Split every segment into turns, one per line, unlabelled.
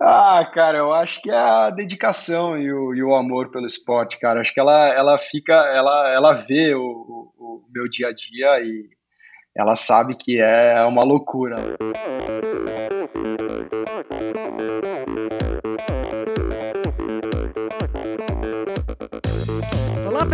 Ah, cara, eu acho que é a dedicação e o, e o amor pelo esporte, cara. Acho que ela, ela fica, ela, ela vê o, o, o meu dia a dia e ela sabe que é uma loucura.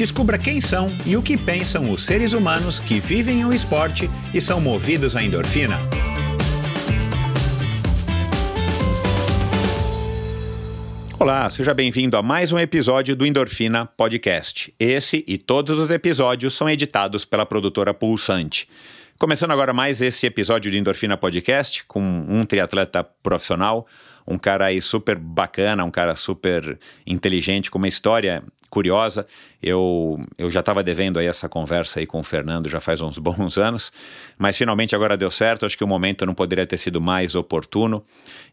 Descubra quem são e o que pensam os seres humanos que vivem o esporte e são movidos à endorfina. Olá, seja bem-vindo a mais um episódio do Endorfina Podcast. Esse e todos os episódios são editados pela produtora Pulsante. Começando agora mais esse episódio de Endorfina Podcast com um triatleta profissional, um cara aí super bacana, um cara super inteligente, com uma história curiosa. Eu, eu já estava devendo aí essa conversa aí com o Fernando já faz uns bons anos, mas finalmente agora deu certo. Acho que o momento não poderia ter sido mais oportuno.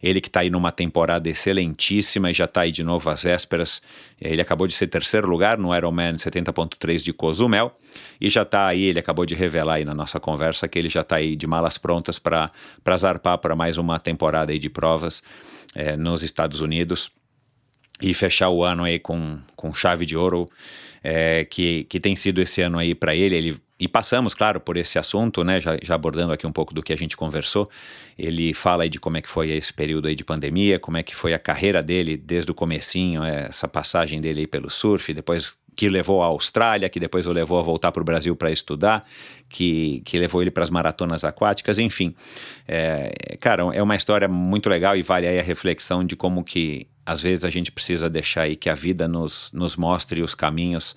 Ele que está aí numa temporada excelentíssima e já está aí de novo às vésperas. Ele acabou de ser terceiro lugar no Ironman 70.3 de Cozumel e já está aí. Ele acabou de revelar aí na nossa conversa que ele já está aí de malas prontas para zarpar para mais uma temporada aí de provas é, nos Estados Unidos e fechar o ano aí com, com chave de ouro, é, que, que tem sido esse ano aí para ele. ele. E passamos, claro, por esse assunto, né? Já, já, abordando aqui um pouco do que a gente conversou. Ele fala aí de como é que foi esse período aí de pandemia, como é que foi a carreira dele desde o comecinho, essa passagem dele aí pelo surf, depois que levou à Austrália, que depois o levou a voltar para o Brasil para estudar, que, que levou ele para as maratonas aquáticas, enfim. É, cara, é uma história muito legal e vale aí a reflexão de como que às vezes a gente precisa deixar aí que a vida nos, nos mostre os caminhos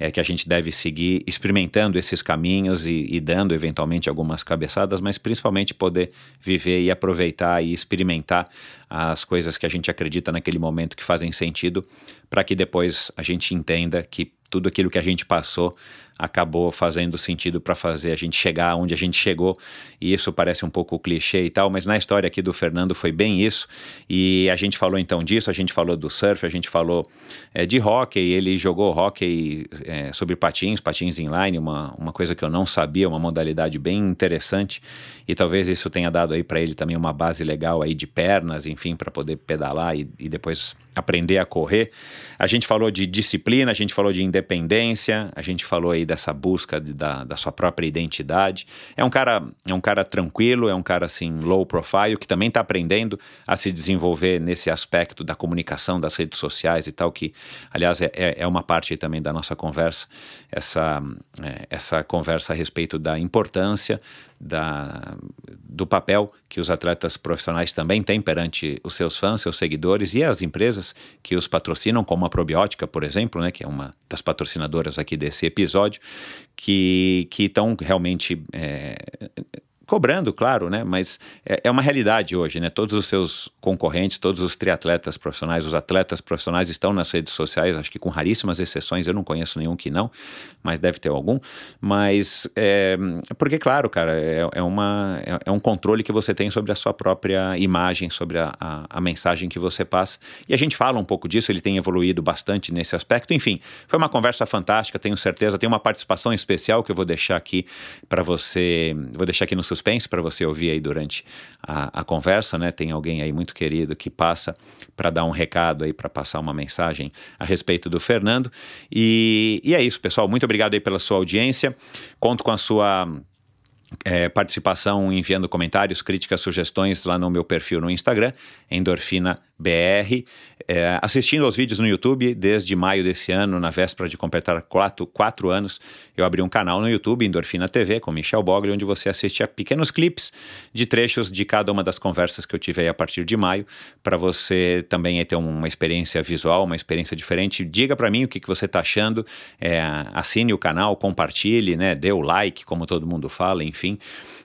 é, que a gente deve seguir, experimentando esses caminhos e, e, dando eventualmente algumas cabeçadas, mas principalmente poder viver e aproveitar e experimentar as coisas que a gente acredita naquele momento que fazem sentido, para que depois a gente entenda que tudo aquilo que a gente passou acabou fazendo sentido para fazer a gente chegar onde a gente chegou. E isso parece um pouco clichê e tal, mas na história aqui do Fernando foi bem isso. E a gente falou então disso, a gente falou do surf, a gente falou é, de hockey. Ele jogou hockey é, sobre patins, patins inline, uma, uma coisa que eu não sabia, uma modalidade bem interessante. E talvez isso tenha dado aí para ele também uma base legal aí de pernas, enfim, para poder pedalar e, e depois aprender a correr. A gente falou de disciplina, a gente falou de independência, a gente falou aí dessa busca de, da, da sua própria identidade. É um cara é um cara tranquilo, é um cara assim low profile que também está aprendendo a se desenvolver nesse aspecto da comunicação, das redes sociais e tal que, aliás, é, é, é uma parte também da nossa conversa, essa é, essa conversa a respeito da importância da, do papel que os atletas profissionais também têm perante os seus fãs, seus seguidores e as empresas que os patrocinam, como a Probiótica, por exemplo, né, que é uma das patrocinadoras aqui desse episódio, que estão realmente é, cobrando, claro, né? Mas é, é, uma realidade hoje, né? Todos os seus concorrentes, todos os triatletas profissionais, os atletas profissionais estão nas redes sociais, acho que com raríssimas exceções, eu não conheço nenhum que não, mas deve ter algum. Mas, é, porque, claro, cara, é, é uma, é, é, um controle que você tem sobre a sua própria imagem, sobre a, a, a mensagem que você passa. E a gente fala um pouco disso, ele tem evoluído bastante nesse aspecto. Enfim, foi uma conversa fantástica, tenho certeza. Tem uma participação especial que eu vou deixar aqui para você, vou deixar aqui no suspense para você ouvir aí durante a, a, conversa, né? Tem alguém aí muito querido que passa para dar um recado aí, para passar uma mensagem a respeito do Fernando. E, e é isso, pessoal. Muito obrigado aí pela sua audiência. Conto com a sua é, participação enviando comentários, críticas, sugestões lá no meu perfil no Instagram, Endorfina BR, é, assistindo aos vídeos no YouTube desde maio desse ano, na véspera de completar quatro, quatro anos, eu abri um canal no YouTube, Endorfina TV, com Michel Bogli, onde você assiste a pequenos clipes de trechos de cada uma das conversas que eu tive a partir de maio, para você também ter uma experiência visual, uma experiência diferente. Diga para mim o que, que você está achando, é, assine o canal, compartilhe, né, dê o like, como todo mundo fala, enfim.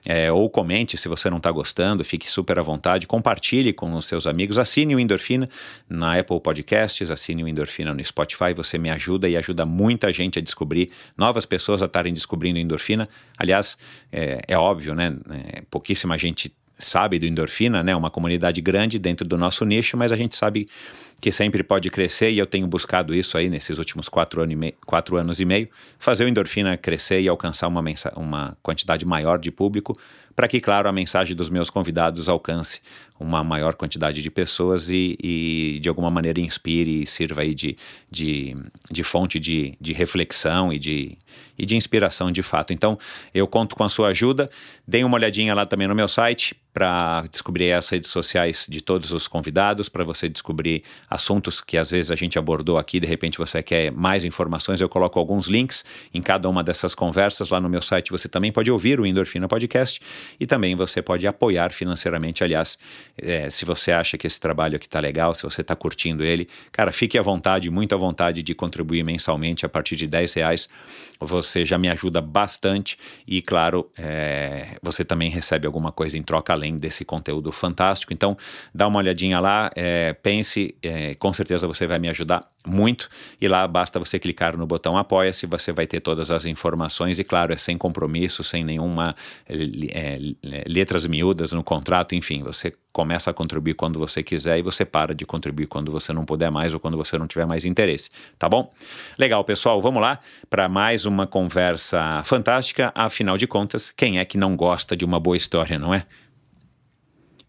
É, ou comente se você não está gostando, fique super à vontade, compartilhe com os seus amigos, assine o Endorfina na Apple Podcasts, assine o Endorfina no Spotify, você me ajuda e ajuda muita gente a descobrir, novas pessoas a estarem descobrindo endorfina. Aliás, é, é óbvio, né? É, pouquíssima gente sabe do endorfina, né? Uma comunidade grande dentro do nosso nicho, mas a gente sabe que sempre pode crescer e eu tenho buscado isso aí nesses últimos quatro, anos e meio, quatro anos e meio, fazer o endorfina crescer e alcançar uma, uma quantidade maior de público, para que, claro, a mensagem dos meus convidados alcance uma maior quantidade de pessoas e, e de alguma maneira inspire e sirva aí de, de, de fonte de, de reflexão e de, e de inspiração de fato. Então, eu conto com a sua ajuda. Deem uma olhadinha lá também no meu site para descobrir as redes sociais de todos os convidados, para você descobrir assuntos que às vezes a gente abordou aqui, de repente você quer mais informações, eu coloco alguns links em cada uma dessas conversas lá no meu site. Você também pode ouvir o Endorfina Podcast e também você pode apoiar financeiramente. Aliás, é, se você acha que esse trabalho aqui está legal, se você está curtindo ele, cara, fique à vontade, muito à vontade de contribuir mensalmente a partir de 10 reais. Você já me ajuda bastante e, claro, é, você também recebe alguma coisa em troca além desse conteúdo fantástico. Então, dá uma olhadinha lá, é, pense, é, com certeza você vai me ajudar muito. E lá basta você clicar no botão Apoia-se, você vai ter todas as informações. E claro, é sem compromisso, sem nenhuma é, letras miúdas no contrato, enfim, você começa a contribuir quando você quiser e você para de contribuir quando você não puder mais ou quando você não tiver mais interesse, tá bom? Legal, pessoal, vamos lá para mais uma conversa fantástica. Afinal de contas, quem é que não gosta de uma boa história, não é?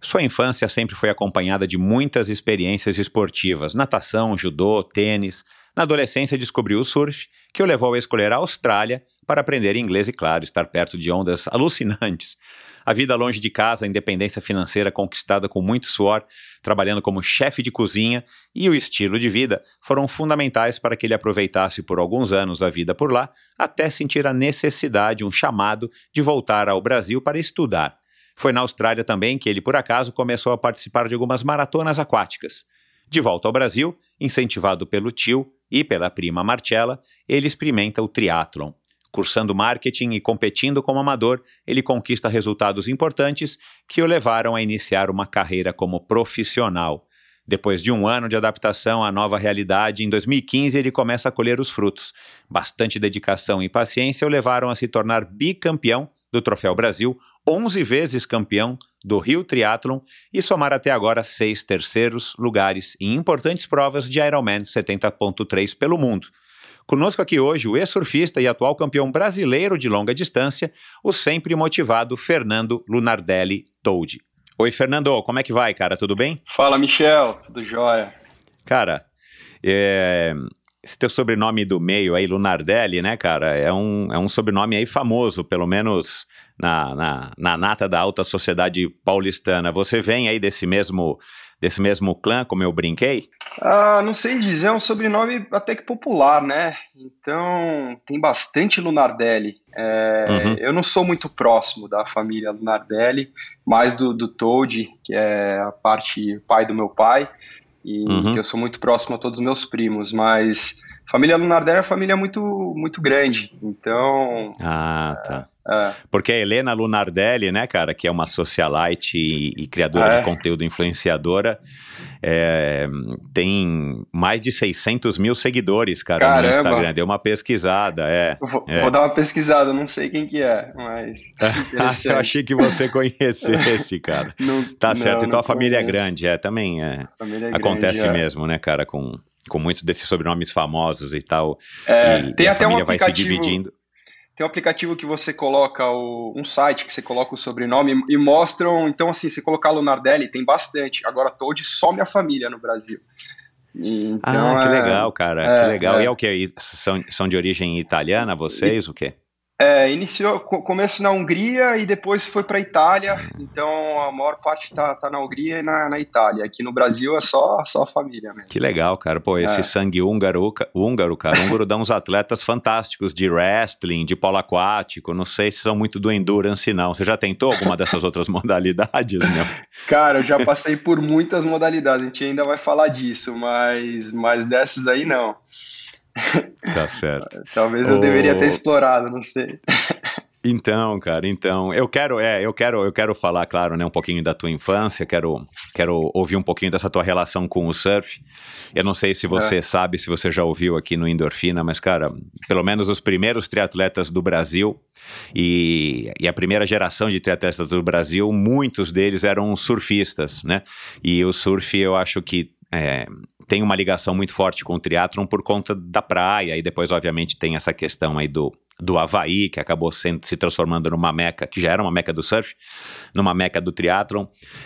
Sua infância sempre foi acompanhada de muitas experiências esportivas: natação, judô, tênis. Na adolescência, descobriu o surf, que o levou a escolher a Austrália para aprender inglês e, claro, estar perto de ondas alucinantes. A vida longe de casa, a independência financeira conquistada com muito suor, trabalhando como chefe de cozinha e o estilo de vida foram fundamentais para que ele aproveitasse por alguns anos a vida por lá, até sentir a necessidade, um chamado, de voltar ao Brasil para estudar. Foi na Austrália também que ele, por acaso, começou a participar de algumas maratonas aquáticas. De volta ao Brasil, incentivado pelo tio e pela prima Marcella, ele experimenta o triatlon. Cursando marketing e competindo como amador, ele conquista resultados importantes que o levaram a iniciar uma carreira como profissional. Depois de um ano de adaptação à nova realidade, em 2015 ele começa a colher os frutos. Bastante dedicação e paciência o levaram a se tornar bicampeão do Troféu Brasil, 11 vezes campeão do Rio Triathlon e somar até agora seis terceiros lugares em importantes provas de Ironman 70.3 pelo mundo. Conosco aqui hoje o ex-surfista e atual campeão brasileiro de longa distância, o sempre motivado Fernando Lunardelli Toad. Oi, Fernando, como é que vai, cara? Tudo bem?
Fala, Michel, tudo jóia?
Cara, é, esse teu sobrenome do meio aí, Lunardelli, né, cara, é um, é um sobrenome aí famoso, pelo menos na, na, na nata da alta sociedade paulistana. Você vem aí desse mesmo desse mesmo clã, como eu brinquei?
Ah, não sei dizer, é um sobrenome até que popular, né? Então tem bastante Lunardelli. É, uhum. Eu não sou muito próximo da família Lunardelli, mais do, do Toad, que é a parte pai do meu pai, e uhum. eu sou muito próximo a todos os meus primos, mas família Lunardelli é uma família muito, muito grande, então...
Ah, tá. É. Porque a Helena Lunardelli, né, cara, que é uma socialite e, e criadora é. de conteúdo influenciadora, é, tem mais de 600 mil seguidores, cara, Caramba. no Instagram. Deu uma pesquisada, é.
Vou, é. vou, dar uma pesquisada, não sei quem que é, mas.
Eu achei que você conhecesse, cara. Não, tá certo. Não, então a família conheço. é grande, é, também é. é acontece grande, mesmo, né, cara, com, com muitos desses sobrenomes famosos e tal.
É,
e,
tem
e
até um aplicativo. Vai se dividindo. Tem um aplicativo que você coloca o, um site que você coloca o sobrenome e mostram. Então, assim, você colocar Lunardelli, tem bastante. Agora, Toad só minha família no Brasil.
Então, ah, que é, legal, cara. É, que legal. É. E é o que? São, são de origem italiana, vocês? E, o quê?
É, iniciou começo na Hungria e depois foi para a Itália. Então a maior parte tá, tá na Hungria e na, na, Itália. Aqui no Brasil é só só família mesmo.
Que legal, cara. Pô, esse é. sangue húngaro, húngaro, cara, húngaro dá uns atletas fantásticos de wrestling, de polo aquático. Não sei se são muito do endurance não. Você já tentou alguma dessas outras modalidades, meu?
Cara, eu já passei por muitas modalidades. A gente ainda vai falar disso, mas mas dessas aí não.
Tá certo.
Talvez eu deveria ter explorado, não sei.
Então, cara, então, eu quero, é, eu quero, eu quero falar, claro, né, um pouquinho da tua infância, quero, quero ouvir um pouquinho dessa tua relação com o surf. Eu não sei se você é. sabe, se você já ouviu aqui no Endorfina, mas, cara, pelo menos os primeiros triatletas do Brasil e, e a primeira geração de triatletas do Brasil, muitos deles eram surfistas, né? E o surf, eu acho que é, tem uma ligação muito forte com o triatlon por conta da praia, e depois, obviamente, tem essa questão aí do, do Havaí, que acabou sendo, se transformando numa meca, que já era uma meca do surf, numa meca do triatlon,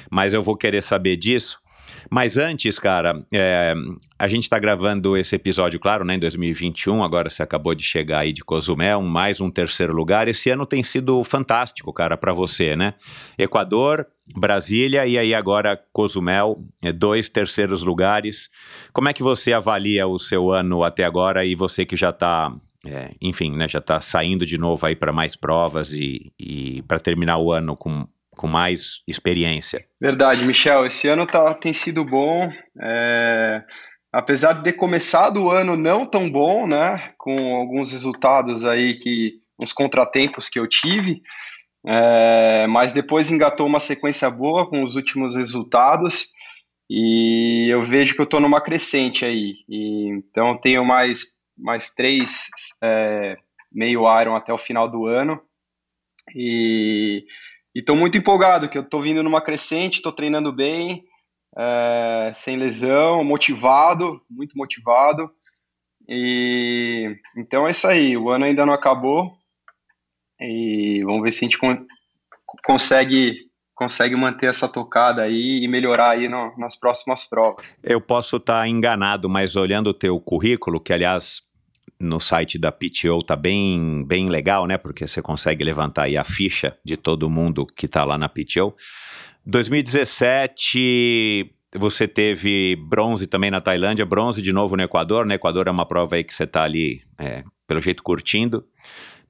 mas eu vou querer saber disso. Mas antes, cara, é, a gente está gravando esse episódio, claro, né, em 2021, agora você acabou de chegar aí de Cozumel, mais um terceiro lugar. Esse ano tem sido fantástico, cara, para você, né? Equador, Brasília e aí agora Cozumel, é, dois terceiros lugares. Como é que você avalia o seu ano até agora e você que já está é, enfim, né, já está saindo de novo aí para mais provas e, e para terminar o ano com, com mais experiência.
Verdade, Michel. Esse ano tá, tem sido bom. É, apesar de ter começado o ano não tão bom, né, com alguns resultados aí que uns contratempos que eu tive, é, mas depois engatou uma sequência boa com os últimos resultados e eu vejo que eu estou numa crescente aí. E, então tenho mais mais três é, meio Iron até o final do ano. E estou muito empolgado, que eu estou vindo numa crescente, estou treinando bem, é, sem lesão, motivado, muito motivado. E então é isso aí, o ano ainda não acabou. E vamos ver se a gente con consegue consegue manter essa tocada aí e melhorar aí no, nas próximas provas.
Eu posso estar tá enganado, mas olhando o teu currículo, que aliás no site da PTO tá bem, bem legal, né? Porque você consegue levantar aí a ficha de todo mundo que tá lá na PTO. 2017 você teve bronze também na Tailândia, bronze de novo no Equador. No né? Equador é uma prova aí que você tá ali, é, pelo jeito, curtindo.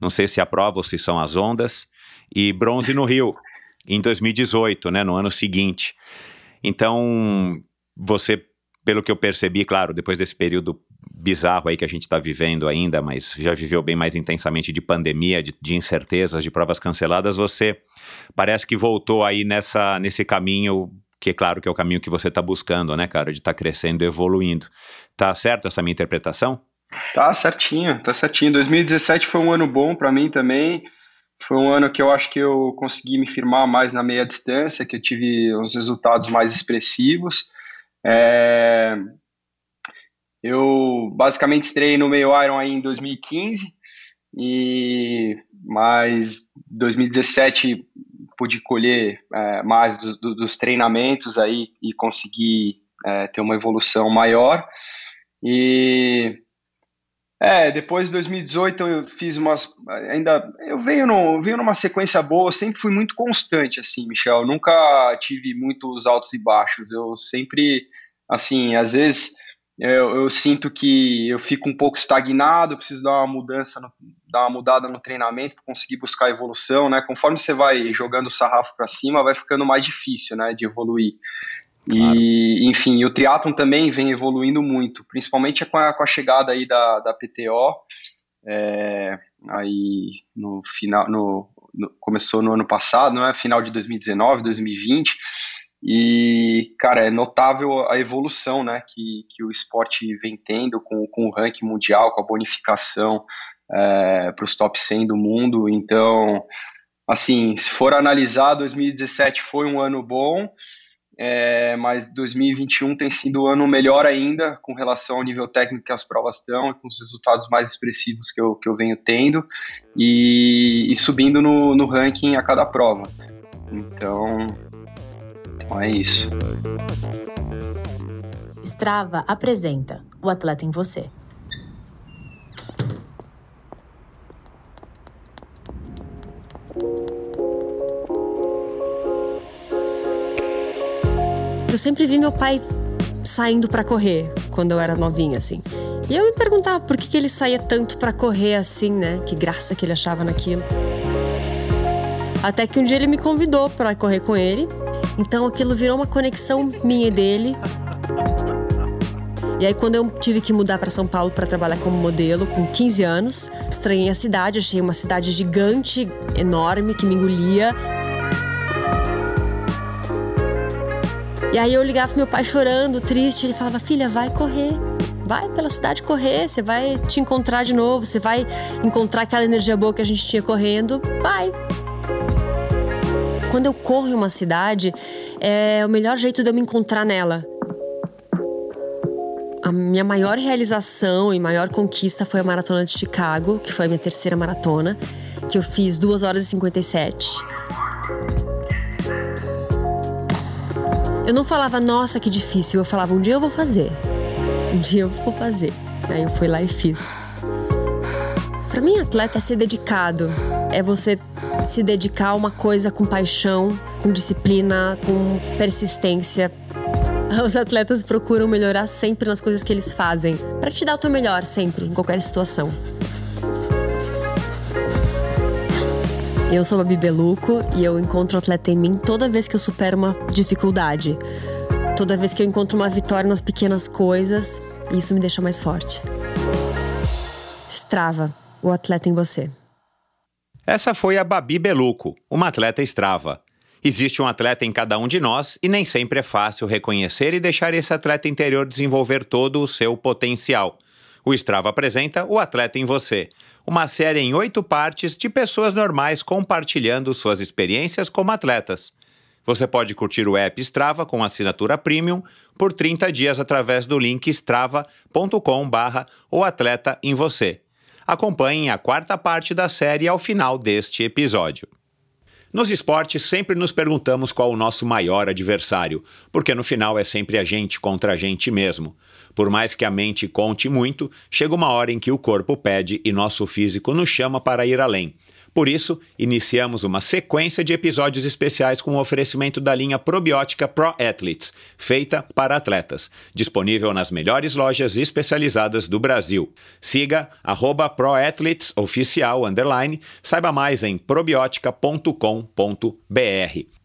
Não sei se é a prova ou se são as ondas. E bronze no Rio, em 2018, né? No ano seguinte. Então, você, pelo que eu percebi, claro, depois desse período bizarro aí que a gente está vivendo ainda, mas já viveu bem mais intensamente de pandemia, de, de, incertezas, de provas canceladas, você parece que voltou aí nessa, nesse caminho, que é claro que é o caminho que você está buscando, né, cara, de estar tá crescendo evoluindo. Tá certo essa minha interpretação?
Tá certinho, tá certinho. 2017 foi um ano bom para mim também. Foi um ano que eu acho que eu consegui me firmar mais na meia distância, que eu tive uns resultados mais expressivos. É, eu basicamente estrei no meio Iron aí em 2015 e mais 2017 pude colher é, mais do, do, dos treinamentos aí e conseguir é, ter uma evolução maior. E é, depois de 2018 eu fiz umas ainda eu venho no venho numa sequência boa, sempre fui muito constante assim, Michel, eu nunca tive muitos altos e baixos, eu sempre assim, às vezes eu, eu, sinto que eu fico um pouco estagnado, preciso dar uma mudança, no, dar uma mudada no treinamento para conseguir buscar evolução, né? Conforme você vai jogando o sarrafo para cima, vai ficando mais difícil, né, de evoluir. Claro. E, enfim, o triatlon também vem evoluindo muito, principalmente com a, com a chegada aí da, da PTO, é, aí no final, no, no, começou no ano passado, não é? Final de 2019, 2020, e, cara, é notável a evolução né, que, que o esporte vem tendo com, com o ranking mundial, com a bonificação é, para os top 100 do mundo. Então, assim, se for analisar, 2017 foi um ano bom, é, mas 2021 tem sido um ano melhor ainda com relação ao nível técnico que as provas estão e com os resultados mais expressivos que eu, que eu venho tendo e, e subindo no, no ranking a cada prova. Então, então é isso.
Strava apresenta o atleta em você. Eu sempre vi meu pai saindo para correr quando eu era novinha, assim. E eu me perguntava por que, que ele saía tanto para correr assim, né? Que graça que ele achava naquilo. Até que um dia ele me convidou para correr com ele então aquilo virou uma conexão minha e dele. E aí quando eu tive que mudar para São Paulo para trabalhar como modelo com 15 anos, estranhei a cidade, achei uma cidade gigante, enorme que me engolia. E aí eu ligava pro meu pai chorando, triste, ele falava: "Filha, vai correr. Vai pela cidade correr, você vai te encontrar de novo, você vai encontrar aquela energia boa que a gente tinha correndo. Vai, quando eu corro em uma cidade, é o melhor jeito de eu me encontrar nela. A minha maior realização e maior conquista foi a maratona de Chicago, que foi a minha terceira maratona, que eu fiz 2 horas e 57. Eu não falava, nossa, que difícil. Eu falava, um dia eu vou fazer. Um dia eu vou fazer. Aí eu fui lá e fiz. Para mim, atleta é ser dedicado. É você se dedicar a uma coisa com paixão, com disciplina, com persistência. Os atletas procuram melhorar sempre nas coisas que eles fazem, para te dar o teu melhor sempre, em qualquer situação. Eu sou a Babi Beluco e eu encontro o atleta em mim toda vez que eu supero uma dificuldade. Toda vez que eu encontro uma vitória nas pequenas coisas, isso me deixa mais forte. Strava, o atleta em você.
Essa foi a Babi Beluco, uma atleta Strava. Existe um atleta em cada um de nós e nem sempre é fácil reconhecer e deixar esse atleta interior desenvolver todo o seu potencial. O Strava apresenta O Atleta em Você, uma série em oito partes de pessoas normais compartilhando suas experiências como atletas. Você pode curtir o app Strava com assinatura premium por 30 dias através do link strava.com/barra o atleta em você. Acompanhem a quarta parte da série ao final deste episódio. Nos esportes, sempre nos perguntamos qual o nosso maior adversário, porque no final é sempre a gente contra a gente mesmo. Por mais que a mente conte muito, chega uma hora em que o corpo pede e nosso físico nos chama para ir além. Por isso, iniciamos uma sequência de episódios especiais com o oferecimento da linha probiótica Pro Athletes, feita para atletas, disponível nas melhores lojas especializadas do Brasil. Siga ProAthletesOficial, saiba mais em probiotica.com.br.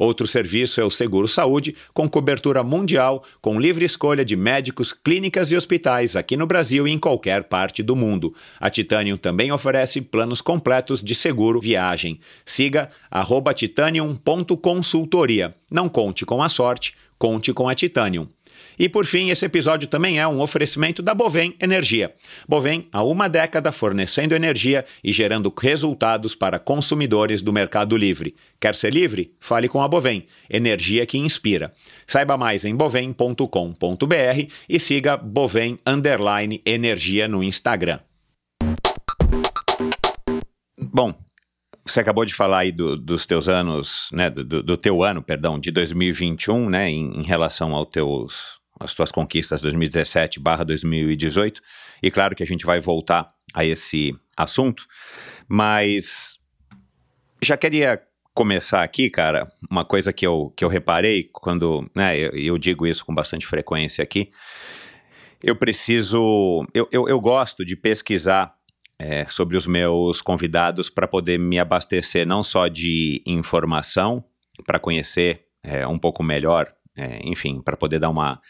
Outro serviço é o Seguro Saúde, com cobertura mundial, com livre escolha de médicos, clínicas e hospitais aqui no Brasil e em qualquer parte do mundo. A Titanium também oferece planos completos de seguro viagem. Siga titanium.consultoria. Não conte com a sorte, conte com a Titanium. E por fim, esse episódio também é um oferecimento da Bovem Energia. Bovem há uma década fornecendo energia e gerando resultados para consumidores do mercado livre. Quer ser livre? Fale com a Bovem, energia que inspira. Saiba mais em bovem.com.br e siga Bovem Energia no Instagram. Bom, você acabou de falar aí do, dos teus anos, né, do, do, teu ano, perdão, de 2021, né, em, em relação aos teus as tuas conquistas 2017 barra 2018, e claro que a gente vai voltar a esse assunto, mas já queria começar aqui, cara, uma coisa que eu, que eu reparei quando, né, eu, eu digo isso com bastante frequência aqui, eu preciso, eu, eu, eu gosto de pesquisar é, sobre os meus convidados para poder me abastecer não só de informação, para conhecer é, um pouco melhor é, enfim, para poder dar uma,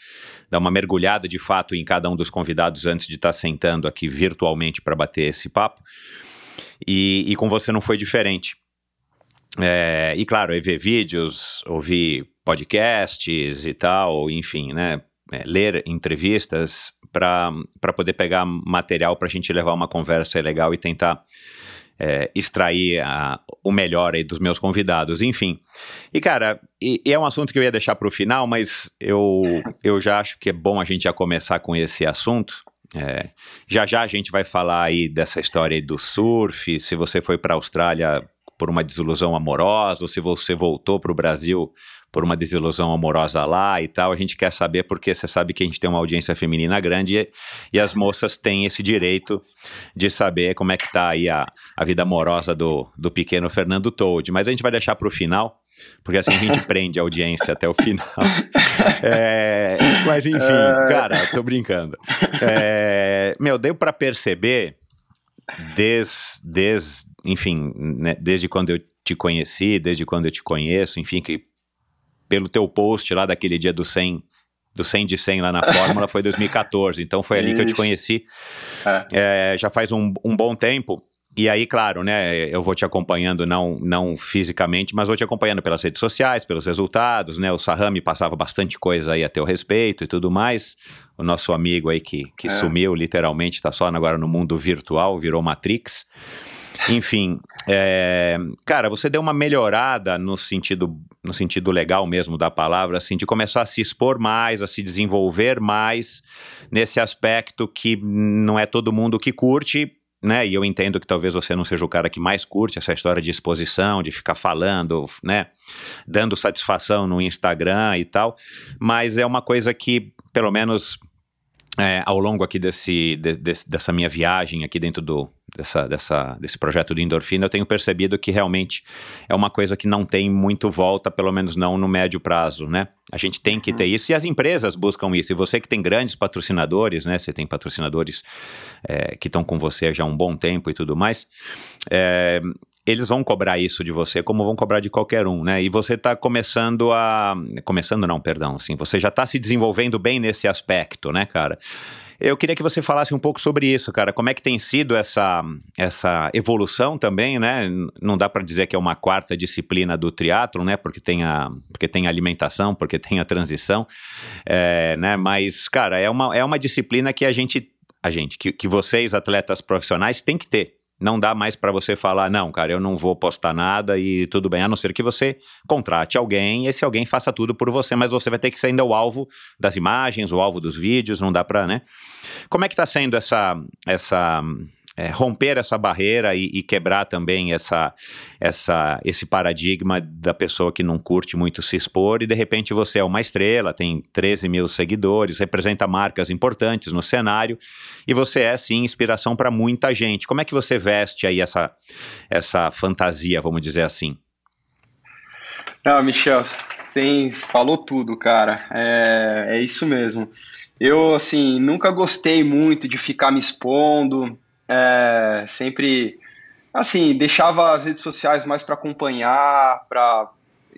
dar uma mergulhada de fato em cada um dos convidados antes de estar tá sentando aqui virtualmente para bater esse papo. E, e, com você não foi diferente. É, e claro, ver vídeos, ouvir podcasts e tal, enfim, né? É, ler entrevistas para poder pegar material para a gente levar uma conversa legal e tentar é, extrair a, o melhor aí dos meus convidados, enfim. E, cara, e, e é um assunto que eu ia deixar para o final, mas eu, eu já acho que é bom a gente já começar com esse assunto. É, já já a gente vai falar aí dessa história aí do surf, se você foi para a Austrália por uma desilusão amorosa, ou se você voltou para o Brasil por uma desilusão amorosa lá e tal. A gente quer saber porque você sabe que a gente tem uma audiência feminina grande e, e as moças têm esse direito de saber como é que tá aí a, a vida amorosa do, do pequeno Fernando Toad. Mas a gente vai deixar para o final, porque assim a gente prende a audiência até o final. É, mas enfim, cara, tô brincando. É, meu, deu para perceber desde, des, enfim, né, desde quando eu te conheci, desde quando eu te conheço, enfim, que pelo teu post lá daquele dia do 100, do 100 de 100 lá na Fórmula, foi 2014. Então foi ali Isso. que eu te conheci. É. É, já faz um, um bom tempo. E aí, claro, né, eu vou te acompanhando, não, não fisicamente, mas vou te acompanhando pelas redes sociais, pelos resultados, né, o Sahami passava bastante coisa aí a teu respeito e tudo mais, o nosso amigo aí que, que é. sumiu literalmente, está só agora no mundo virtual, virou Matrix, enfim, é, cara, você deu uma melhorada no sentido, no sentido legal mesmo da palavra, assim, de começar a se expor mais, a se desenvolver mais nesse aspecto que não é todo mundo que curte, né? E eu entendo que talvez você não seja o cara que mais curte essa história de exposição, de ficar falando, né? Dando satisfação no Instagram e tal, mas é uma coisa que, pelo menos é, ao longo aqui desse, de, de, dessa minha viagem aqui dentro do, dessa, dessa, desse projeto do Endorfina, eu tenho percebido que realmente é uma coisa que não tem muito volta, pelo menos não no médio prazo, né? A gente tem que ter uhum. isso e as empresas buscam isso. E você que tem grandes patrocinadores, né? Você tem patrocinadores é, que estão com você já há um bom tempo e tudo mais. É, eles vão cobrar isso de você, como vão cobrar de qualquer um, né? E você está começando a. Começando, não, perdão, assim, você já está se desenvolvendo bem nesse aspecto, né, cara? Eu queria que você falasse um pouco sobre isso, cara. Como é que tem sido essa, essa evolução também, né? Não dá para dizer que é uma quarta disciplina do triatlo, né? Porque tem a, porque tem alimentação, porque tem a transição, é, né? Mas, cara, é uma, é uma disciplina que a gente, a gente, que, que vocês, atletas profissionais, têm que ter não dá mais para você falar, não, cara, eu não vou postar nada e tudo bem, a não ser que você contrate alguém e esse alguém faça tudo por você, mas você vai ter que ser ainda o alvo das imagens, o alvo dos vídeos, não dá para, né? Como é que está sendo essa, essa é, romper essa barreira e, e, quebrar também essa, essa, esse paradigma da pessoa que não curte muito se expor e de repente você é uma estrela, tem 13 mil seguidores, representa marcas importantes no cenário e você é sim inspiração para muita gente. Como é que você veste aí essa, essa fantasia, vamos dizer assim?
Não, Michel, você falou tudo, cara. É, é isso mesmo. Eu, assim, nunca gostei muito de ficar me expondo, é, sempre, assim, deixava as redes sociais mais para acompanhar, para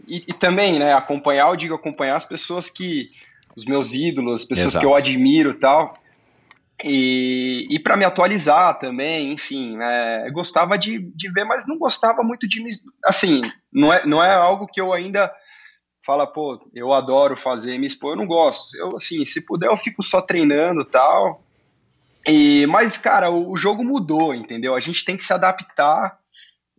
e, e, também, né, acompanhar, eu digo acompanhar as pessoas que, os meus ídolos, as pessoas Exato. que eu admiro e tal, e, e para me atualizar também, enfim, é, gostava de, de ver, mas não gostava muito de me, assim, não é, não é algo que eu ainda fala, pô, eu adoro fazer, me expor, eu não gosto, eu, assim, se puder eu fico só treinando tal, e, mas, cara, o, o, jogo mudou, entendeu? A gente tem que se adaptar,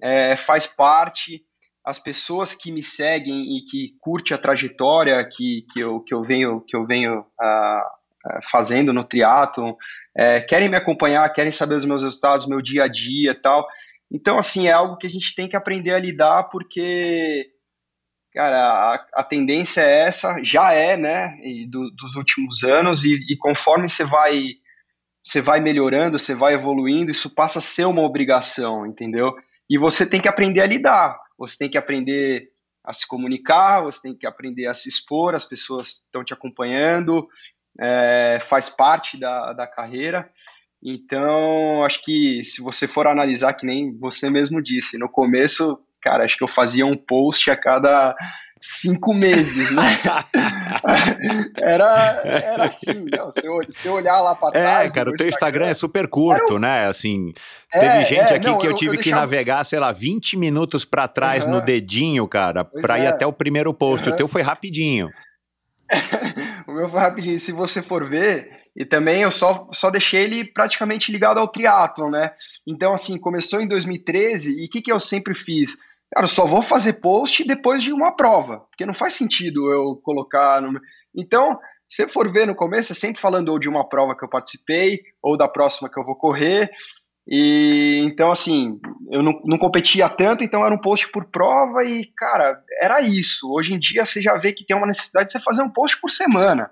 é, faz parte. As pessoas que me seguem e que curte a trajetória que, que, eu, que eu venho, que eu venho uh, fazendo no triatlon, é, querem me acompanhar, querem saber os meus resultados, meu dia a dia e tal. Então, assim, é algo que a gente tem que aprender a lidar, porque, cara, a, a tendência é essa, já é, né, do, dos últimos anos, e, e conforme você vai você vai melhorando, você vai evoluindo, isso passa a ser uma obrigação, entendeu? E você tem que aprender a lidar, você tem que aprender a se comunicar, você tem que aprender a se expor, as pessoas estão te acompanhando, é, faz parte da, da carreira. Então, acho que se você for analisar, que nem você mesmo disse, no começo, cara, acho que eu fazia um post a cada cinco meses, né? era, era assim, não, se, eu, se eu olhar lá para é, trás.
É, cara, o teu Instagram, é super curto, né? Assim, é, teve gente é, aqui não, que eu, eu tive eu deixava... que navegar, sei lá, 20 minutos para trás uhum. no dedinho, cara, para ir é. até o primeiro post. Uhum. O teu foi rapidinho.
o meu foi rapidinho. Se você for ver, e também eu só, só deixei ele praticamente ligado ao triatlon, né? Então, assim, começou em 2013 e o que, que eu sempre fiz? Cara, só vou fazer post depois de uma prova, porque não faz sentido eu colocar. No... Então, se for ver no começo, é sempre falando ou de uma prova que eu participei, ou da próxima que eu vou correr. E então, assim, eu não, não competia tanto, então era um post por prova e, cara, era isso. Hoje em dia você já vê que tem uma necessidade de você fazer um post por semana,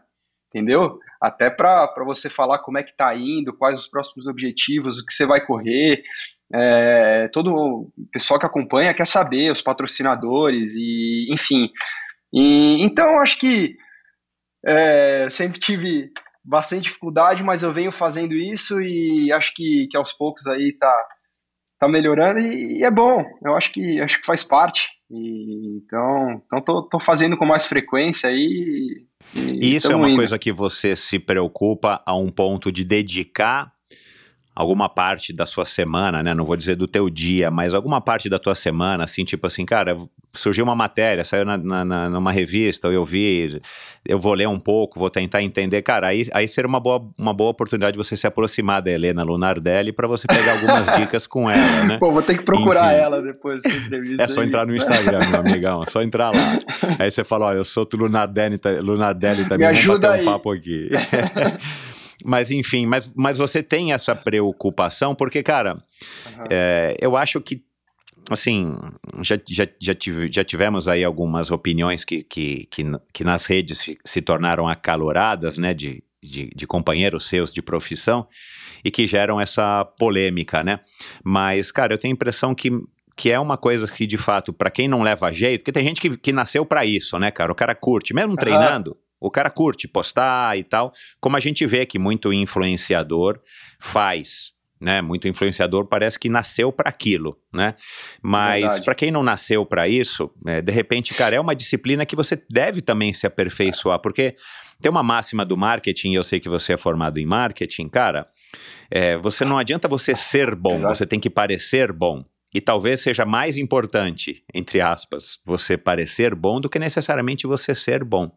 entendeu? Até para você falar como é que tá indo, quais os próximos objetivos, o que você vai correr. É, todo o pessoal que acompanha quer saber, os patrocinadores, e enfim. E, então, acho que é, sempre tive bastante dificuldade, mas eu venho fazendo isso e acho que, que aos poucos aí tá, tá melhorando e, e é bom. Eu acho que acho que faz parte. E, então, então tô, tô fazendo com mais frequência aí.
E, e isso é uma indo. coisa que você se preocupa a um ponto de dedicar alguma parte da sua semana, né? Não vou dizer do teu dia, mas alguma parte da tua semana, assim, tipo assim, cara, surgiu uma matéria, saiu na, na, numa revista, eu vi, eu vou ler um pouco, vou tentar entender, cara, aí, aí seria uma boa, uma boa oportunidade você se aproximar da Helena Lunardelli para você pegar algumas dicas com ela, né?
Pô, vou ter que procurar Enfim, ela depois dessa entrevista.
É só entrar no Instagram, meu amigão, é só entrar lá. Aí você fala, ó, eu sou o Lunardelli, Lunardelli também,
Me ajuda
vamos bater
aí.
um papo aqui. Mas enfim, mas, mas você tem essa preocupação, porque, cara, uhum. é, eu acho que, assim, já, já, já, tive, já tivemos aí algumas opiniões que, que, que, que nas redes se tornaram acaloradas, né, de, de, de, companheiros seus de profissão e que geram essa polêmica, né? Mas, cara, eu tenho a impressão que, que é uma coisa que, de fato, para quem não leva jeito, porque tem gente que, que nasceu para isso, né, cara? O cara curte, mesmo treinando, o cara curte postar e tal, como a gente vê que muito influenciador faz, né? Muito influenciador parece que nasceu para aquilo, né? Mas para quem não nasceu para isso, é, de repente, cara, é uma disciplina que você deve também se aperfeiçoar, porque tem uma máxima do marketing, eu sei que você é formado em marketing, cara. É, você não adianta você ser bom, Exato. você tem que parecer bom. E talvez seja mais importante, entre aspas, você parecer bom do que necessariamente você ser bom.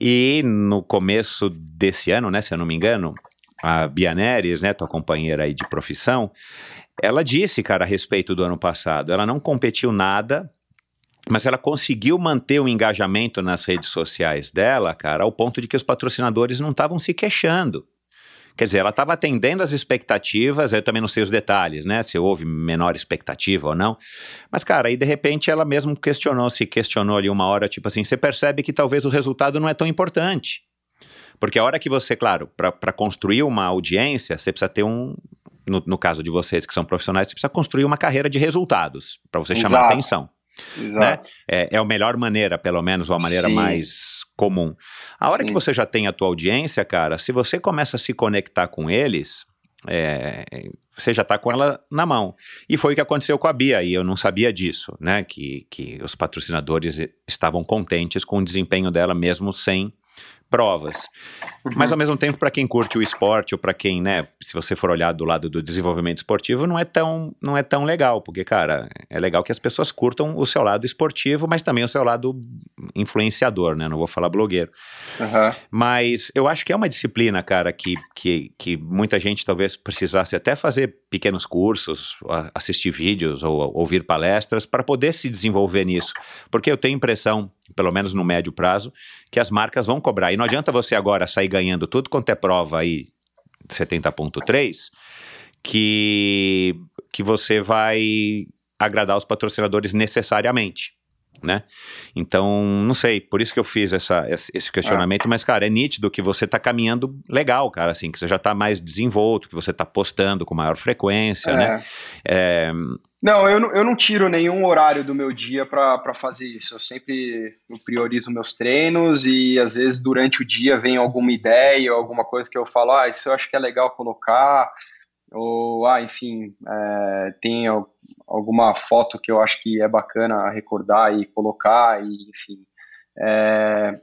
E no começo desse ano, né, se eu não me engano, a Bianeres, né, tua companheira aí de profissão, ela disse, cara, a respeito do ano passado, ela não competiu nada, mas ela conseguiu manter o engajamento nas redes sociais dela, cara, ao ponto de que os patrocinadores não estavam se queixando. Quer dizer, ela estava atendendo as expectativas, eu também não sei os detalhes, né? Se houve menor expectativa ou não. Mas, cara, aí de repente ela mesmo questionou, se questionou ali uma hora, tipo assim, você percebe que talvez o resultado não é tão importante. Porque a hora que você, claro, para construir uma audiência, você precisa ter um. No, no, caso de vocês que são profissionais, você precisa construir uma carreira de resultados para você Exato. chamar a atenção. Né? É, é a melhor maneira, pelo menos, ou a maneira Sim. mais comum. A hora Sim. que você já tem a tua audiência, cara, se você começa a se conectar com eles, é, você já está com ela na mão. E foi o que aconteceu com a Bia, e eu não sabia disso, né? Que, que os patrocinadores estavam contentes com o desempenho dela, mesmo sem provas. Uhum. Mas ao mesmo tempo, para quem curte o esporte ou para quem, né, se você for olhar do lado do desenvolvimento esportivo, não é tão não é tão legal, porque cara, é legal que as pessoas curtam o seu lado esportivo, mas também o seu lado influenciador, né? Não vou falar blogueiro. Uhum. Mas eu acho que é uma disciplina, cara, que, que, que muita gente talvez precisasse até fazer pequenos cursos, assistir vídeos ou ouvir palestras para poder se desenvolver nisso, porque eu tenho a impressão pelo menos no médio prazo, que as marcas vão cobrar. E não adianta você agora sair ganhando tudo quanto é prova aí 70.3 que, que você vai agradar os patrocinadores necessariamente. Né? Então, não sei, por isso que eu fiz essa, esse questionamento, ah. mas, cara, é nítido que você está caminhando legal, cara, assim, que você já está mais desenvolto, que você está postando com maior frequência, é. né? É,
não, eu não, eu não tiro nenhum horário do meu dia para fazer isso. Eu sempre eu priorizo meus treinos e às vezes durante o dia vem alguma ideia ou alguma coisa que eu falo, ah, isso eu acho que é legal colocar, ou, ah, enfim, é, tem alguma foto que eu acho que é bacana recordar e colocar, e enfim. É,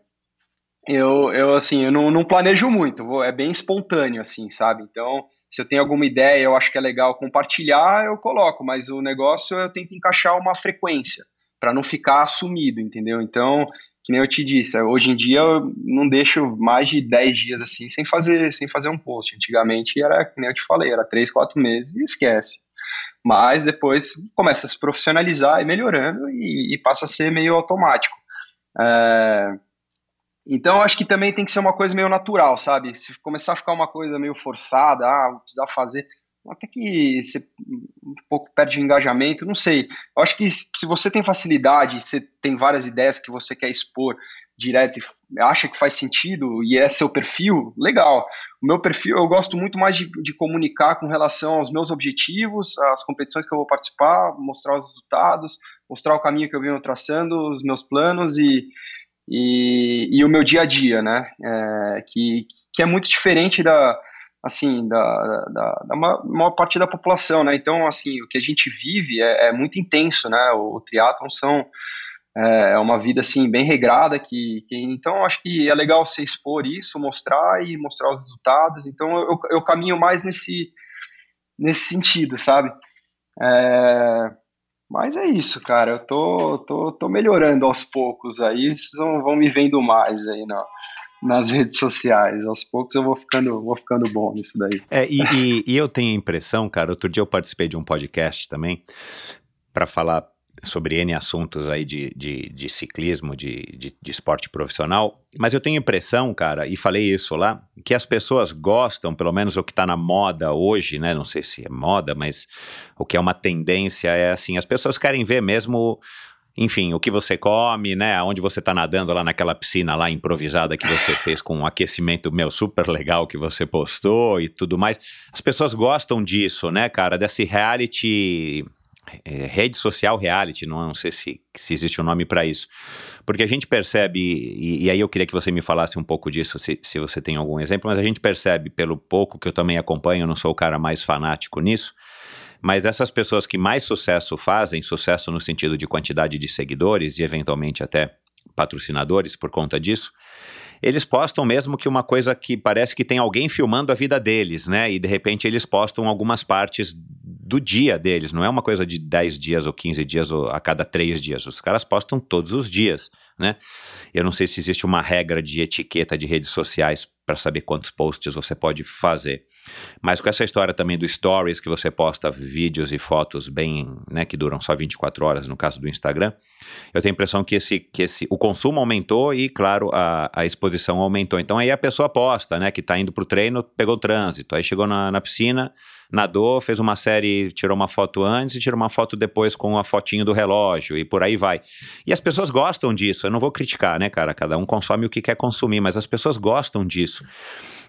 eu, eu, assim, eu não, não planejo muito, é bem espontâneo, assim, sabe? Então, se eu tenho alguma ideia, eu acho que é legal compartilhar, eu coloco, mas o negócio eu tento encaixar uma frequência para não ficar sumido, entendeu? Então, que nem eu te disse, hoje em dia eu não deixo mais de 10 dias assim sem fazer, sem fazer um post. Antigamente era, que nem eu te falei, era 3, 4 meses e esquece. Mas depois começa a se profissionalizar e melhorando e, e passa a ser meio automático. É, então, acho que também tem que ser uma coisa meio natural, sabe? Se começar a ficar uma coisa meio forçada, ah, vou precisar fazer. até que você um pouco perde o engajamento, não sei. Eu acho que se você tem facilidade, você tem várias ideias que você quer expor direto e acha que faz sentido e é seu perfil, legal. O meu perfil, eu gosto muito mais de, de comunicar com relação aos meus objetivos, às competições que eu vou participar, mostrar os resultados, mostrar o caminho que eu venho traçando, os meus planos e, e, e o meu dia a dia, né? É, que, que é muito diferente da assim da, da, da maior parte da população, né? Então, assim, o que a gente vive é, é muito intenso, né? O, o triatlon são é, é uma vida assim bem regrada que, que então acho que é legal você expor isso, mostrar e mostrar os resultados. Então eu, eu caminho mais nesse nesse sentido, sabe? É, mas é isso, cara. Eu tô, tô, tô melhorando aos poucos aí. Vocês vão, vão me vendo mais aí na, nas redes sociais. Aos poucos eu vou ficando, vou ficando bom nisso daí.
É, e, e, e eu tenho a impressão, cara. Outro dia eu participei de um podcast também para falar sobre N assuntos aí de, de, de ciclismo, de, de, de, esporte profissional, mas eu tenho impressão, cara, e falei isso lá, que as pessoas gostam, pelo menos o que está na moda hoje, né? Não sei se é moda, mas o que é uma tendência é assim, as pessoas querem ver mesmo enfim, o que você come, né? Onde você tá nadando lá naquela piscina lá improvisada que você fez com um aquecimento meu super legal que você postou e tudo mais. As pessoas gostam disso, né, cara? Desse reality é, rede social reality, não, não sei se, se existe um nome para isso. Porque a gente percebe, e, e, aí eu queria que você me falasse um pouco disso, se, se você tem algum exemplo, mas a gente percebe, pelo pouco que eu também acompanho, eu não sou o cara mais fanático nisso, mas essas pessoas que mais sucesso fazem, sucesso no sentido de quantidade de seguidores e eventualmente até patrocinadores por conta disso, eles postam mesmo que uma coisa que parece que tem alguém filmando a vida deles, né? E de repente eles postam algumas partes do dia deles, não é uma coisa de 10 dias ou 15 dias ou a cada 3 dias. Os caras postam todos os dias, né? Eu não sei se existe uma regra de etiqueta de redes sociais para saber quantos posts você pode fazer. Mas com essa história também do stories que você posta vídeos e fotos bem, né, que duram só 24 horas no caso do Instagram, eu tenho a impressão que esse que esse o consumo aumentou e claro, a, a exposição aumentou. Então aí a pessoa posta, né, que está indo para o treino, pegou o trânsito, aí chegou na, na piscina, nadou, fez uma série, tirou uma foto antes e tirou uma foto depois com a fotinho do relógio e por aí vai. E as pessoas gostam disso, eu não vou criticar, né, cara? Cada um consome o que quer consumir, mas as pessoas gostam disso.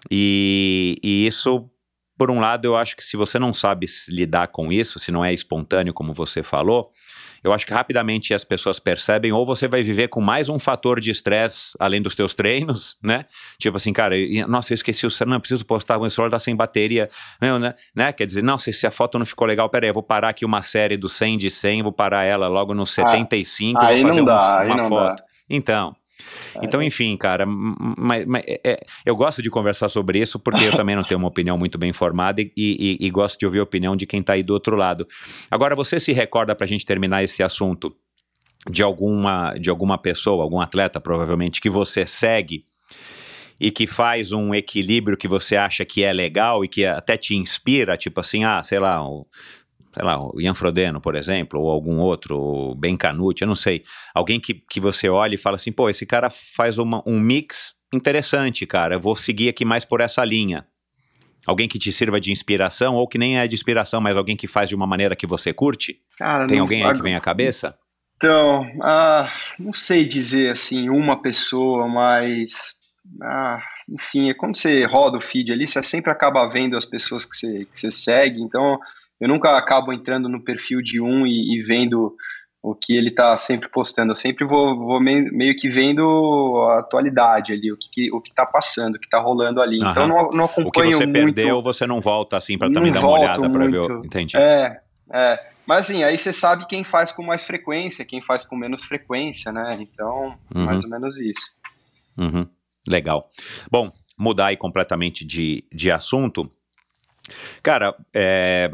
E, e isso por um lado, eu acho que se você não sabe lidar com isso, se não é espontâneo, como você falou, eu acho que rapidamente as pessoas percebem, ou você vai viver com mais um fator de estresse além dos teus treinos, né? Tipo assim, cara, nossa, eu esqueci o celular, não preciso postar, o celular tá sem bateria, né? né? Quer dizer, não, se, se a foto não ficou legal, peraí, eu vou parar aqui uma série do 100 de 100, vou parar ela logo no 75, ah, vou fazer
dá,
uma, uma foto. Dá. Então, então, enfim, cara, mas, mas é, é, eu gosto de conversar sobre isso porque eu também não tenho uma opinião muito bem formada e, e, e gosto de ouvir a opinião de quem está aí do outro lado. Agora, você se recorda, para a gente terminar esse assunto, de alguma, de alguma pessoa, algum atleta, provavelmente, que você segue e que faz um equilíbrio que você acha que é legal e que até te inspira, tipo assim, ah, sei lá, sei lá, o Ian Frodeno, por exemplo, ou algum outro, o Ben Canucci, eu não sei. Alguém que, que você olha e fala assim, pô, esse cara faz uma, um mix interessante, cara, eu vou seguir aqui mais por essa linha. Alguém que te sirva de inspiração, ou que nem é de inspiração, mas alguém que faz de uma maneira que você curte? Cara, Tem alguém aí que vem à cabeça?
Então, ah, não sei dizer assim, uma pessoa, mas. Ah, enfim, é quando você roda o feed ali, você sempre acaba vendo as pessoas que você, que você segue, então eu nunca acabo entrando no perfil de um e, e vendo o que ele está sempre postando. Eu sempre vou, vou meio, que vendo a atualidade ali, o que, o que está passando, o que está rolando ali. Uhum. Então não, não acompanho muito. O que
você
muito,
perdeu, você não volta assim para também dar uma olhada para ver. Entendi.
É, é. Mas assim, aí você sabe quem faz com mais frequência, quem faz com menos frequência, né? Então, uhum. mais ou menos isso.
Uhum. Legal. Bom, mudar aí completamente de, de assunto. Cara, é,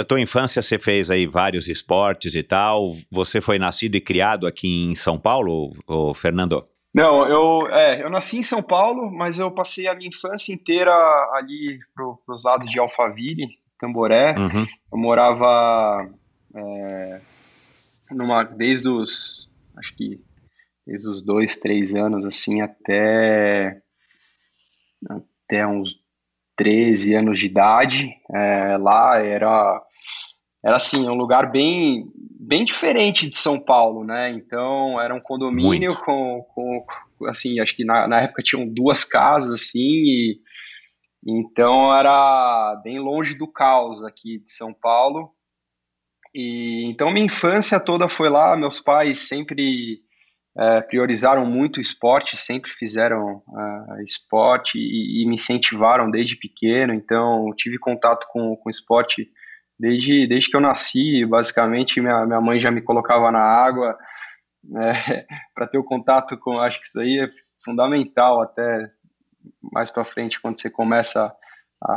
a tua infância você fez aí vários esportes e tal. Você foi nascido e criado aqui em São Paulo, ou Fernando?
Não, eu, é, eu nasci em São Paulo, mas eu passei a minha infância inteira ali para os lados de Alphaville, Tamboré. Uhum. Eu morava é, numa, desde os, acho que desde os dois, três anos, assim, até, até uns 13 anos de idade. É, lá era, era assim, um lugar bem, bem diferente de São Paulo, né? Então era um condomínio com, com, assim, acho que na, na época tinham duas casas, assim, e então era bem longe do caos aqui de São Paulo. E então minha infância toda foi lá, meus pais sempre é, priorizaram muito o esporte, sempre fizeram uh, esporte e, e, me incentivaram desde pequeno. Então tive contato com, com esporte desde, desde que eu nasci. Basicamente minha, minha mãe já me colocava na água é, para ter o contato com. Acho que isso aí é fundamental até mais para frente quando você começa a,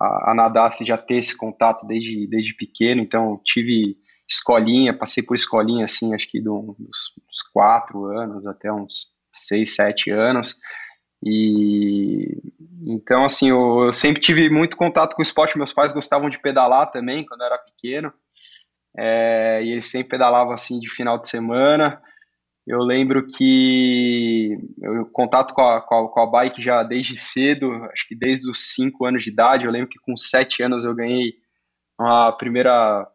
a, a, nadar, você já ter esse contato desde, desde pequeno, então tive escolinha, passei por escolinha assim, acho que do, dos, dos quatro anos até uns seis, sete anos, e então assim, eu, eu, sempre tive muito contato com o esporte, meus pais gostavam de pedalar também quando eu era pequeno, é, e eles sempre pedalavam assim de final de semana, eu lembro que eu contato com a, com a, com a bike já desde cedo, acho que desde os 5 anos de idade. Eu lembro que com 7 anos eu ganhei uma primeira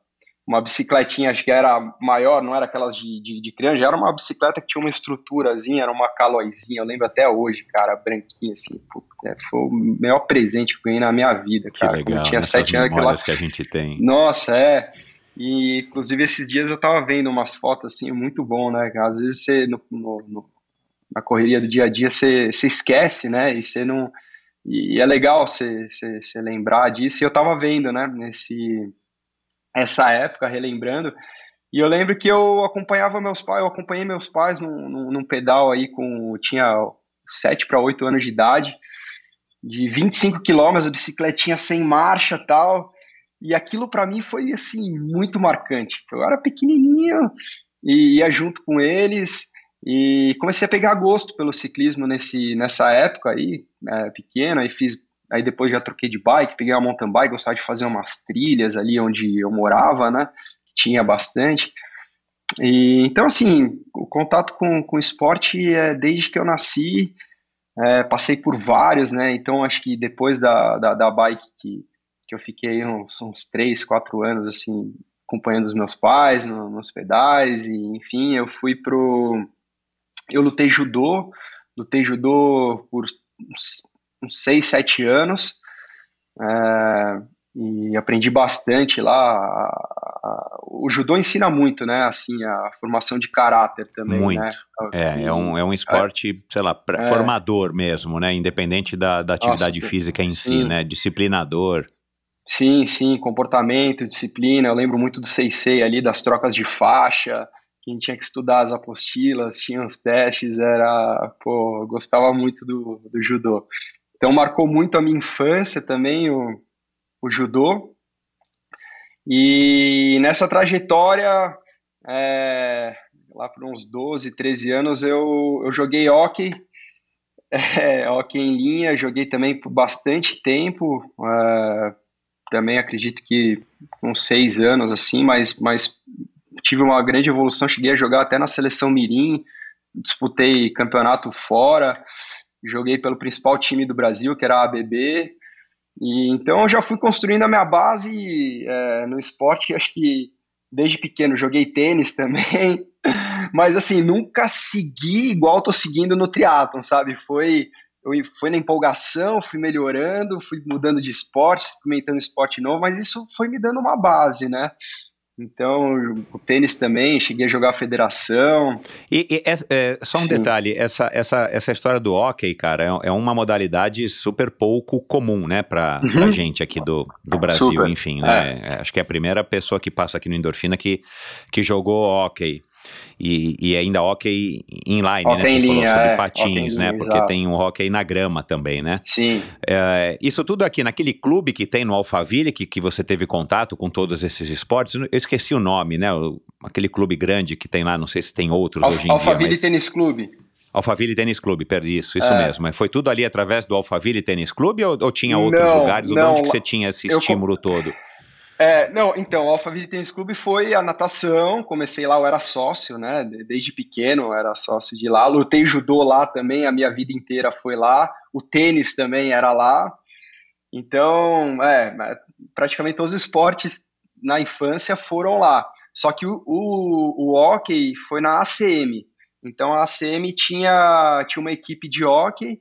uma bicicletinha, acho que era maior, não era aquelas de, de, de criança, já era uma bicicleta que tinha uma estruturazinha, era uma calóizinha, eu lembro até hoje, cara, branquinha, assim, é, foi o melhor presente que eu ganhei na minha vida, cara.
Que legal, tinha sete anos. Aquela... que a gente tem.
Nossa, é, e, inclusive, esses dias eu tava vendo umas fotos, assim, muito bom, né? Às vezes você, no, no, no, na correria do dia a dia, você, você esquece, né? E você não... E, é legal você, você, você lembrar disso. E eu tava vendo, né? Nesse... Essa época, relembrando. E eu lembro que eu acompanhava meus pais, eu acompanhei meus pais num, num, num pedal aí com... Tinha 7 para 8 anos de idade, de 25 quilômetros, bicicletinha sem marcha tal e aquilo para mim foi assim muito marcante. Eu era pequenininho e ia junto com eles e comecei a pegar gosto pelo ciclismo nesse nessa época aí, né, pequena, e fiz aí depois já troquei de bike, peguei uma mountain bike, gostava de fazer umas trilhas ali onde eu morava, né? Tinha bastante. E, então, assim, o contato com, com esporte é desde que eu nasci, é, passei por vários, né? Então, acho que depois da, da, da bike que, que eu fiquei uns, uns três, quatro anos, assim, acompanhando os meus pais no, nos pedais, e enfim, eu fui pro... Eu lutei judô, lutei judô por uns, uns seis, sete anos, é, e aprendi bastante lá. o judô ensina muito, né? Assim, a formação de caráter também.
Muito.
Né?
É, é um, é um esporte, é, sei lá, é, formador mesmo, né? Independente da, da atividade nossa, física em sim. si, né? Disciplinador.
Sim, sim, comportamento, disciplina. Eu lembro muito do Seisei ali, das trocas de faixa, que a gente tinha que estudar as apostilas, tinha os testes, era, pô, gostava muito do, do judô. Então marcou muito a minha infância também o, o judô. E nessa trajetória, é, lá por uns 12, 13 anos, eu, eu joguei hockey, é, hockey em linha, joguei também por bastante tempo, é, também acredito que uns seis anos assim, mas, mas tive uma grande evolução, cheguei a jogar até na seleção Mirim, disputei campeonato fora, joguei pelo principal time do Brasil, que era a ABB, e então eu já fui construindo a minha base é, no esporte, acho que desde pequeno joguei tênis também, mas assim, nunca segui igual tô seguindo no triatlon, sabe? Foi eu fui na empolgação, fui melhorando, fui mudando de esporte, experimentando esporte novo, mas isso foi me dando uma base, né? Então, o tênis também, cheguei a jogar a federação.
E, e é, é, só um Sim. detalhe, essa, essa, essa história do hockey, cara, é, é uma modalidade super pouco comum, né, pra, uhum. pra gente aqui do, do Brasil, super. enfim, né? É. Acho que é a primeira pessoa que passa aqui no Endorfina que, que jogou hockey. E, e ainda hockey inline,
hockey
né? Você
em
falou
linha,
sobre
é,
patins, né? Porque
exato.
tem um hockey na grama também, né?
Sim.
É, isso tudo aqui naquele clube que tem no Alphaville, que, que você teve contato com todos esses esportes, eu esqueci o nome, né? O, aquele clube grande que tem lá, não sei se tem outros
Al
hoje em
Alphaville
dia. Mas...
Tênis Clube.
Alphaville Tênis Clube, perdi isso, isso é. mesmo. Foi tudo ali através do Alphaville Tênis Clube ou, ou tinha outros
não,
lugares?
Não,
onde que você tinha esse estímulo todo?
É, não, então, o Alphaville Tênis Clube foi a natação, comecei lá, eu era sócio, né, desde pequeno eu era sócio de lá, lutei judô lá também, a minha vida inteira foi lá, o tênis também era lá, Então, é, praticamente todos os esportes na infância foram lá. Só que o, o, o hockey foi na ACM. Então a ACM tinha, tinha uma equipe de hockey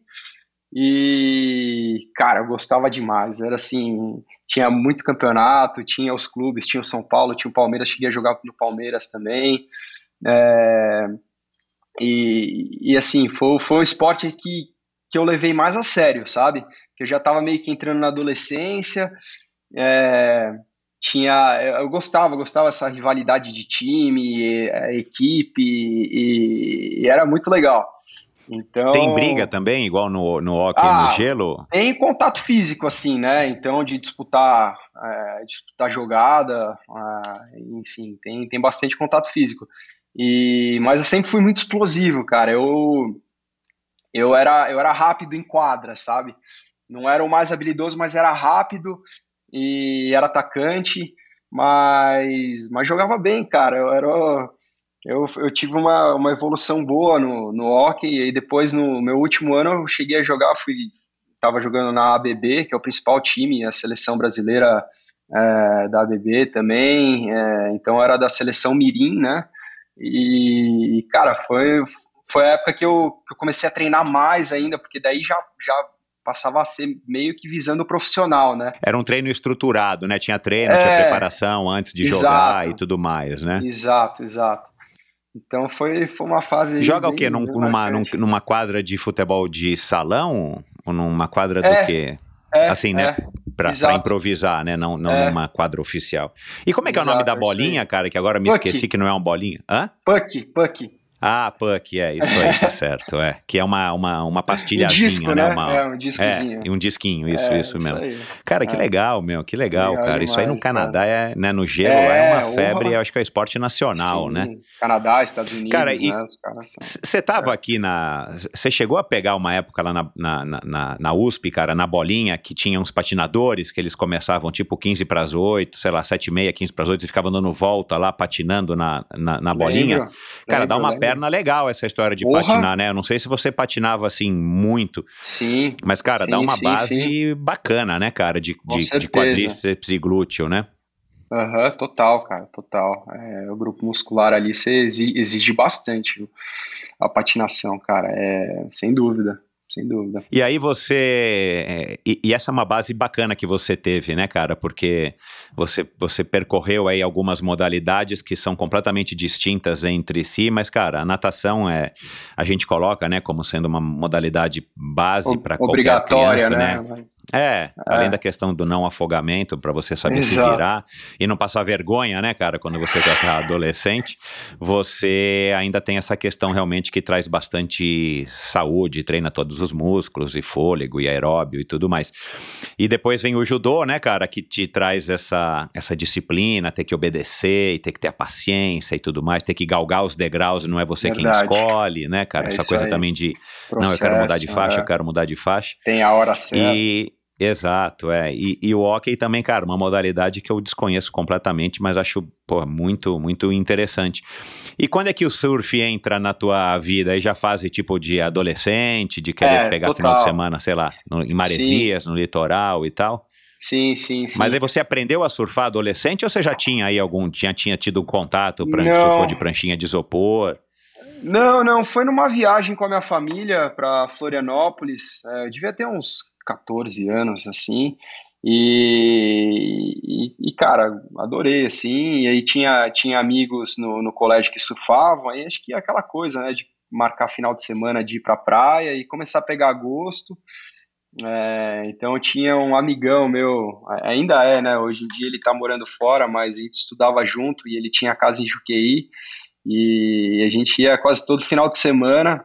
e, cara, eu gostava demais. Era assim, tinha muito campeonato, tinha os clubes, tinha o São Paulo, tinha o Palmeiras, cheguei a jogar no Palmeiras também. É, e, e, assim, foi, foi o esporte que, que eu levei mais a sério, sabe? Que eu já estava meio que entrando na adolescência. É, tinha eu gostava gostava dessa rivalidade de time equipe e, e, era muito legal então
tem briga também igual no no hockey ah, no gelo?
tem contato físico assim né? Então de disputar é, disputar jogada é, enfim tem tem bastante contato físico. E mas eu sempre fui muito explosivo cara. Eu eu era eu era rápido em quadra sabe? Não era o mais habilidoso mas era rápido e era atacante, mas, mas jogava bem, cara. Eu era eu, eu tive uma, uma evolução boa no, no hockey e depois no meu último ano eu cheguei a jogar, fui estava jogando na ABB, que é o principal time, a seleção brasileira é, da ABB também, é, então era da seleção Mirim, né? E, cara, foi, foi a época que eu, que eu comecei a treinar mais ainda, porque daí já, já passava a ser meio que visando o profissional, né?
Era um treino estruturado, né? Tinha treino, é, tinha preparação antes de exato, jogar e tudo mais, né?
Exato, exato. Então foi, foi uma fase.
Joga o quê? Num, numa, num, numa quadra de futebol de salão? Ou numa quadra é, do quê? É, assim, né? É, pra, pra, improvisar, né? Não, não é. numa quadra oficial. E como é que é o nome da bolinha, cara? Que agora me Puck. esqueci que não é uma bolinha. Hã?
Puck, Puck.
Ah, Puck, é, isso aí, tá certo, é. Que é uma, uma, uma pastilhazinha, um disco, né? Uma,
é, um discozinho.
É, um disquinho, isso, é, isso mesmo. Isso cara, que é. legal, meu, que legal, legal cara. Demais, isso aí no Canadá, é, né, no gelo, é, é uma febre, uma... acho que é esporte nacional,
Sim,
né?
Canadá, Estados Unidos,
cara,
e
né? Você tava é. aqui na... Você chegou a pegar uma época lá na, na, na, na, USP, cara, na bolinha, que tinha uns patinadores, que eles começavam tipo 15 para as 8, sei lá, 7 e meia, 15 para as 8, e ficavam dando volta lá, patinando na, na, na bolinha. Lembro, cara, lembro, dá uma lembro. Perna legal essa história de Porra. patinar, né? Eu não sei se você patinava assim muito.
Sim.
Mas, cara,
sim,
dá uma
sim,
base
sim.
bacana, né, cara? De, de, de quadríceps e glúteo, né?
Aham, uhum, total, cara, total. É, o grupo muscular ali você exige, exige bastante viu? a patinação, cara, é, sem dúvida sem dúvida.
E aí você. É, e, e, essa é uma base bacana que você teve, né, cara? Porque você, você percorreu aí algumas modalidades que são completamente distintas entre si, mas, cara, a natação é. A gente coloca, né, como sendo uma modalidade base para qualquer criança, né? né? É, é, além da questão do não afogamento, para você saber Exato. se virar e não passar vergonha, né, cara, quando você já tá adolescente, você ainda tem essa questão realmente que traz bastante saúde, treina todos os músculos e fôlego e aeróbio e tudo mais. E depois vem o judô, né, cara, que te traz essa, essa disciplina, ter que obedecer e ter que ter a paciência e tudo mais, ter que galgar os degraus, não é você Verdade. quem escolhe, né, cara, é essa coisa aí. também de, Processo, não, eu quero mudar de faixa, é. eu quero mudar de faixa.
Tem a hora certa.
E Exato, é. E, e, o hockey também, cara, uma modalidade que eu desconheço completamente, mas acho pô, muito, muito interessante. E quando é que o surf entra na tua vida? Aí já fase tipo de adolescente, de querer é, pegar total. final de semana, sei lá, no, em Maresias, sim. no litoral e tal?
Sim, sim, sim.
Mas aí você aprendeu a surfar adolescente ou você já tinha aí algum, tinha, tinha tido um contato, pran surfou de pranchinha de isopor?
Não, não, foi numa viagem com a minha família para Florianópolis, é, eu devia ter uns 14 anos, assim, e, e, e, cara, adorei, assim, e aí tinha, tinha amigos no, no colégio que surfavam, aí acho que é aquela coisa, né, de marcar final de semana de ir pra praia e começar a pegar gosto, é, então eu tinha um amigão meu, ainda é, né, hoje em dia ele tá morando fora, mas a gente estudava junto e ele tinha casa em Juqueí, e a gente ia quase todo final de semana,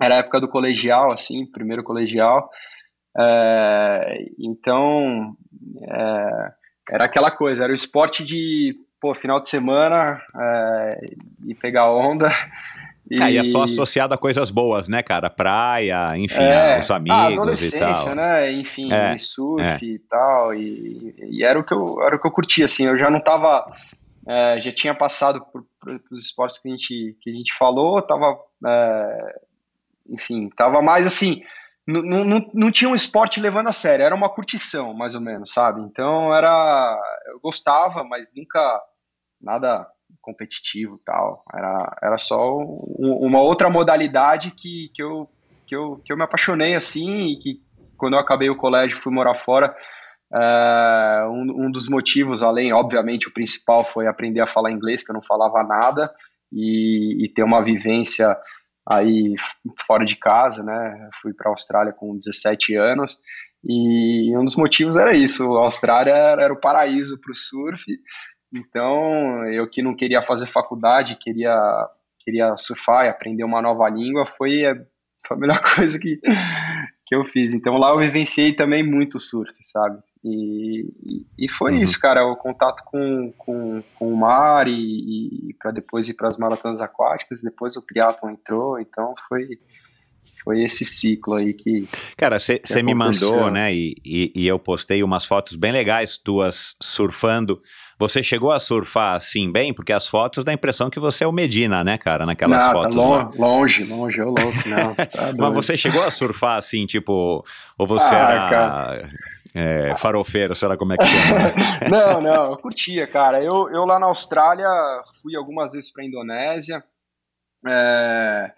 era a época do colegial, assim, primeiro colegial, é, então, é, era aquela coisa, era o esporte de, pô, final de semana é, e pegar onda.
E... É, e é só associado a coisas boas, né, cara? Praia, enfim, é, os amigos e tal.
né? Enfim, é, surf é. e tal. E, e, era, o que eu, era o que eu curtia, assim. Eu já não tava... É, já tinha passado por, por, os esportes que a gente, que a gente falou, tava... É, enfim, tava mais assim não, não, não tinha um esporte levando a sério, era uma curtição, mais ou menos, sabe? Então era. Eu gostava, mas nunca nada competitivo tal. Era, era só um, uma outra modalidade que, que, eu, que, eu, que eu me apaixonei assim e que quando eu acabei o colégio fui morar fora. É, um, um, dos motivos, além, obviamente, o principal foi aprender a falar inglês, que eu não falava nada, e, e ter uma vivência aí fora de casa, né? Fui para a Austrália com 17 anos, e um dos motivos era isso: a Austrália era, o paraíso para o surf, então eu que não queria fazer faculdade, queria, queria surfar e aprender uma nova língua, foi, foi a melhor coisa que, que eu fiz. Então lá eu vivenciei também muito surf, sabe? E, e foi uhum. isso, cara, o contato com, com, com o mar e, e para depois ir para as maratonas aquáticas, depois o triatlon entrou, então foi foi esse ciclo aí que.
Cara, você me mandou, né? E, e, e, eu postei umas fotos bem legais tuas surfando. Você chegou a surfar assim bem? Porque as fotos dá a impressão que você é o Medina, né, cara? Naquelas não, fotos.
Tá longe, longe, longe, eu louco, não. Tá
Mas você chegou a surfar assim, tipo. Ou você ah, era. Cara. É, farofeiro, sei lá como é que chama.
não, não, eu curtia, cara. Eu, eu lá na Austrália fui algumas vezes para Indonésia. É,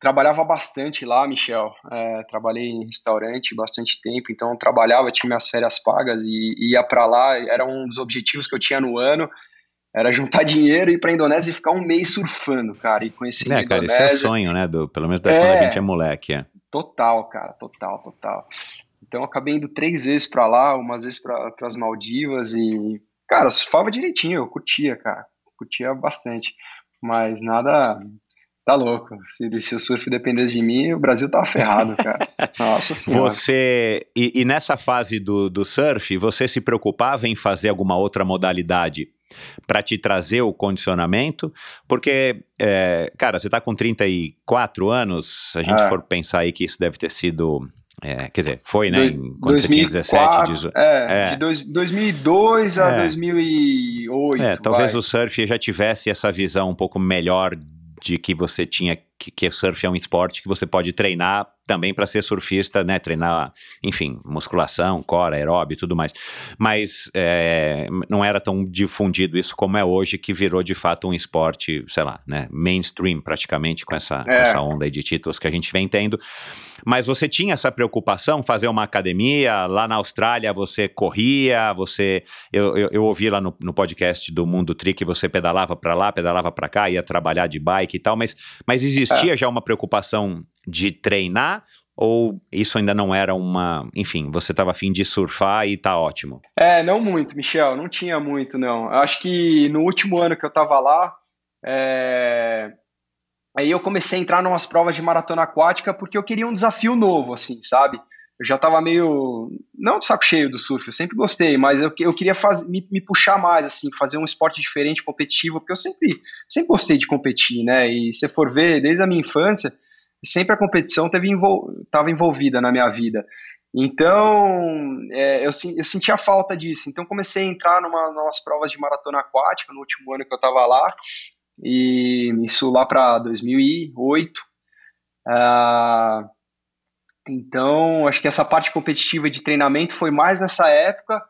trabalhava bastante lá, Michel. É, trabalhei em restaurante bastante tempo, então trabalhava, tinha minhas férias pagas e ia para lá. Era um dos objetivos que eu tinha no ano. Era juntar dinheiro, ir pra Indonésia e ficar um mês surfando, cara, e conhecer
é, a Indonésia. cara, isso é sonho, né? Do, pelo menos da é, quando a gente é moleque, é.
Total, cara, total, total. Então acabei indo três vezes para lá, umas vezes para as Maldivas e, cara, surfava direitinho, eu curtia, cara, curtia bastante. Mas nada, tá louco. Se, se o surf dependesse de mim, o Brasil tava ferrado, cara. Nossa senhora.
Você, e, e nessa fase do, do surf, você se preocupava em fazer alguma outra modalidade? para te trazer o condicionamento, porque, é, cara, você está com 34 anos, se a gente é. for pensar aí que isso deve ter sido é, quer dizer, foi, né? quando 2004, você tinha 17, 18.
É, é. de dois, 2002 a é. 2008.
É, talvez vai. o surf já tivesse essa visão um pouco melhor de que você tinha que, que surf é um esporte que você pode treinar também para ser surfista, né? Treinar, enfim, musculação, core, aeróbio e tudo mais. Mas é, não era tão difundido isso como é hoje, que virou de fato um esporte, sei lá, né? Mainstream praticamente com essa, é. essa onda de títulos que a gente vem tendo. Mas você tinha essa preocupação, fazer uma academia, lá na Austrália você corria, você. Eu, eu, eu ouvi lá no, no, podcast do Mundo Tri que você pedalava para lá, pedalava para cá, ia trabalhar de bike e tal, mas, mas existia é. já uma preocupação de treinar ou isso ainda não era uma. Enfim, você estava afim de surfar e tá ótimo?
É, não muito, Michel, não tinha muito, não. Acho que no último ano que eu estava lá, é... aí eu comecei a entrar em umas provas de maratona aquática porque eu queria um desafio novo, assim, sabe? Eu já estava meio. Não de saco cheio do surf, eu sempre gostei, mas eu, eu queria faz... me, me puxar mais, assim, fazer um esporte diferente, competitivo, porque eu sempre, sempre gostei de competir, né? E se for ver, desde a minha infância sempre a competição estava envol envolvida na minha vida. Então, é, eu, eu sentia falta disso. Então, comecei a entrar numa, numas provas de maratona aquática no último ano que eu estava lá, e isso lá para 2008. Uh, então, acho que essa parte competitiva de treinamento foi mais nessa época.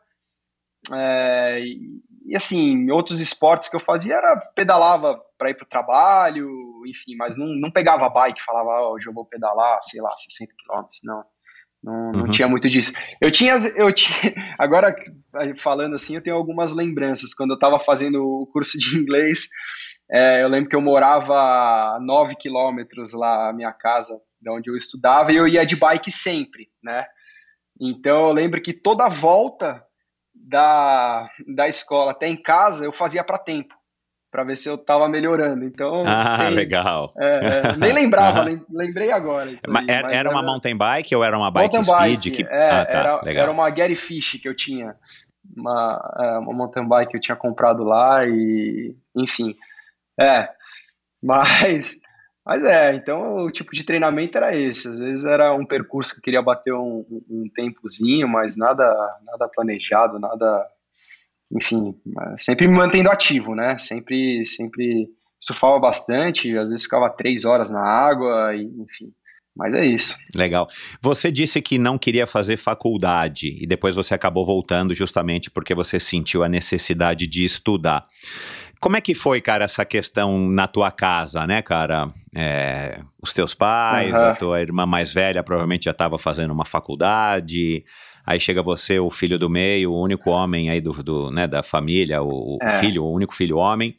É, e assim, outros esportes que eu fazia era pedalava para ir para o trabalho, enfim, mas não, não pegava bike, falava, oh, hoje eu vou pedalar, sei lá, 60 quilômetros, não. Não, não uhum. tinha muito disso. Eu tinha, eu tinha, agora falando assim, eu tenho algumas lembranças. Quando eu estava fazendo o curso de inglês, é, eu lembro que eu morava a 9 quilômetros lá, a minha casa, de onde eu estudava, e eu ia de bike sempre, né? Então eu lembro que toda volta da, da escola até em casa eu fazia para tempo, para ver se eu estava melhorando. Então,
ah, tem, legal.
É, é, nem lembrava, lembrei agora. Aí,
era, era, uma mountain bike ou era uma bike mountain speed? Bike,
que... é, ah, tá, era, era uma Gary Fish que eu tinha, uma, é, uma mountain bike que eu tinha comprado lá e, enfim, é, mas mas é, então o tipo de treinamento era esse. Às vezes era um percurso que queria bater um, um tempozinho, mas nada, nada planejado, nada. Enfim, sempre me mantendo ativo, né? Sempre, sempre surfava bastante, às vezes ficava três horas na água, e, enfim. Mas é isso.
Legal. Você disse que não queria fazer faculdade e depois você acabou voltando justamente porque você sentiu a necessidade de estudar. Como é que foi, cara, essa questão na tua casa, né, cara? É, os teus pais,
Aham.
a tua irmã mais velha provavelmente já estava fazendo uma faculdade. Aí chega você, o filho do meio, o único homem aí do, do, né, da família, o, o
É.
filho, o único filho homem.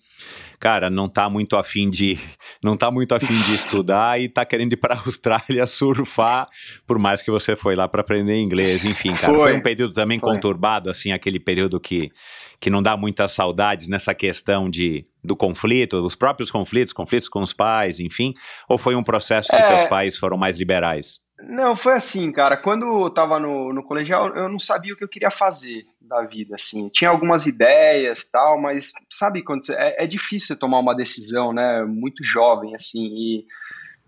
Cara, não tá muito afim de não tá muito afim de estudar e tá querendo ir para Austrália surfar, por mais que você foi lá para aprender inglês, enfim, cara, foi,
Foi.
um período também
Foi.
conturbado assim, aquele período que que não dá muitas saudades nessa questão de do conflito, os próprios conflitos, conflitos com os pais, enfim, ou foi um processo que
É.
teus pais foram mais liberais?
Não, foi assim, cara. Quando eu tava no, no colegial, eu não sabia o que eu queria fazer da vida, assim. Eu tinha algumas ideias tal, mas sabe quando você, é, é difícil tomar uma decisão, né? Muito jovem, assim. E,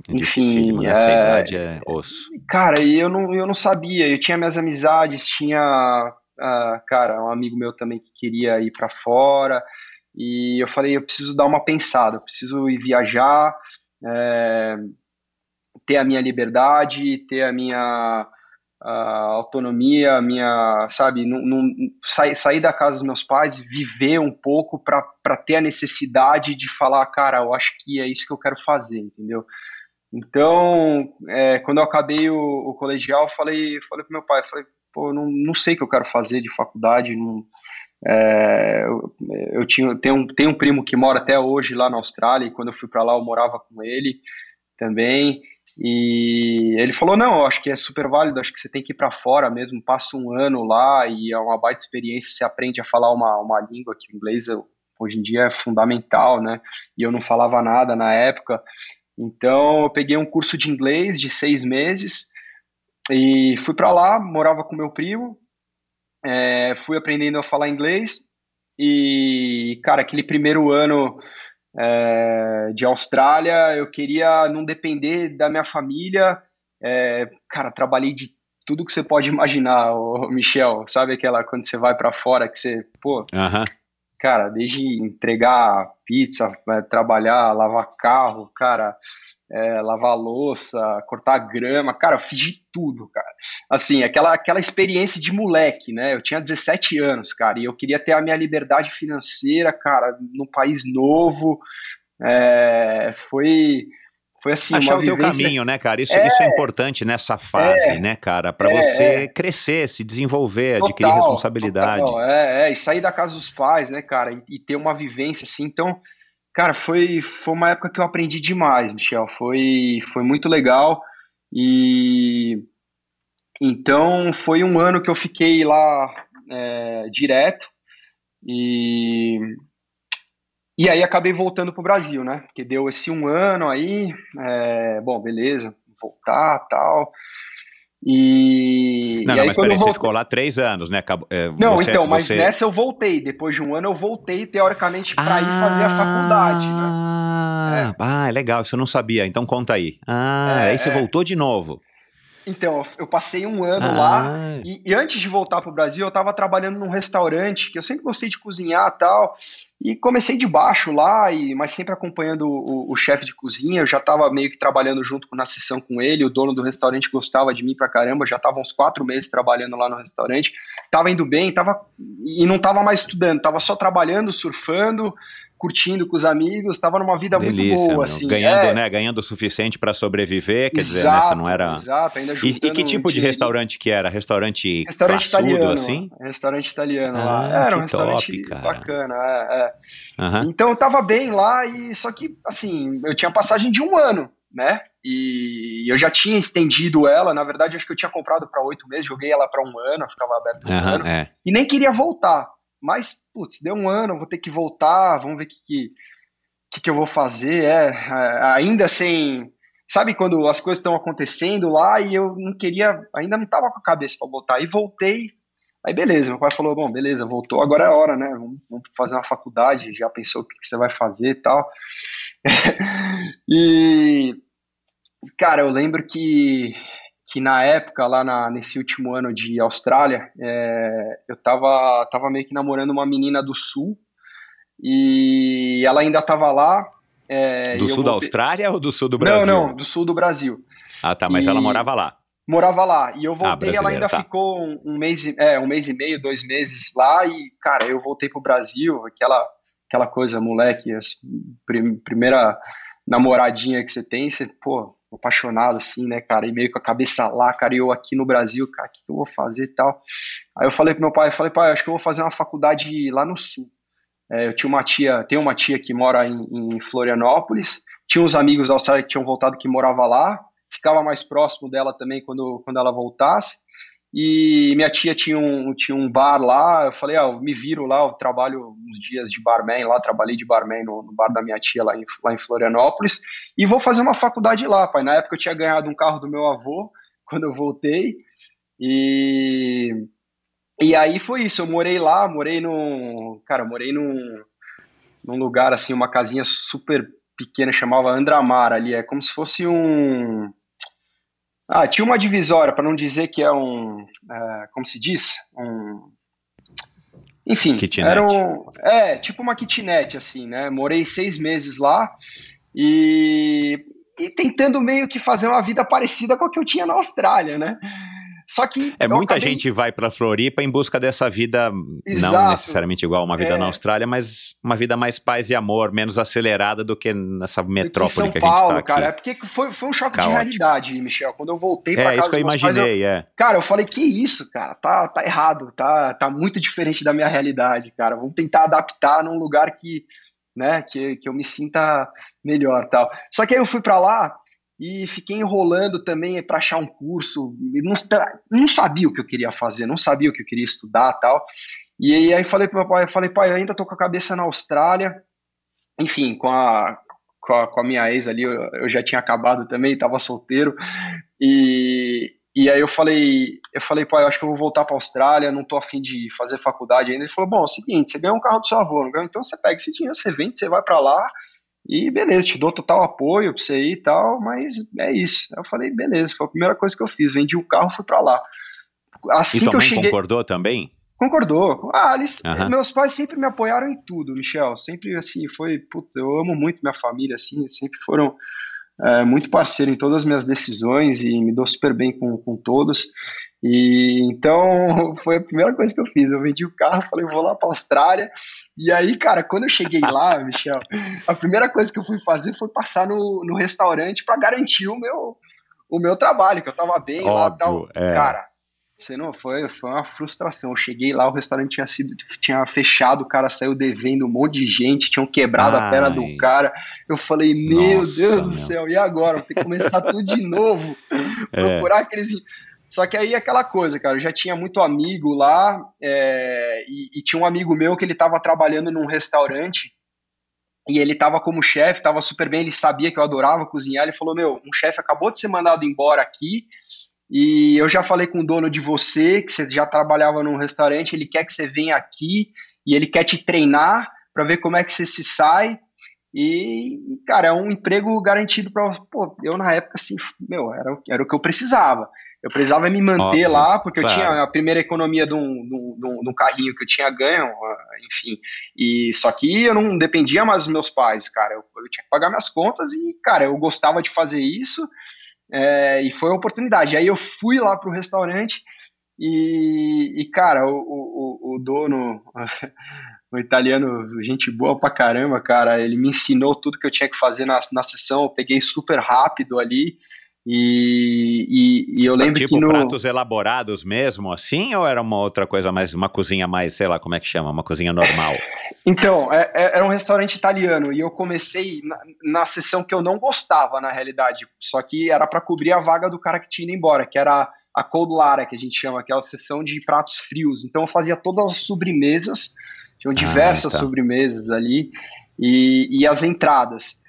É
Enfim,
nessa
é-
idade é osso.
cara, e eu não, eu não sabia. Eu tinha minhas amizades, tinha, ah, cara, um amigo meu também que queria ir pra fora. E eu falei, eu preciso dar uma pensada, eu preciso ir viajar, é, ter a minha liberdade, ter a minha autonomia, a minha, sabe, sair, sair da casa dos meus pais, viver um pouco para ter a necessidade de falar, cara, eu acho que é isso que eu quero fazer, entendeu? Então, é, quando eu acabei o, o colegial, falei, falei pro meu pai, falei, pô, não, não sei o que eu quero fazer de faculdade, não, é, eu, eu tinha, tenho, um, tenho um primo que mora até hoje lá na Austrália, e quando eu fui para lá eu morava com ele também, e ele falou, não, acho que é super válido, acho que você tem que ir para fora mesmo, passa um ano lá, e é uma baita experiência, você aprende a falar uma, uma língua que o inglês hoje em dia é fundamental, né, e eu não falava nada na época, então eu peguei um curso de inglês de seis meses, e fui para lá, morava com meu primo, é, fui aprendendo a falar inglês e, cara, aquele primeiro ano é, de Austrália, eu queria não depender da minha família. É, cara, trabalhei de tudo que você pode imaginar, ô, Michel. Sabe aquela quando você vai para fora que você, pô,
Aham.
cara, desde entregar pizza, trabalhar, lavar carro, cara, é, lavar louça, cortar grama, cara, eu fiz de tudo, cara. Assim, aquela, aquela experiência de moleque, né? Eu tinha 17 anos, cara, e eu queria ter a minha liberdade financeira, cara, num país novo. É, foi, foi assim,
Achar o teu
vivência-
caminho, né, cara? Isso é, isso é importante nessa fase, né, cara? Pra
É,
você
é.
crescer, se desenvolver, adquirir
Total,
responsabilidade.
total, é, é, e sair da casa dos pais, né, cara, e, e ter uma vivência assim. Então, cara, foi, foi uma época que eu aprendi demais, Michel. Foi, foi muito legal. E então foi um ano que eu fiquei lá é, direto. E, e aí acabei voltando pro Brasil, né? Porque deu esse um ano aí. é, bom, beleza, voltar tal. E,
Não,
e
não,
aí
mas
quando
peraí,
eu
você
voltei-
ficou lá três anos, né? Acabou- é,
não,
você-
então, mas
você-
nessa eu voltei. Depois de um ano eu voltei, teoricamente, para ir fazer a faculdade, né?
Ah, ah, é legal, isso eu não sabia. Então conta aí. Ah,
É,
aí você
é.
voltou de novo.
Então, eu passei um ano
Ah.
lá. E, e antes de voltar para o Brasil, eu estava trabalhando num restaurante, que eu sempre gostei de cozinhar e tal. E comecei de baixo lá, e, mas sempre acompanhando o, o chefe de cozinha. Eu já estava meio que trabalhando junto na sessão com ele. O dono do restaurante gostava de mim pra caramba. Já estava uns quatro meses trabalhando lá no restaurante. Tava indo bem, tava, e não estava mais estudando. Tava só trabalhando, surfando, curtindo com os amigos. Estava numa vida
Delícia,
muito boa, assim.
ganhando,
É,
né? Ganhando o suficiente pra sobreviver, quer dizer, né? Você não era.
Exato, ainda
E, e que tipo de restaurante que era? Restaurante,
Restaurante italiano,
assim?
restaurante italiano
Ah,
lá. Era um restaurante
top,
bacana, é, é.
Aham.
Então eu tava bem lá e só que assim, eu tinha passagem de um ano, né? E eu já tinha estendido ela, na verdade acho que eu tinha comprado para oito meses, joguei ela para um ano, ficava aberto por um ano
é.
e nem queria voltar. Mas, putz, deu um ano, vou ter que voltar, vamos ver o que, que, que, que eu vou fazer. É, é, ainda sem. Sabe quando as coisas estão acontecendo lá e eu não queria, ainda não tava com a cabeça para voltar. E voltei. Aí beleza, meu pai falou: bom, beleza, voltou, agora é a hora, né? Vamos, vamos fazer uma faculdade, já pensou o que, que você vai fazer e tal. e, cara, eu lembro que que na época, lá na, nesse último ano de Austrália, é, eu tava, tava meio que namorando uma menina do sul e ela ainda tava lá É,
do sul da
voltei-
Austrália ou do sul do Brasil?
Não, não, do sul do Brasil.
Ah, tá, mas
E-
ela morava lá.
Morava lá. E eu voltei, ela
brasileira,
ainda
tá.
ficou um, um mês, e- é, um mês e meio, dois meses lá. E, cara, eu voltei pro Brasil, aquela, aquela coisa, moleque, as prim- primeira namoradinha que você tem, você, pô, apaixonado assim, né, cara? E meio com a cabeça lá, cara, e eu aqui no Brasil, cara, o que eu vou fazer e tal? Aí eu falei pro meu pai, falei, pai, acho que eu vou fazer uma faculdade lá no sul. É, eu tinha uma tia, tenho uma tia que mora em, em Florianópolis, tinha uns amigos da Austrália que tinham voltado que morava lá, ficava mais próximo dela também quando, quando ela voltasse. E minha tia tinha um, tinha um bar lá, eu falei, ah, eu me viro lá, eu trabalho uns dias de barman lá, trabalhei de barman no, no bar da minha tia lá em, lá em Florianópolis, e vou fazer uma faculdade lá, pai. Na época eu tinha ganhado um carro do meu avô, quando eu voltei, e, e aí foi isso, eu morei lá, morei num, cara, morei num, num lugar assim, uma casinha super pequena, chamava Andramar ali, é como se fosse um... Ah, tinha uma divisória, para não dizer que é um, é, como se diz? Um... Enfim,
Kitnet.
era um, é, tipo uma kitnet, assim, né? Morei seis meses lá e, e tentando meio que fazer uma vida parecida com a que eu tinha na Austrália, né? Só que
É, muita
acabei-
gente vai pra Floripa em busca dessa vida, não
Exato.
necessariamente igual a uma vida
É.
na Austrália, mas uma vida mais paz e amor, menos acelerada do que nessa metrópole
São
que a gente
Paulo,
tá aqui.
cara, é porque foi, foi um choque
Caótico.
de realidade, Michel. Quando eu voltei pra
é,
casa
isso que eu
meus pais, eu-
imaginei, é.
Cara, eu falei, que isso, cara, tá, tá errado, tá, tá muito diferente da minha realidade, cara. Vamos tentar adaptar num lugar que, né, que, que eu me sinta melhor, tal. Só que aí eu fui pra lá e fiquei enrolando também para achar um curso, não, não sabia o que eu queria fazer, não sabia o que eu queria estudar, tal. E aí, aí falei pro meu pai, falei, pai, eu ainda tô com a cabeça na Austrália. Enfim, com a com a, com a minha ex ali, eu, eu já tinha acabado também, tava solteiro. E, e aí eu falei, eu falei, pai, eu acho que eu vou voltar para Austrália, não tô afim de fazer faculdade ainda. Ele falou, bom, é o seguinte, você ganhou um carro do seu avô, não ganhou? Então você pega esse dinheiro, você vende, você vai para lá e beleza, te dou total apoio pra você ir e tal, mas é isso. Eu falei, beleza, foi a primeira coisa que eu fiz, vendi o carro, fui para lá.
E
Assim que
tua
eu
mãe
cheguei,
concordou também?
Concordou. Ah, eles,
Aham.
meus pais sempre me apoiaram em tudo, Michel. Sempre assim, foi, puta, eu amo muito minha família, assim, sempre foram é, muito parceiros em todas as minhas decisões e me dou super bem com, com todos. E então foi a primeira coisa que eu fiz. Eu vendi o carro, falei, vou lá para Austrália. E aí, cara, quando eu cheguei lá, Michel, a primeira coisa que eu fui fazer foi passar no, no restaurante para garantir o meu, o meu trabalho, que eu tava bem lá tal.
Óbvio, é.
Cara, você não foi, foi uma frustração. Eu cheguei lá, o restaurante tinha sido tinha fechado, o cara saiu devendo um monte de gente, tinham quebrado a perna
Ai.
do cara. Eu falei, meu
Nossa,
Deus do
meu.
céu, e agora? Vou ter que começar tudo de novo.
É.
Procurar aqueles. Só que aí é aquela coisa, cara, eu já tinha muito amigo lá, é, e, e tinha um amigo meu que ele tava trabalhando num restaurante e ele tava como chefe, tava super bem, ele sabia que eu adorava cozinhar, ele falou, meu, um chefe acabou de ser mandado embora aqui, e eu já falei com o dono de você, que você já trabalhava num restaurante, ele quer que você venha aqui, e ele quer te treinar para ver como é que você se sai, e, cara, é um emprego garantido para pô, eu na época, assim, meu, era, era o que eu precisava. Eu precisava me manter
Óbvio,
lá, porque eu
claro.
tinha a primeira economia de um, de um- de um- carrinho que eu tinha ganho, ah, enfim. E só que eu não dependia mais dos meus pais, cara. Eu, eu tinha que pagar minhas contas e, cara, eu gostava de fazer isso. é, e foi a oportunidade. Aí eu fui lá pro restaurante e, e, cara, o, o, o- o dono, o italiano, gente boa pra caramba, cara, ele me ensinou tudo que eu tinha que fazer na, na sessão. Eu peguei super rápido ali. E, e, e eu lembro
tipo
que no.
pratos elaborados mesmo, assim? Ou era uma outra coisa mais, uma cozinha mais, sei lá, como é que chama? Uma cozinha normal?
Então, é- é- era um restaurante italiano e eu comecei na, na sessão que eu não gostava, na realidade. Só que era para cobrir a vaga do cara que tinha ido embora, que era a cold lara, que a gente chama, que é a sessão de pratos frios. Então eu fazia todas as sobremesas, tinham diversas
tá.
sobremesas ali, e, e as entradas.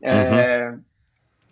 É,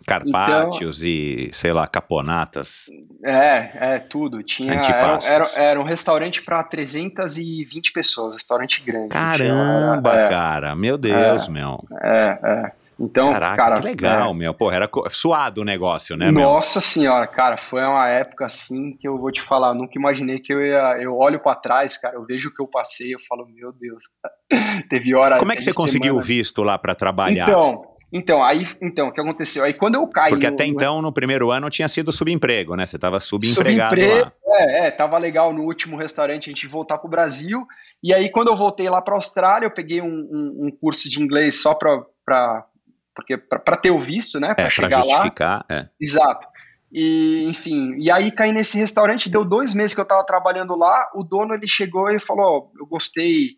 Carpaccios e, sei lá, caponatas.
É, é, tudo. Tinha, era, era, era um restaurante para 320 pessoas, restaurante grande.
Caramba,
Era-
cara. Meu Deus, meu.
É, é. Então,
Caraca,
cara,
que legal,
é.
meu. Porra, era suado o negócio, né, meu?
Nossa senhora, cara, foi uma época assim que eu vou te falar, nunca imaginei que eu ia. Eu olho pra trás, cara, eu vejo o que eu passei, eu falo, meu Deus, cara. Teve hora.
Como é que você conseguiu o visto lá pra trabalhar?
Então, Então, aí, então, o que aconteceu? Aí quando eu caí.
Porque até
no-
então, no primeiro ano, tinha sido subemprego, né? Você estava subempregado lá.
É, é, tava legal no último restaurante a gente voltar pro Brasil. E aí, quando eu voltei lá pra Austrália, eu peguei um, um- um curso de inglês só pra, pra, porque, pra, pra ter o visto, né? Pra
É, para
chegar lá.
justificar. É.
Exato. E, enfim, e aí caí nesse restaurante, deu dois meses que eu tava trabalhando lá, o dono ele chegou e falou, ó, eu gostei,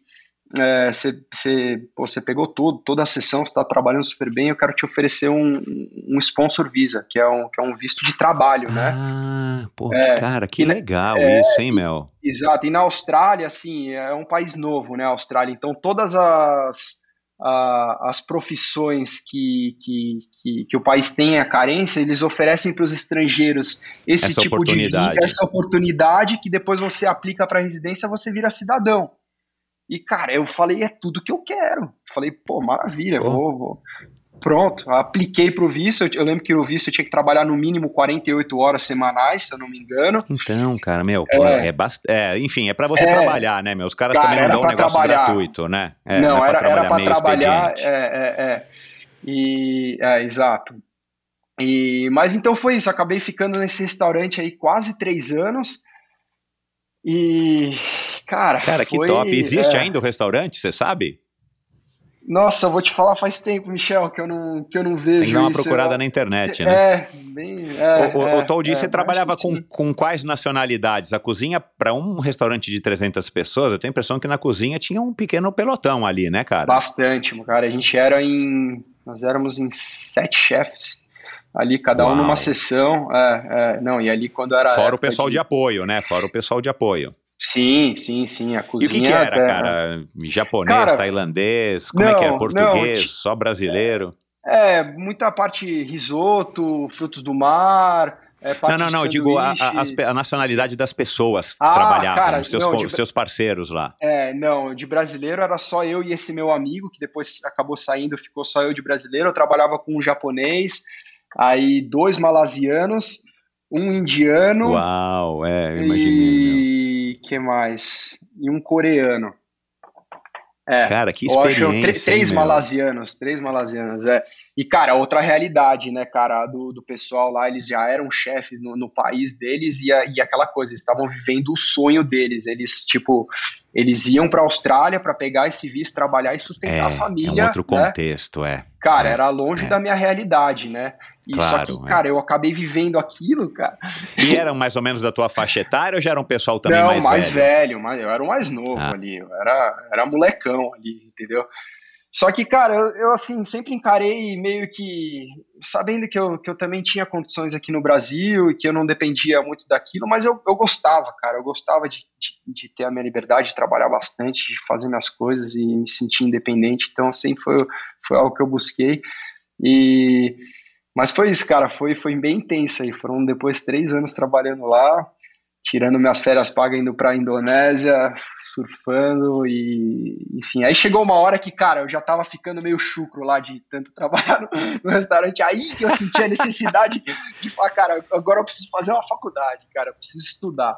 você você pegou tudo, toda a sessão, você tá trabalhando super bem, eu quero te oferecer um, um sponsor visa, que é um, que é um visto de trabalho, né?
Ah, pô,
É,
cara, que
e
legal
é,
isso, hein, Mel?
Exato, e na Austrália, assim, é um país novo, né, a Austrália, então todas as, a- as profissões que, que, que, que o país tem a carência, eles oferecem para os estrangeiros esse
Essa
tipo de vida, essa oportunidade que depois você aplica para residência, você vira cidadão. E, cara, eu falei, é tudo que eu quero. Falei, pô, maravilha, vou, vou. Pronto, apliquei para o visto. Eu, eu lembro que o visto eu tinha que trabalhar no mínimo 48 horas semanais, se eu não me engano.
Então, cara, meu, pô,
É.
é, bast... é enfim, é pra você
É.
trabalhar, né, meu? Os caras
Cara,
também não dão um negócio
trabalhar.
gratuito, né? É,
não,
é
era, era para trabalhar, é, é, é. E, é, exato. E, mas então foi isso, acabei ficando nesse restaurante aí quase três anos. E, cara,
Cara, que
foi,
top. Existe
é.
ainda o restaurante, você sabe?
Nossa, eu vou te falar faz tempo, Michel, que eu não, que eu não vejo
Tem que dar uma procurada
eu,
na internet, né?
É, bem. É,
o,
é,
o Toldi,
é,
você trabalhava com, com quais nacionalidades? A cozinha, para um restaurante de 300 pessoas, eu tenho a impressão que na cozinha tinha um pequeno pelotão ali, né, cara?
Bastante, cara. A gente era em. Nós éramos em sete chefes. Ali, cada um
Uau.
numa sessão. É, é, não, e ali quando era.
Fora o pessoal de... apoio, né? Fora o pessoal de apoio.
Sim, sim, sim. A
E o
cozinha.
que, que era,
até-
cara? Japonês,
Cara,
tailandês? Como é que é?
não,
Português?
não,
Só brasileiro?
É, muita parte risoto, frutos do mar. É,
Não,
parte
não, não. Eu digo a, a- a nacionalidade das pessoas que
Ah,
trabalhavam,
cara,
os seus,
não, de-
seus parceiros lá.
É, não, de brasileiro era só eu e esse meu amigo, que depois acabou saindo, ficou só eu de brasileiro. Eu trabalhava com um japonês, aí dois malasianos, um indiano.
Uau, é, eu imaginei. meu.
Que mais? E um coreano. É,
Cara, que
eu acho
experiência.
três
meu?
malasianos, três malasianos, é. E, cara, outra realidade, né, cara, do, do pessoal lá, eles já eram chefes no, no país deles e, a- e aquela coisa, eles estavam vivendo o sonho deles. Eles, tipo, eles iam pra Austrália pra pegar esse visto, trabalhar e sustentar
É,
a
é
família.
um outro
né?
contexto, é.
Cara,
É,
era longe
é.
da minha realidade, né? E só
Claro,
que,
é.
cara, eu acabei vivendo aquilo, cara.
E eram mais ou menos da tua faixa etária ou já era um pessoal também
Não,
mais,
mais
velho?
velho, mais- eu era o mais novo
Ah.
ali, eu era, era molecão ali, entendeu? Só que, cara, eu, eu, assim, sempre encarei meio que, sabendo que eu, que eu também tinha condições aqui no Brasil e que eu não dependia muito daquilo, mas eu, eu gostava, cara, eu gostava de, de, de ter a minha liberdade, de trabalhar bastante, de fazer minhas coisas e me sentir independente, então sempre foi, foi algo que eu busquei. E, mas foi isso, cara, foi, foi bem intenso aí, foram depois três anos trabalhando lá, tirando minhas férias pagas indo pra Indonésia, surfando e enfim, aí chegou uma hora que, cara, eu já tava ficando meio chucro lá de tanto trabalhar no, no restaurante, aí que eu senti a necessidade de falar, cara, agora eu preciso fazer uma faculdade, cara, eu preciso estudar.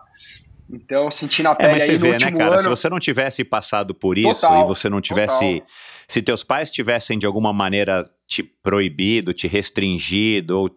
Então, eu senti na
É,
pele
mas
aí
você
no
vê, né,
último
cara? Se
ano.
você não tivesse passado por isso
Total,
e você não tivesse.
total.
Se teus pais tivessem de alguma maneira te proibido, te restringido, ou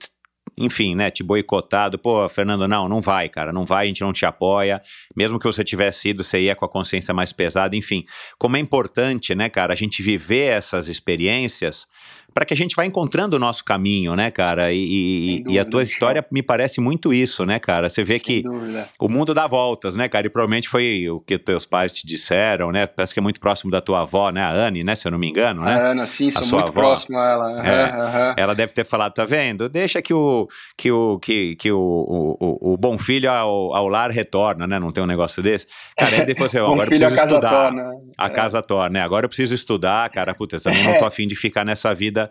enfim, né, te boicotado, pô, Fernando, não, não vai, cara, não vai, a gente não te apoia. Mesmo que você tivesse ido, você ia com a consciência mais pesada, enfim. Como é importante, né, cara, a gente viver essas experiências para que a gente vá encontrando o nosso caminho, né, cara? E, e- e a tua história me parece muito isso, né, cara? Você vê
Sem
que
dúvida.
o mundo dá voltas, né, cara? E provavelmente foi o que teus pais te disseram, né? Parece que é muito próximo da tua avó, né? A Anne, né? Se eu não me engano, né?
A Ana, sim, sou
sua
muito
avó?
próximo a ela. aham,
É.
aham.
Ela deve ter falado, tá vendo? Deixa que o que o que, que o, o, o- o bom filho ao, ao lar retorna, né? Não tem um negócio desse. Cara, aí depois você, agora eu
a
preciso
casa
estudar.
torna.
A casa torna, né? Agora eu preciso estudar, cara. Puta, eu também não tô afim de ficar nessa vida,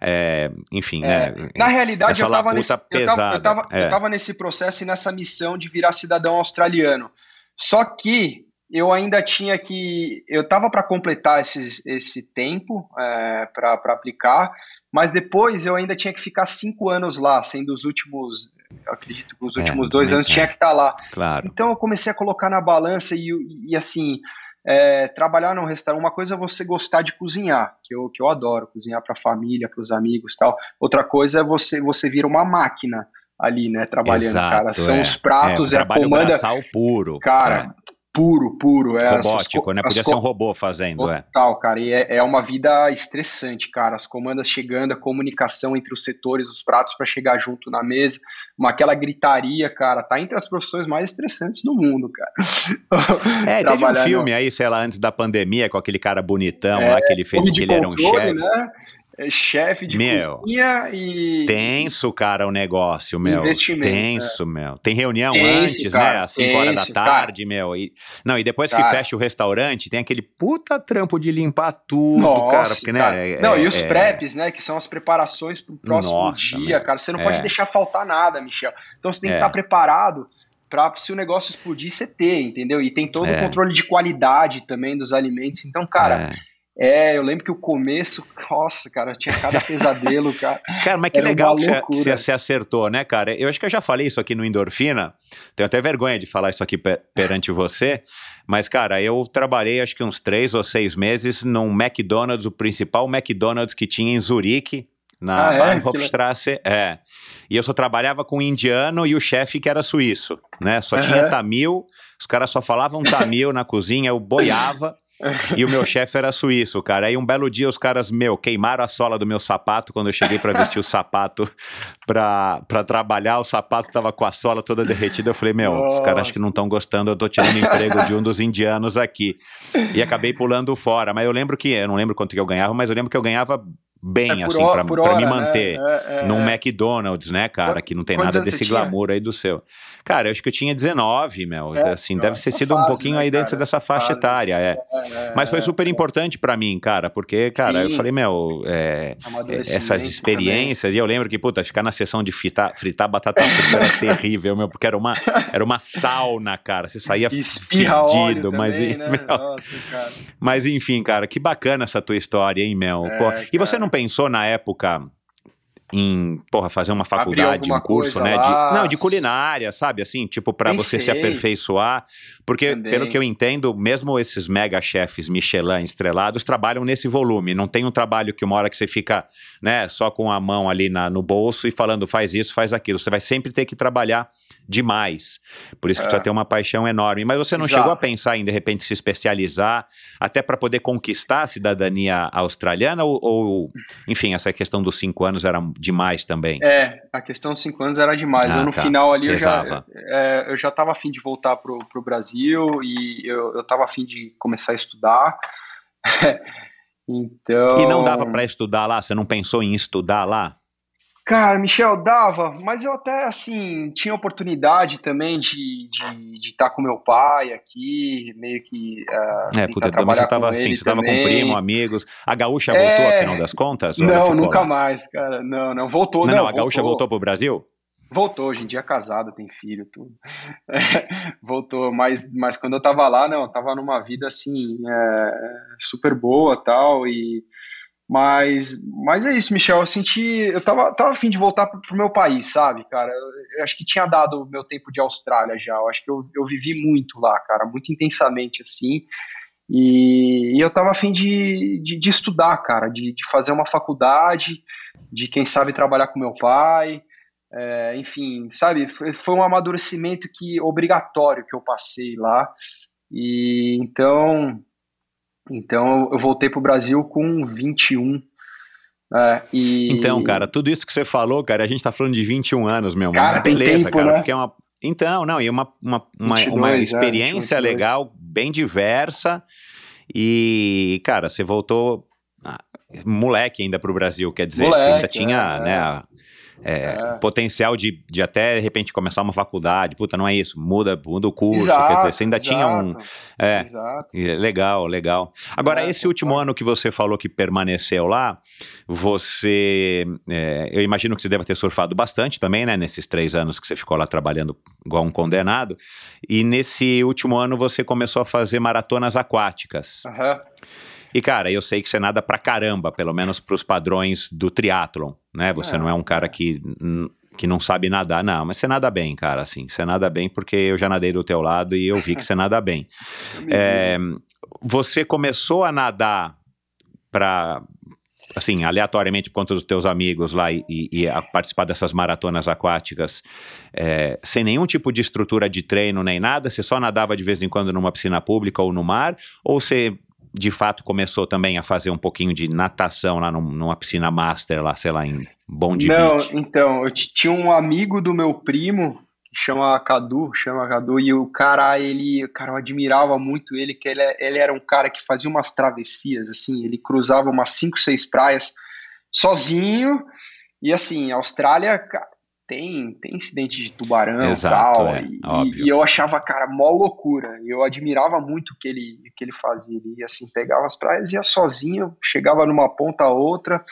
é, enfim,
É.
né?
Na realidade, eu tava,
labuta
nesse, eu, tava,
pesada,
eu, tava,
é.
eu tava nesse processo e nessa missão de virar cidadão australiano. Só que eu ainda tinha que. Eu tava para completar esses, esse tempo é, para aplicar, mas depois eu ainda tinha que ficar cinco anos lá, sendo os últimos. Eu acredito que os
É,
últimos dois
também,
anos
é.
tinha que estar lá.
Claro.
Então eu comecei a colocar na balança e, e assim, é, trabalhar num restaurante, uma coisa é você gostar de cozinhar, que eu, que eu adoro, cozinhar para a família, para os amigos tal. Outra coisa é você, você vira uma máquina ali, né, trabalhando,
Exato,
cara. São
é.
os pratos,
é,
é, a comanda.
puro.
Cara, puro, puro. É,
Robótico,
co-
né? Podia ser um robô fazendo, é.
Total, cara, e é, é uma vida estressante, cara. As comandas chegando, a comunicação entre os setores, os pratos para chegar junto na mesa, uma aquela gritaria, cara, tá entre as profissões mais estressantes do mundo, cara.
É, teve um filme aí, sei lá, antes da pandemia, com aquele cara bonitão
É,
lá que ele fez que ele era um chefe.
né? É chefe de
Meu,
cozinha e.
Tenso, cara, o negócio, meu.
Investimento,
Tenso, meu. Tem reunião
Tenso,
antes, né?
cara,
Às 5 horas da
tenso, cara.
tarde, meu. E, não, e depois que
Cara.
fecha o restaurante, tem aquele puta trampo de limpar tudo,
Nossa,
cara. Porque, né? é-
não, e os
é-
preps, né? Que são as preparações pro próximo
Nossa,
dia,
meu.
cara. Você não
É.
pode deixar faltar nada, Michel. Então você tem que
É.
estar preparado para se o negócio explodir, você ter, entendeu? E tem todo
É.
o controle de qualidade também dos alimentos. Então, cara,
é.
eu lembro que o começo, nossa, cara, tinha cada pesadelo, cara.
Cara, mas que
Era
legal que você- acertou, né, cara? Eu acho que eu já falei isso aqui no Endorfina. Tenho até vergonha de falar isso aqui pe- perante você. Mas, cara, eu trabalhei acho que uns três ou seis meses num McDonald's, o principal McDonald's que tinha em Zurique, na
Ah, é?
Bahnhofstrasse. É. E eu só trabalhava com um indiano e o chefe que era suíço, né? Só tinha
Aham.
tamil, os caras só falavam tamil na cozinha, eu boiava. E o meu chefe era suíço, cara. Aí um belo dia os caras, meu, queimaram a sola do meu sapato quando eu cheguei pra vestir o sapato pra, pra trabalhar. O sapato tava com a sola toda derretida. Eu falei, meu, os caras acho que não estão gostando, eu tô tirando emprego de um dos indianos aqui. E acabei pulando fora. Mas eu lembro que, eu não lembro quanto que eu ganhava, mas eu lembro que eu ganhava bem,
É
assim,
hora-
pra,
por
pra
hora,
me
né?
manter.
É, é,
Num
é.
McDonald's, né, cara? Que não tem nada desse glamour aí do seu. Cara, eu acho que eu tinha 19, meu.
É,
assim, deve ter sido um
fase,
pouquinho
né,
aí dentro
cara?
dessa
Essa
faixa
fase.
etária, é.
É,
Mas foi
é,
super importante pra mim, cara, porque, cara, eu
Sim.
falei, meu, é, essas
também.
experiências, e eu lembro que, puta, ficar na sessão de fritar, fritar batata frita era terrível, meu, porque era uma, era uma sauna, cara, você saía fedido, mas,
também, né?
meu,
Nossa,
mas enfim, cara, que bacana essa tua história, hein, meu?
É,
Pô, e você
cara.
Não pensou na época em, porra, fazer uma faculdade, um curso, né? De, não, de culinária, sabe? Assim, tipo, pra você se aperfeiçoar. Porque,
Também.
pelo que eu entendo, mesmo esses mega chefes Michelin estrelados trabalham nesse volume. Não tem um trabalho que uma hora que você fica, né, só com a mão ali na, no bolso e falando faz isso, faz aquilo. Você vai sempre ter que trabalhar demais. Por isso que
É.
tu tem uma paixão enorme. Mas você não
Exato.
chegou a pensar em, de repente, se especializar, até para poder conquistar a cidadania australiana? Ou, ou, enfim, essa questão dos cinco anos era demais também?
É, a questão dos cinco anos era demais.
Ah,
eu no
tá.
final ali eu já, é, eu já tava afim de voltar pro, pro Brasil e eu, eu tava afim de começar a estudar. então.
E não dava para estudar lá? Você não pensou em estudar lá?
Cara, Michel, dava, mas eu até, assim, tinha oportunidade também de estar de, de tá com meu pai aqui, meio que. Uh,
É, puta, também você tava assim, você tava com primo, amigos. A gaúcha
É.
voltou, afinal das contas?
Não, nunca
lá?
mais, cara. Não, não, voltou.
Não,
Não,
não, a gaúcha voltou pro Brasil?
Voltou, hoje em dia é casado, tem filho, tudo. voltou, mas, mas quando eu tava lá, não, eu tava numa vida assim, é, super boa tal, e. Mas, mas é isso, Michel. Eu senti. Eu tava, tava afim de voltar pro, pro meu país, sabe, cara? Eu, eu acho que tinha dado o meu tempo de Austrália já. Eu acho que eu, eu vivi muito lá, cara, muito intensamente assim. E, e eu tava afim de, de, de estudar, cara, de, de fazer uma faculdade, de quem sabe trabalhar com meu pai. É, enfim, sabe, foi, foi um amadurecimento que obrigatório que eu passei lá. E então, então eu voltei pro Brasil com 21. É, e...
Então, cara, tudo isso que você falou, cara, a gente tá falando de 21 anos, meu.
Cara, tem
beleza,
tempo,
cara,
né?
porque é uma. Então, não, e uma, uma, uma,
22,
uma
é,
experiência
22.
legal, bem diversa. E, cara, você voltou ah, moleque ainda pro Brasil, quer dizer, você ainda
Moleque,
tinha,
é,
né, é,
É.
potencial de, de até, de repente, começar uma faculdade. Puta, não é isso, muda, muda o curso,
Exato,
quer dizer, você ainda tinha um...
exato,
É,
Exato.
e Legal, legal. Agora,
É,
esse último ano que você falou que permaneceu lá, você. é, eu imagino que você deva ter surfado bastante também, né? Nesses três anos que você ficou lá trabalhando igual um condenado. E nesse último ano você começou a fazer maratonas aquáticas.
Aham.
E, cara, eu sei que você nada pra caramba, pelo menos pros padrões do triatlon, né? Você
É,
não é um cara que. Que não sabe nadar, não, mas você nada bem, cara, assim. Você nada bem porque eu já nadei do teu lado e eu vi que você nada bem. É, você começou a nadar para assim, aleatoriamente por conta dos teus amigos lá e, e, a participar dessas maratonas aquáticas, é, sem nenhum tipo de estrutura de treino nem nada? Você só nadava de vez em quando numa piscina pública ou no mar? Ou você de fato começou também a fazer um pouquinho de natação lá num, numa piscina master lá, sei lá, em Bondi
Não, então, eu tinha um amigo do meu primo que chama Cadu, chama Cadu, e o cara, ele, cara, eu admirava muito ele, que ele, ele era um cara que fazia umas travessias, assim, ele cruzava umas 5, 6 praias sozinho, e assim, Austrália tem, tem incidente de tubarão
Exato,
tal,
é,
e,
óbvio.
e eu achava, cara, mó loucura, eu admirava muito o que ele, que ele fazia, ele, assim, pegava as praias, ia sozinho, chegava numa ponta a outra,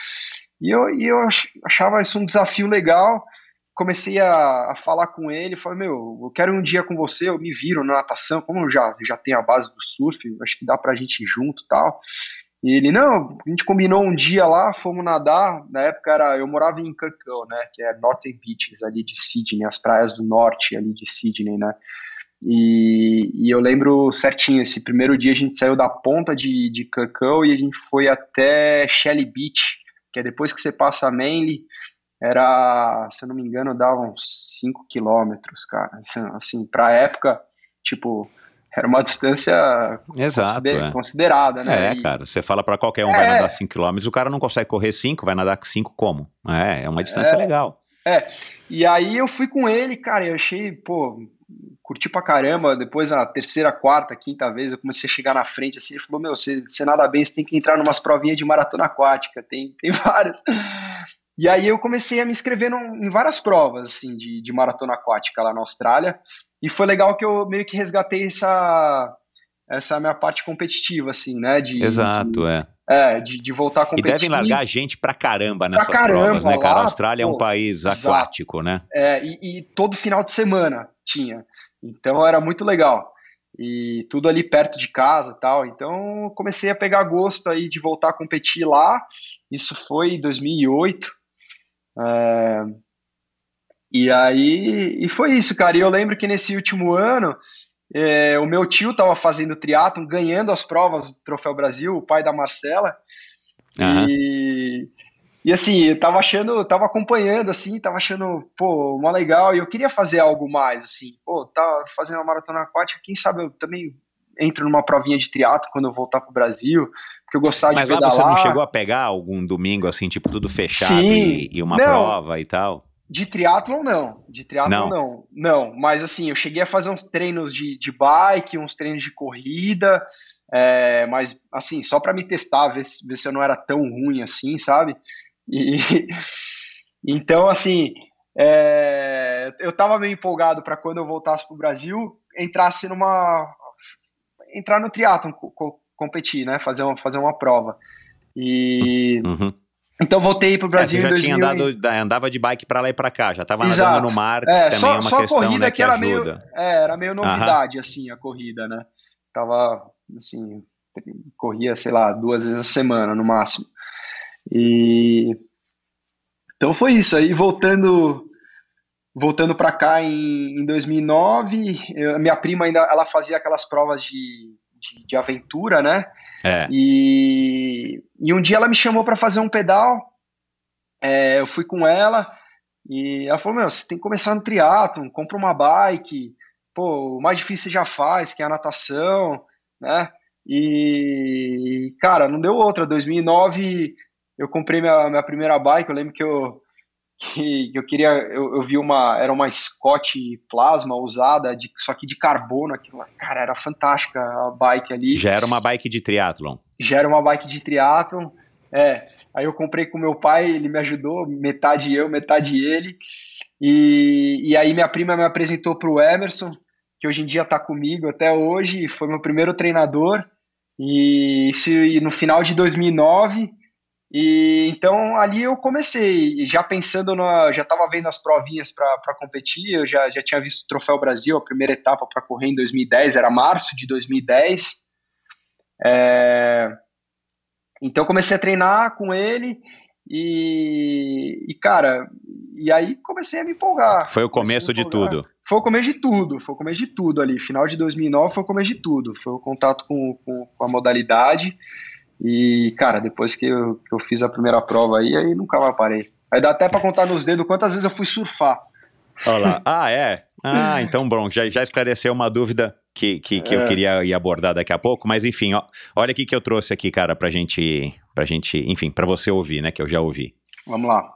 e eu, e eu achava isso um desafio legal, comecei a, a, falar com ele, falei, meu, eu quero um dia com você, eu me viro na natação, como eu já, já tenho a base do surf, acho que dá pra gente ir junto e tal. E ele, não, a gente combinou um dia lá, fomos nadar, na época era, eu morava em Kirkcaldy, né, que é Northern Beaches, ali de Sydney, as praias do norte ali de Sydney, né, e, e eu lembro certinho, esse primeiro dia a gente saiu da ponta de, de Kirkcaldy e a gente foi até Shelly Beach, que é depois que você passa a Manly, era, se eu não me engano, dava uns 5 quilômetros, cara. Assim, pra época, tipo, era uma distância
Exato,
consider
é.
considerada, né?
É,
E-
cara, você fala pra qualquer um,
É.
vai nadar 5 km, o cara não consegue correr 5, vai nadar 5 como? É, é uma distância
É.
legal.
E aí eu fui com ele, cara, eu achei, pô, curti pra caramba. Depois, na terceira, quarta, quinta vez, eu comecei a chegar na frente, assim, ele falou, meu, você, você nada bem, você tem que entrar numas provinhas de maratona aquática, tem, tem várias. E aí eu comecei a me inscrever num- em várias provas, assim, de, de maratona aquática lá na Austrália, e foi legal que eu meio que resgatei essa, essa minha parte competitiva, assim, né, de...
Exato,
de,
é.
é, de, de voltar a
E
competir.
devem largar gente pra caramba nessas
caramba,
provas, né, cara?
lá,
A Austrália é um
pô,
país
exato.
aquático, né?
É, e, e todo final de semana tinha. Então era muito legal. E tudo ali perto de casa e tal. Então comecei a pegar gosto aí de voltar a competir lá. Isso foi em 2008. É, E aí, e foi isso, cara. E eu lembro que nesse último ano, é, o meu tio tava fazendo triatlon, ganhando as provas do Troféu Brasil, o pai da Marcela.
Aham.
E, e assim, eu tava achando, tava acompanhando, assim, tava achando, pô, mó legal, e eu queria fazer algo mais, assim, pô, tá fazendo uma maratona aquática, quem sabe eu também entro numa provinha de triatlo quando eu voltar pro Brasil, porque eu gostava
Mas
de
lá você não chegou a pegar algum domingo, assim, tipo, tudo fechado e, e uma
Não.
prova e tal?
De triatlon, não. De triatlon,
Não.
não. não. mas assim, eu cheguei a fazer uns treinos de, de bike, uns treinos de corrida, é, mas assim, só para me testar, ver, se- ver se eu não era tão ruim assim, sabe? E, então, assim, é, eu tava meio empolgado para quando eu voltasse pro Brasil, entrasse numa. entrar no triatlon, co- competir, né? Fazer uma, fazer uma prova. E.
Uhum.
Então voltei pro
É,
Brasil
você
em
já
2000.
tinha andado, da- andava de bike pra lá e pra cá, já tava
Exato.
nadando no mar,
É,
também
só,
é uma
só a
questão,
corrida
né,
que,
que
era meio,
ajuda.
é, era meio novidade, assim, a corrida, né? Tava, assim, corria, sei lá, duas vezes a semana, no máximo. E... Então foi isso, aí voltando... Voltando para cá em, em 2009, eu- minha prima ainda ela fazia aquelas provas de, de, de aventura, né?
É,
E, e um dia ela me chamou para fazer um pedal. É, eu fui com ela e ela falou: Meu, você tem que começar no triatlon, compra uma bike. Pô, o mais difícil você já faz, que é a natação, né? E, cara, não deu outra. 2009 eu comprei minha, minha primeira bike. Eu lembro que eu, que eu queria. Eu, eu vi uma. Era uma Scott Plasma usada, de, só que de carbono. Aquilo, cara, era fantástica a bike ali
já era uma bike de triatlon.
já era uma bike de triatlon. É, aí eu comprei com meu pai, ele me ajudou, metade eu, metade ele. E, e aí minha prima me apresentou para o Emerson, que hoje em dia está comigo até hoje, foi meu primeiro treinador. E, isso, e no final de 2009, e então ali eu comecei, já pensando na, já estava vendo as provinhas para competir, eu já, já tinha visto o Troféu Brasil, a primeira etapa para correr em 2010, era março de 2010. É, então eu comecei a treinar com ele e, e, cara, e aí comecei a me empolgar.
Foi o começo
me
de tudo.
foi o começo de tudo, foi o começo de tudo ali. Final de 2009 foi o começo de tudo. Foi o contato com, com, com a modalidade. E, cara, depois que eu, que eu fiz a primeira prova aí, aí nunca mais parei. Aí dá até pra contar nos dedos quantas vezes eu fui surfar.
Olha lá. Ah, é? Ah, então, bom, já, já esclareceu uma dúvida que, que, que é. eu queria ir abordar daqui a pouco, mas enfim, ó, olha o que eu trouxe aqui, cara, pra gente, pra gente, enfim, pra você ouvir, né, que eu já ouvi.
Vamos lá.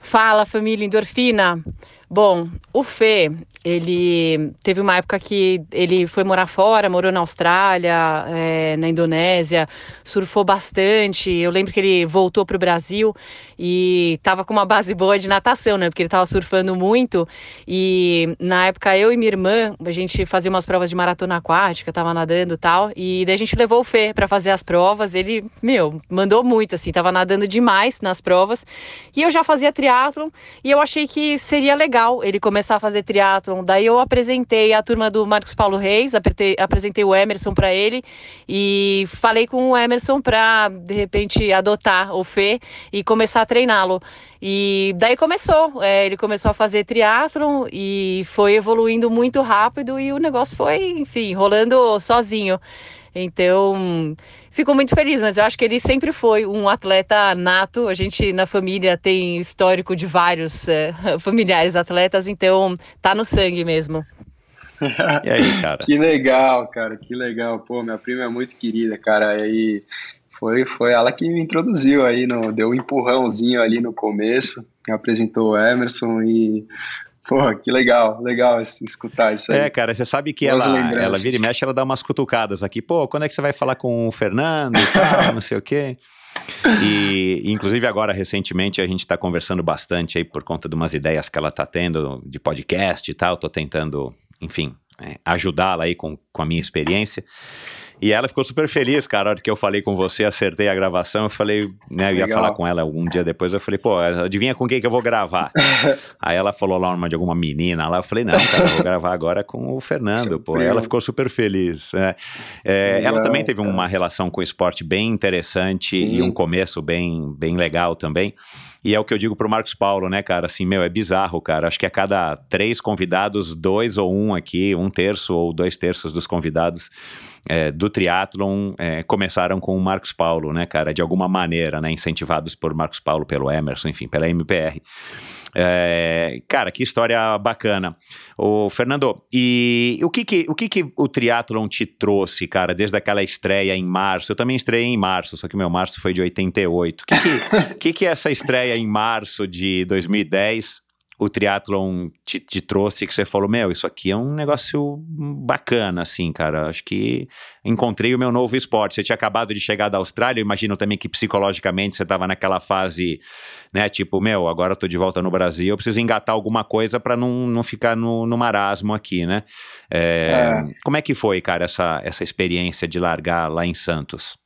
Fala, família Endorfina. Bom, o Fê, ele teve uma época que ele foi morar fora, morou na Austrália, é, na Indonésia, surfou bastante. Eu lembro que ele voltou para o Brasil e estava com uma base boa de natação, né? Porque ele estava surfando muito. E na época eu e minha irmã, a gente fazia umas provas de maratona aquática, estava nadando e tal. E daí a gente levou o Fê para fazer as provas. Ele, meu, mandou muito, assim, estava nadando demais nas provas. E eu já fazia triatlon e eu achei que seria legal ele começar a fazer triatlon daí eu apresentei a turma do Marcos Paulo Reis, apresentei, apresentei o Emerson para ele e falei com o Emerson para, de repente, adotar o Fê e começar a treiná-lo. E daí começou, é, ele começou a fazer triatlon e foi evoluindo muito rápido e o negócio foi, enfim, rolando sozinho. Então, fico muito feliz, mas eu acho que ele sempre foi um atleta nato. A gente na família tem histórico de vários é, familiares atletas, então tá no sangue mesmo.
E aí, cara?
que legal, cara, que legal. Pô, minha prima é muito querida, cara. E foi, foi ela que me introduziu aí, no, deu um empurrãozinho ali no começo, me apresentou o Emerson e Pô, que legal, legal escutar isso aí.
É, cara, você sabe que ela, ela vira e mexe, ela dá umas cutucadas aqui. Pô, quando é que você vai falar com o Fernando e tal, não sei o quê. E, inclusive, agora, recentemente, a gente está conversando bastante aí por conta de umas ideias que ela está tendo de podcast e tal. Tô tentando, enfim, é, ajudá-la aí com, com a minha experiência. E ela ficou super feliz, cara, a hora que eu falei com você, acertei a gravação, eu falei, né, eu ia falar com ela um dia depois, eu falei, pô, adivinha com quem que eu vou gravar? Aí ela falou lá uma de alguma menina lá, eu falei, não, cara, eu vou gravar agora com o Fernando, pô. Ela ficou super feliz. É, é, ela também teve cara. uma relação com o esporte bem interessante Sim. e um começo bem, bem legal também. E é o que eu digo pro Marcos Paulo, né, cara? Assim, meu, é bizarro, cara. Acho que a cada três convidados, dois ou um aqui, um terço ou dois terços dos convidados é, do triatlon é, começaram com o Marcos Paulo, né, cara? De alguma maneira, né? Incentivados por Marcos Paulo, pelo Emerson, enfim, pela MPR. É, cara, que história bacana. O Fernando, e o que que o, que que o triatlon te trouxe, cara, desde aquela estreia em março? Eu também estreiei em março, só que meu março foi de 88. O que que, que, que essa estreia em março de 2010 o triatlon te, te, trouxe que você falou, meu, isso aqui é um negócio bacana, assim, cara. Acho que encontrei o meu novo esporte. Você tinha acabado de chegar da Austrália, eu imagino também que psicologicamente você estava naquela fase, né, tipo, meu, agora eu tô de volta no Brasil, eu preciso engatar alguma coisa para não, não ficar no, no marasmo aqui, né? É, é. Como é que foi, cara, essa, essa experiência de largar lá em Santos?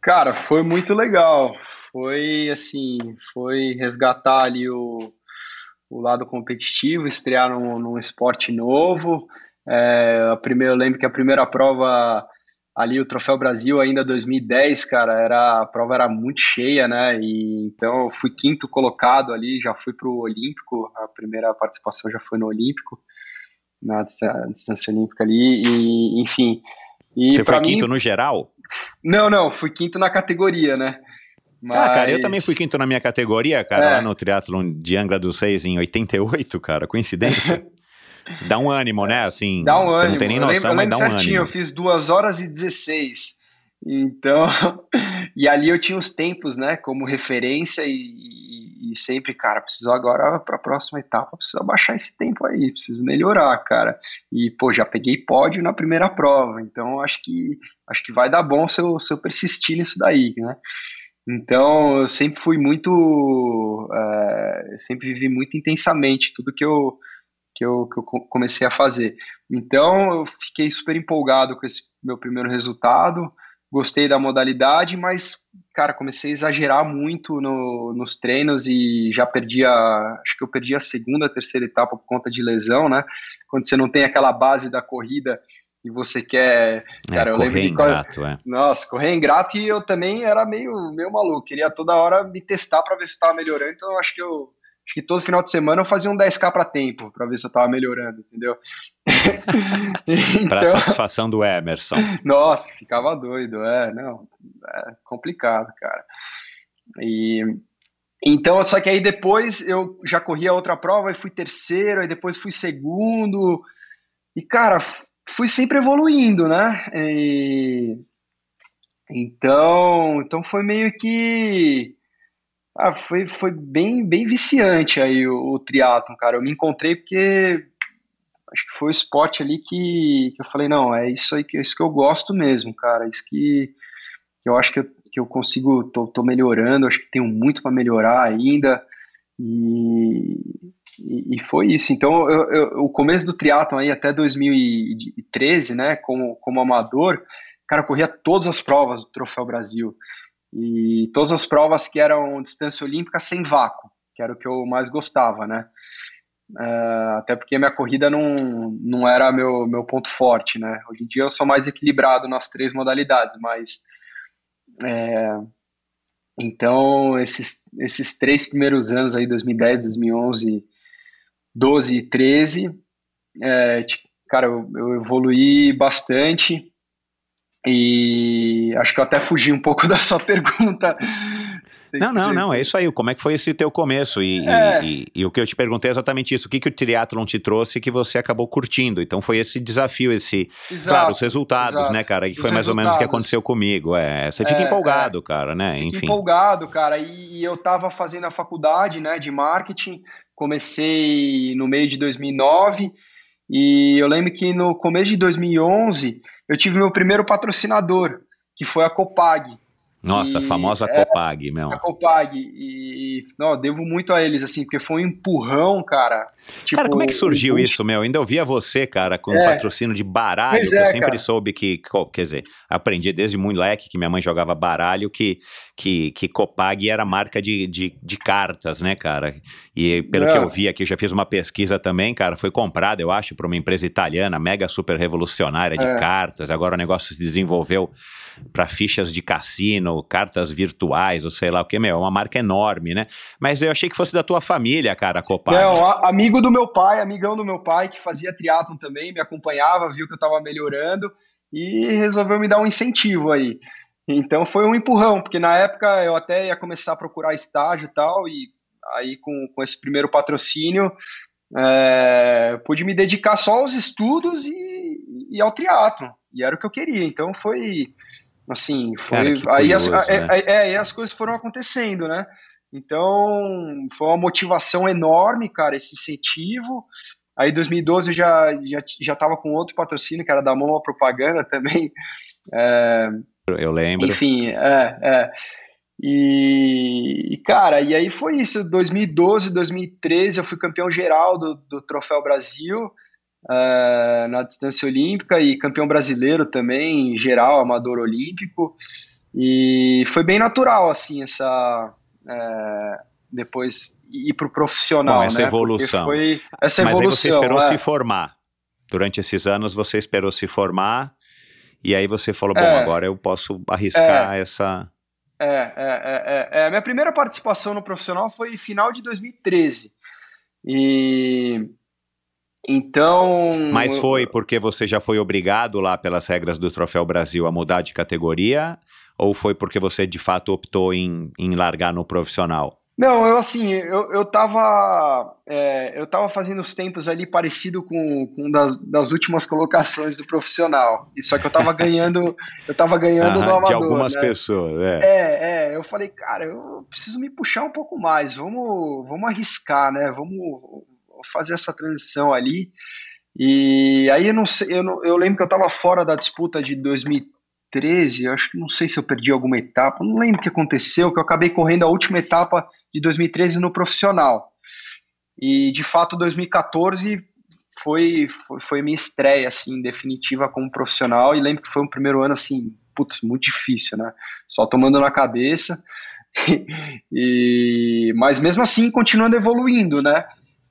Cara, foi muito legal. Foi, assim, foi resgatar ali o o lado competitivo, estrear num, num esporte novo. É, a primeira, eu lembro que a primeira prova ali, o Troféu Brasil, ainda 2010, cara, era, a prova era muito cheia, né? E, então eu fui quinto colocado ali, já fui para o Olímpico, a primeira participação já foi no Olímpico, na distância olímpica ali, e enfim.
E Você foi mim, quinto no geral?
Não, não, fui quinto na categoria, né?
Mas... Ah, cara, eu também fui quinto na minha categoria, cara, é. lá no triatlon de Angra dos Seis em 88, cara, coincidência. dá um ânimo, né? Assim,
dá um você ânimo.
não tem nem noção, eu lembro,
mas dá
um
certinho,
ânimo.
Eu fiz 2 horas e 16. Então, e ali eu tinha os tempos, né, como referência e, e, e sempre, cara, preciso agora para a próxima etapa, preciso abaixar esse tempo aí, preciso melhorar, cara. E pô, já peguei pódio na primeira prova, então acho que acho que vai dar bom se eu, se eu persistir nisso daí, né? Então, eu sempre fui muito. É, sempre vivi muito intensamente tudo que eu, que, eu, que eu comecei a fazer. Então, eu fiquei super empolgado com esse meu primeiro resultado, gostei da modalidade, mas, cara, comecei a exagerar muito no, nos treinos e já perdi a. Acho que eu perdi a segunda, terceira etapa por conta de lesão, né? Quando você não tem aquela base da corrida e você quer.
É, cara, é, eu lembro ingrato, é.
Nossa, correr ingrato e eu também era meio, meio maluco. Queria toda hora me testar para ver se estava melhorando. Então eu acho que eu, acho que todo final de semana eu fazia um 10k para tempo, para ver se eu tava melhorando, entendeu?
então, para satisfação do Emerson.
Nossa, ficava doido, é, não, é complicado, cara. E então, só que aí depois eu já corri a outra prova e fui terceiro, aí depois fui segundo. E cara, fui sempre evoluindo, né? E... Então, então foi meio que ah, foi, foi bem, bem viciante aí o, o triatlon, cara. Eu me encontrei porque acho que foi o esporte ali que, que eu falei, não, é isso aí que, é isso que eu gosto mesmo, cara. Isso que, que eu acho que eu, que eu consigo, tô, tô melhorando, acho que tenho muito para melhorar ainda. E, e, foi isso. Então, eu, eu, o começo do triatlon aí até 2013, né, como, como amador, cara, eu corria todas as provas do Troféu Brasil. E todas as provas que eram distância olímpica sem vácuo, que era o que eu mais gostava, né? Uh, até porque minha corrida não, não era meu, meu ponto forte, né? Hoje em dia eu sou mais equilibrado nas três modalidades, mas é, então esses, esses três primeiros anos aí, 2010, 2011, 12 e 13, é, cara, eu, eu evoluí bastante e acho que eu até fugi um pouco da sua pergunta.
Não, não, não, é isso aí. Como é que foi esse teu começo? E, é. e, e, e o que eu te perguntei é exatamente isso. O que, que o triatlon te trouxe que você acabou curtindo? Então foi esse desafio, esse. Exato, claro, os resultados, exato. né, cara? Que os foi mais ou menos o que aconteceu comigo. É, você fica é, empolgado, é. cara, né?
Enfim. empolgado, cara. E, eu tava fazendo a faculdade, né, de marketing. Comecei no meio de 2009. E eu lembro que no começo de 2011 eu tive meu primeiro patrocinador, que foi a Copag.
Nossa, e, a famosa é, Copag, meu.
A Copag. E, não, devo muito a eles, assim, porque foi um empurrão, cara.
Tipo, cara, como é que surgiu um... isso, meu? Ainda ouvia você, cara, com é. patrocínio de baralho, pois que é, eu sempre cara. soube que, quer dizer, aprendi desde moleque que minha mãe jogava baralho, que, que, que Copag era marca de, de, de cartas, né, cara? E pelo que eu vi aqui, já fiz uma pesquisa também, cara, foi comprada, eu acho, por uma empresa italiana, mega super revolucionária de é. cartas. Agora o negócio se desenvolveu para fichas de cassino, cartas virtuais, ou sei lá o que, meu, é uma marca enorme, né? Mas eu achei que fosse da tua família, cara, a Copag.
Não, amigo do meu pai, amigão do meu pai, que fazia triatlon também, me acompanhava, viu que eu tava melhorando e resolveu me dar um incentivo aí. Então foi um empurrão, porque na época eu até ia começar a procurar estágio e tal, e aí com, com esse primeiro patrocínio é, pude me dedicar só aos estudos e, e ao triatlo e era o que eu queria. Então foi Assim, foi. Cara, aí, curioso, as, né? é, é, as coisas foram acontecendo, né? Então, foi uma motivação enorme, cara, esse incentivo. Aí, em 2012, eu já, já, já tava com outro patrocínio, que era da Mão Propaganda também. É,
eu lembro.
Enfim, é, é. E, cara, e aí foi isso. 2012, 2013, eu fui campeão geral do, do Troféu Brasil uh, na distância olímpica e campeão brasileiro também, em geral, amador olímpico. E foi bem natural, assim, essa. Uh, depois ir para o profissional.
Bom, essa
né?
evolução.
Foi essa evolução.
Mas aí você esperou é. se formar. Durante esses anos você esperou se formar e aí você falou, bom, é, agora eu posso arriscar
é,
essa.
É, é, é, é, A minha primeira participação no profissional foi final de 2013. E então.
Mas foi porque você já foi obrigado lá pelas regras do Troféu Brasil a mudar de categoria? Ou foi porque você de fato optou em, em largar no profissional?
Não, eu assim, eu, eu tava. É, eu tava fazendo os tempos ali parecido com, com das, das últimas colocações do profissional. Só que eu tava ganhando, eu tava ganhando no amador.
De algumas
né?
pessoas, é.
É, é. Eu falei, cara, eu preciso me puxar um pouco mais, vamos, vamos arriscar, né? Vamos, fazer essa transição ali. E aí eu não sei, eu, não, eu lembro que eu estava fora da disputa de 2013, eu acho que não sei se eu perdi alguma etapa, não lembro o que aconteceu, que eu acabei correndo a última etapa de 2013 no profissional. E de fato 2014 foi, foi, foi minha estreia assim definitiva como profissional e lembro que foi um primeiro ano assim, putz, muito difícil, né? Só tomando na cabeça. e mas mesmo assim continuando evoluindo, né?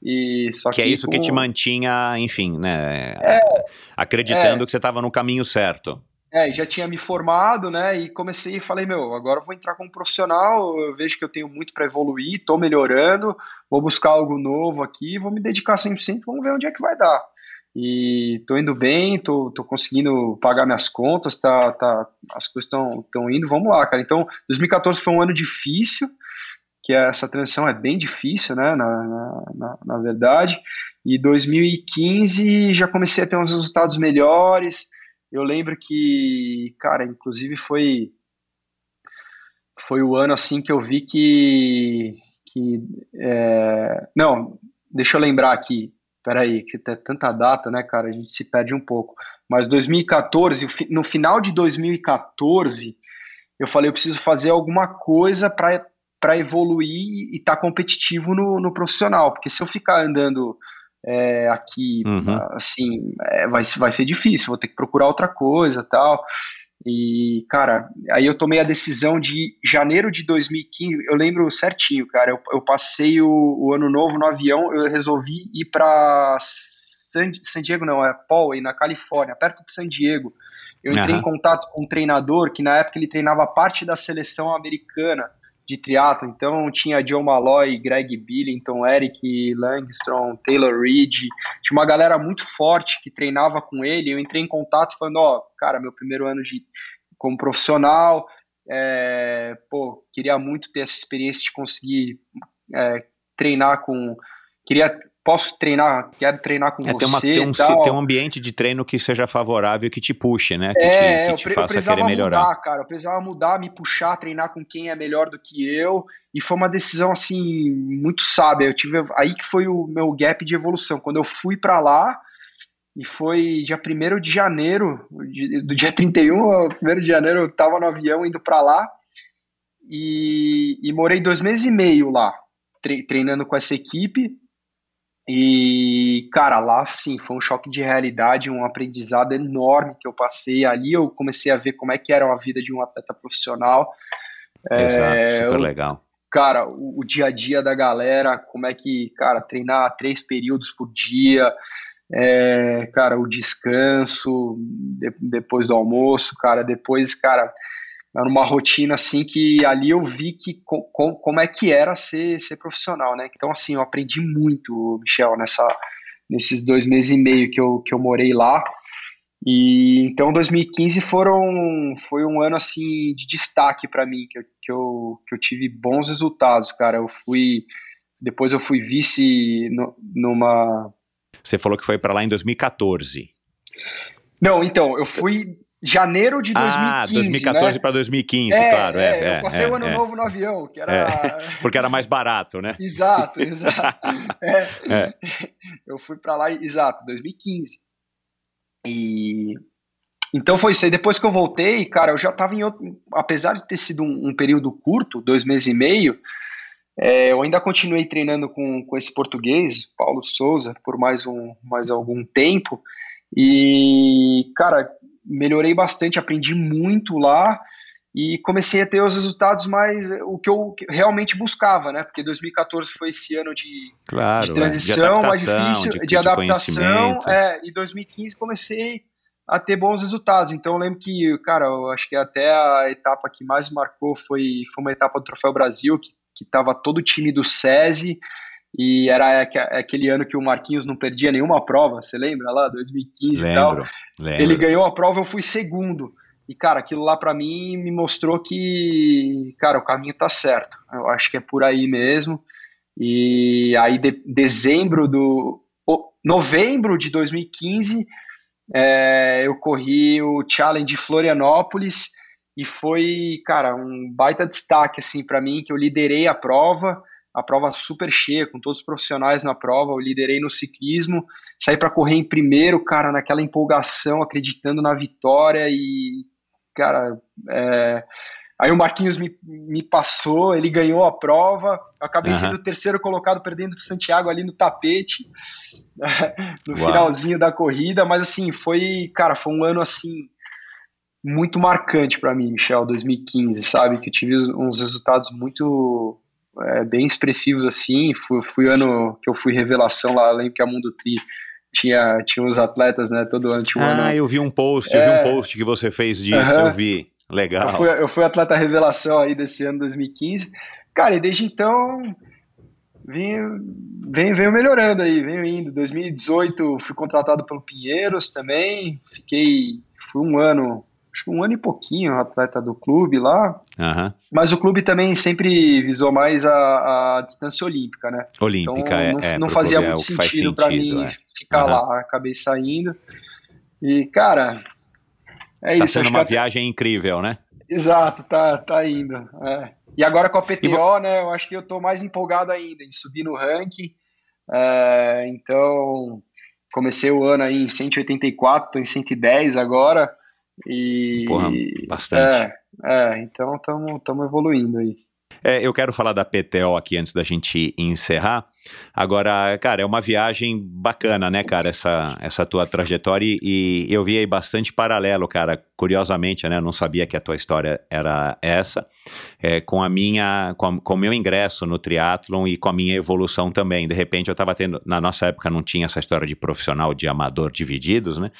E só
que, é
que
é isso
com...
que te mantinha, enfim, né? É, acreditando é, que você estava no caminho certo.
É, já tinha me formado, né? E comecei e falei, meu, agora eu vou entrar como profissional. Eu vejo que eu tenho muito para evoluir, tô melhorando, vou buscar algo novo aqui, vou me dedicar 100%, vamos ver onde é que vai dar. E tô indo bem, tô, tô conseguindo pagar minhas contas, tá, tá, as coisas estão indo, vamos lá, cara. Então, 2014 foi um ano difícil, que essa transição é bem difícil, né, na, na, na verdade. E 2015 já comecei a ter uns resultados melhores. Eu lembro que, cara, inclusive foi foi o ano assim que eu vi que que é, não, deixa eu lembrar aqui. Peraí, que tem tanta data, né, cara? A gente se perde um pouco. Mas 2014, no final de 2014, eu falei, eu preciso fazer alguma coisa para evoluir e estar tá competitivo no, no profissional. Porque se eu ficar andando é, aqui, uhum. assim, é, vai, vai ser difícil, vou ter que procurar outra coisa tal. E, cara, aí eu tomei a decisão de janeiro de 2015, eu lembro certinho, cara, eu, eu passei o, o, ano novo no avião, eu resolvi ir para San, San, Diego, não, é Paul, na Califórnia, perto de San Diego. Eu entrei uhum. em contato com um treinador que na época ele treinava parte da seleção americana de triatlo, então tinha John Malloy, Greg Billington, Eric Langstrom, Taylor Reed, tinha uma galera muito forte que treinava com ele, eu entrei em contato falando, ó, oh, cara, meu primeiro ano de como profissional, é, pô, queria muito ter essa experiência de conseguir é, treinar com, queria posso treinar, quero treinar com é, você.
Tem, uma, tem, um, tem um ambiente de treino que seja favorável, que te puxe, né? Que é, te, que te eu, faça eu querer melhorar.
Mudar, cara, eu precisava mudar, me puxar, treinar com quem é melhor do que eu. E foi uma decisão, assim, muito sábia. Eu tive, aí que foi o meu gap de evolução. Quando eu fui para lá, e foi dia 1 de janeiro, do dia 31 ao 1 de janeiro, eu tava no avião indo para lá. E, e morei dois meses e meio lá, treinando com essa equipe e, cara, lá, sim, foi um choque de realidade, um aprendizado enorme que eu passei. Ali eu comecei a ver como é que era a vida de um atleta profissional.
Exato, é, super eu, legal.
Cara, o, o, dia a dia da galera, como é que, cara, treinar três períodos por dia, é, cara, o descanso de, depois do almoço, cara, depois, cara, era uma rotina assim que ali eu vi que com, como é que era ser, ser profissional, né? Então assim, eu aprendi muito, Michel, nessa nesses dois meses e meio que eu, que eu morei lá. E então 2015 foram foi um ano assim de destaque para mim, que eu, que eu, que eu tive bons resultados, cara. Eu fui depois eu fui vice no, numa
Você falou que foi para lá em 2014.
Não, então, eu fui janeiro de 2015. Ah,
2014
né?
para 2015, é, claro. É,
é, eu passei
é,
o ano
é.
novo no avião, que era.
É, porque era mais barato, né?
exato, exato. É. Eu fui para lá, exato, 2015. E. Então foi isso aí. Depois que eu voltei, cara, eu já estava em outro. Apesar de ter sido um, um período curto, dois meses e meio, eu ainda continuei treinando com, com esse português, Paulo Souza, por mais, um, mais algum tempo. E, cara, melhorei bastante, aprendi muito lá e comecei a ter os resultados mais o que eu realmente buscava, né? Porque 2014 foi esse ano de,
claro,
de transição, é. de mais difícil, de, de, adaptação, é, e 2015 comecei a ter bons resultados. Então eu lembro que, cara, eu acho que até a etapa que mais marcou foi, foi uma etapa do Troféu Brasil, que, que tava todo o time do SESI, e era aquele ano que o Marquinhos não perdia nenhuma prova, você lembra lá, 2015 lembro, e tal? Lembro. Ele ganhou a prova, eu fui segundo. E, cara, aquilo lá para mim me mostrou que, cara, o caminho tá certo. Eu acho que é por aí mesmo. E aí, de, dezembro do. Novembro de 2015, é, eu corri o Challenge Florianópolis e foi, cara, um baita destaque, assim, para mim, que eu liderei a prova a prova super cheia, com todos os profissionais na prova, eu liderei no ciclismo, saí para correr em primeiro, cara, naquela empolgação, acreditando na vitória e, cara, é... aí o Marquinhos me, me passou, ele ganhou a prova, eu acabei uhum. sendo o terceiro colocado, perdendo para Santiago ali no tapete, no Uau. finalzinho da corrida, mas assim, foi, cara, foi um ano assim, muito marcante para mim, Michel, 2015, sabe, que eu tive uns resultados muito é, bem expressivos assim. Fui, fui ano que eu fui revelação lá, lembro que a Mundo Tri tinha, tinha os atletas, né? Todo ano tinha um ano.
Ah, eu vi um post, eu vi
É.
um post que você fez disso, eu vi. Legal.
Eu fui, eu fui atleta revelação aí desse ano 2015. Cara, e desde então venho, venho, venho melhorando aí, venho indo. 2018 fui contratado pelo Pinheiros também. Fiquei, fui um ano, acho que um ano e pouquinho atleta do clube lá.
Aham.
Mas o clube também sempre visou mais a, a distância olímpica, né?
Olímpica,
Então
é,
não,
é,
não fazia
é
muito
o que faz
sentido para
sentido,
mim
é.
ficar
Aham.
lá. Acabei saindo. E, cara, é
Tá
isso.
sendo
acho que
uma viagem incrível, né?
Exato, tá, tá indo. é. E agora com a PTO, né? Eu acho que eu tô mais empolgado ainda em subir no ranking. É, então, comecei o ano aí em 184, tô em 110 agora. E.
Porra, bastante.
É, é então estamos evoluindo aí.
É, eu quero falar da PTO aqui antes da gente encerrar. Agora, cara, é uma viagem bacana, né, cara, essa, essa tua trajetória. E, eu vi aí bastante paralelo, cara, curiosamente, né, eu não sabia que a tua história era essa, é, com a minha, com, a- com o meu ingresso no triatlon e com a minha evolução também. De repente eu tava tendo, na nossa época não tinha essa história de profissional de amador divididos, né,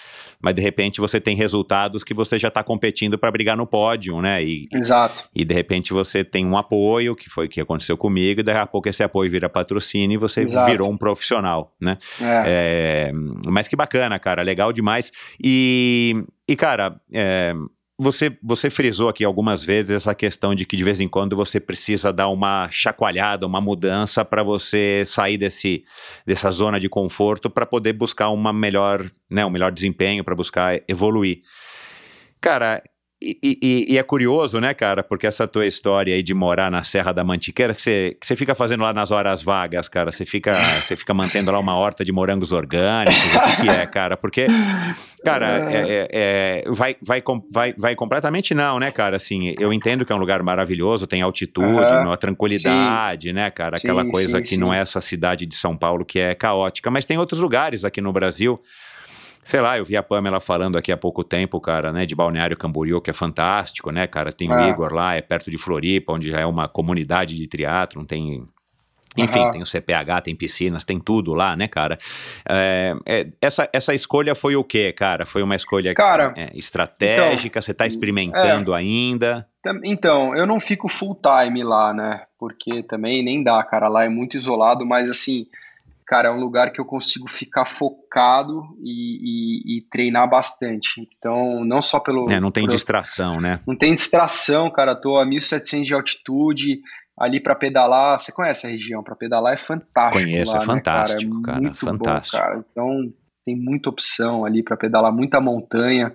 mas de repente você tem resultados que você já tá competindo para brigar no pódio, né, e,
Exato.
e de repente você tem um apoio, que foi o que aconteceu comigo, e daqui a pouco esse apoio vira patrocínio e você
Exato.
virou um profissional, né?
É.
É, mas que bacana, cara, legal demais. E, e cara, é, você, você frisou aqui algumas vezes essa questão de que de vez em quando você precisa dar uma chacoalhada, uma mudança para você sair desse, dessa zona de conforto para poder buscar uma melhor, né, um melhor desempenho, para buscar evoluir. Cara, e, e- e é curioso, né, cara, porque essa tua história aí de morar na Serra da Mantiqueira, que você, que você fica fazendo lá nas horas vagas, cara, você fica, você fica mantendo lá uma horta de morangos orgânicos, o que, que é, cara? Porque, cara, é, é- é- vai, vai, com- vai, vai completamente não, né, cara? Assim, eu entendo que é um lugar maravilhoso, tem altitude,
Aham.
uma tranquilidade, né, cara? Aquela
Sim,
coisa
sim,
que
sim.
não é essa cidade de São Paulo que é caótica, mas tem outros lugares aqui no Brasil Sei lá, eu vi a Pamela falando aqui há pouco tempo, cara, né, de Balneário Camboriú, que é fantástico, né, cara? Tem o
Ah.
Igor lá, é perto de Floripa, onde já é uma comunidade de triatlon, tem... Enfim,
Aham.
tem o CPH, tem piscinas, tem tudo lá, né, cara? É, é, essa, essa escolha foi o quê, cara? Foi uma escolha
Cara,
é, estratégica? você tá experimentando ainda?
Tam- Então, eu não fico full time lá, né? Porque também nem dá, cara. Lá é muito isolado, mas assim, cara, é um lugar que eu consigo ficar focado e, e- e treinar bastante. Então, não só pelo.
É, não tem distração, né?
Não tem distração, cara. Tô a 1.700 de altitude ali pra pedalar. Você conhece a região? Pra pedalar é fantástico.
Conheço,
lá,
é
né,
fantástico, cara,
muito
fantástico.
Bom, cara. Então, tem muita opção ali pra pedalar, muita montanha,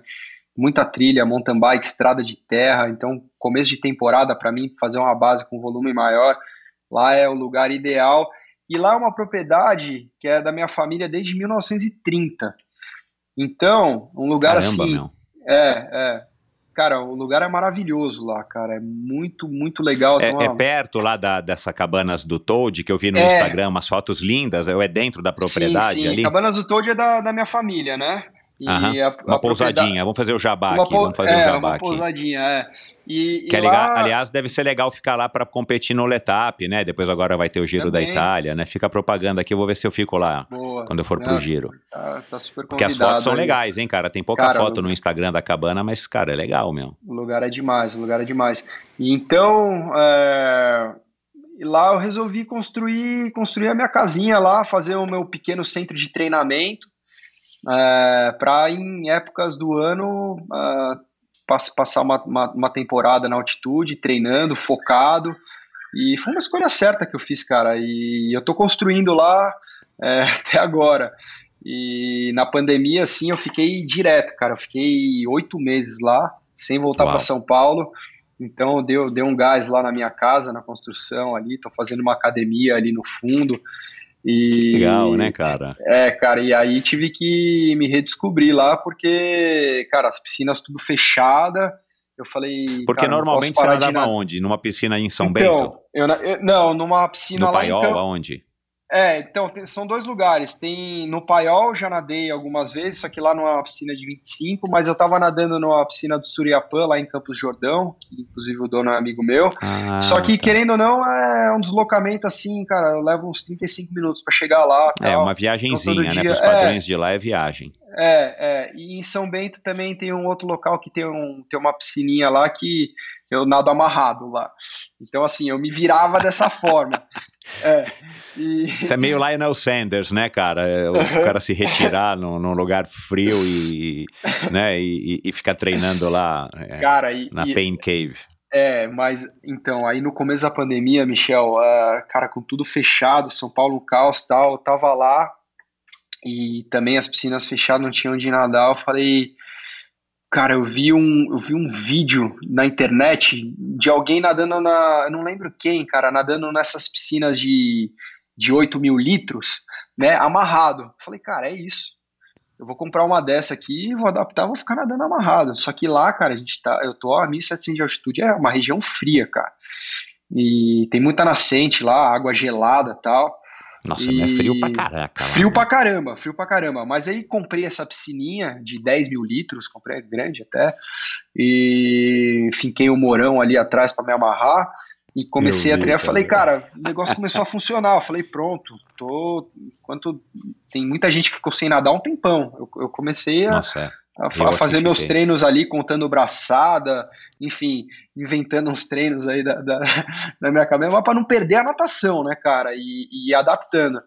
muita trilha, mountain bike, estrada de terra. Então, começo de temporada, pra mim, fazer uma base com volume maior, lá é o lugar ideal. E lá é uma propriedade que é da minha família desde 1930. Então, um lugar
Caramba,
assim.
meu.
É, é. Cara, o lugar é maravilhoso lá, cara. É muito, muito legal.
É,
uma-
é perto lá da, dessa cabanas do Toad, que eu vi no
É.
Instagram, umas fotos lindas, ou é dentro da propriedade
sim, sim.
ali?
Cabanas do Toad é da, da minha família, né?
Aham,
a- a
Uma
propriedade-
pousadinha, vamos fazer o jabá aqui, vamos fazer
é,
o jabá
uma
aqui.
pousadinha, é. E,
Que
e
é legal,
lá-
aliás, deve ser legal ficar lá para competir no Letap, né? Depois agora vai ter o Giro da
Também.
Itália, né? Fica a propaganda aqui, eu vou ver se eu fico lá
Boa.
quando eu for pro
Não,
Giro.
Tá, tá super
Porque as fotos são
aí.
legais, hein, cara? Tem pouca
Cara,
foto
o-
no Instagram da cabana, mas, cara, é legal, meu.
O lugar é demais, o lugar é demais. E então, é, lá eu resolvi construir, construir a minha casinha lá, fazer o meu pequeno centro de treinamento, para em épocas do ano pass- passar uma, uma, uma temporada na altitude, treinando, focado. E foi uma escolha certa que eu fiz, cara. E eu tô construindo lá é, até agora. E na pandemia, assim, eu fiquei direto, cara. Eu fiquei oito meses lá, sem voltar para São Paulo. Então, deu, deu um gás lá na minha casa, na construção ali. Tô fazendo uma academia ali no fundo. E,
Legal, né, cara?
é, cara, e aí tive que me redescobrir lá, porque, cara, as piscinas tudo fechada. Eu falei.
Porque
cara,
normalmente você nadava
nadar.
onde? Numa piscina em São
então,
Bento?
eu, na- eu- não, numa piscina
No
lá
Paiol,
em
aonde?
É, então, tem- são dois lugares. Tem no Paiol, já nadei algumas vezes, só que lá numa piscina de 25, mas eu tava nadando numa piscina do Suriapã, lá em Campos Jordão, que inclusive o dono é amigo meu.
Ah,
só que,
tá.
querendo ou não, é um deslocamento assim, cara, eu levo uns 35 minutos pra chegar lá.
É
tal.
uma viagenzinha,
Então,
né?
todo
Para os
dia-
padrões de lá é viagem.
É, é. E em São Bento também tem um outro local que tem, um, tem uma piscininha lá que eu nado amarrado lá. Então, assim, eu me virava dessa forma. É. E...
Isso é meio Lionel Sanders, né, cara? É, O cara se retirar num, num lugar frio e, né, e, e ficar treinando lá é,
Cara, e,
na
e-
Pain Cave.
É, mas então, aí no começo da pandemia, Michel, ah, cara, com tudo fechado, São Paulo caos tal, eu tava lá e também as piscinas fechadas, não tinha onde nadar. Eu falei, cara, eu vi um, eu vi um vídeo na internet de alguém nadando na, eu não lembro quem, cara, nadando nessas piscinas de, de 8 mil litros, né, amarrado. Eu falei, cara, é isso. Eu vou comprar uma dessa aqui, vou adaptar, vou ficar nadando amarrado. Só que lá, cara, a gente tá, eu tô a 1.700 de altitude, é uma região fria, cara. E tem muita nascente lá, água gelada tal.
Nossa,
E-
é frio pra caraca. lá,
Frio
né?
pra caramba, frio pra caramba. Mas aí comprei essa piscininha de 10 mil litros, comprei grande até, e finquei um morão ali atrás pra me amarrar. E comecei
Eu
a treinar. Falei, cara, o negócio começou a funcionar. Eu falei, pronto, tô. Enquanto tem muita gente que ficou sem nadar um tempão. Eu, eu comecei a,
Nossa, é.
A fazer meus treinos ali, contando braçada, enfim, inventando uns treinos aí da, da, da minha cabeça, mas para não perder a natação, né, cara, e, e adaptando.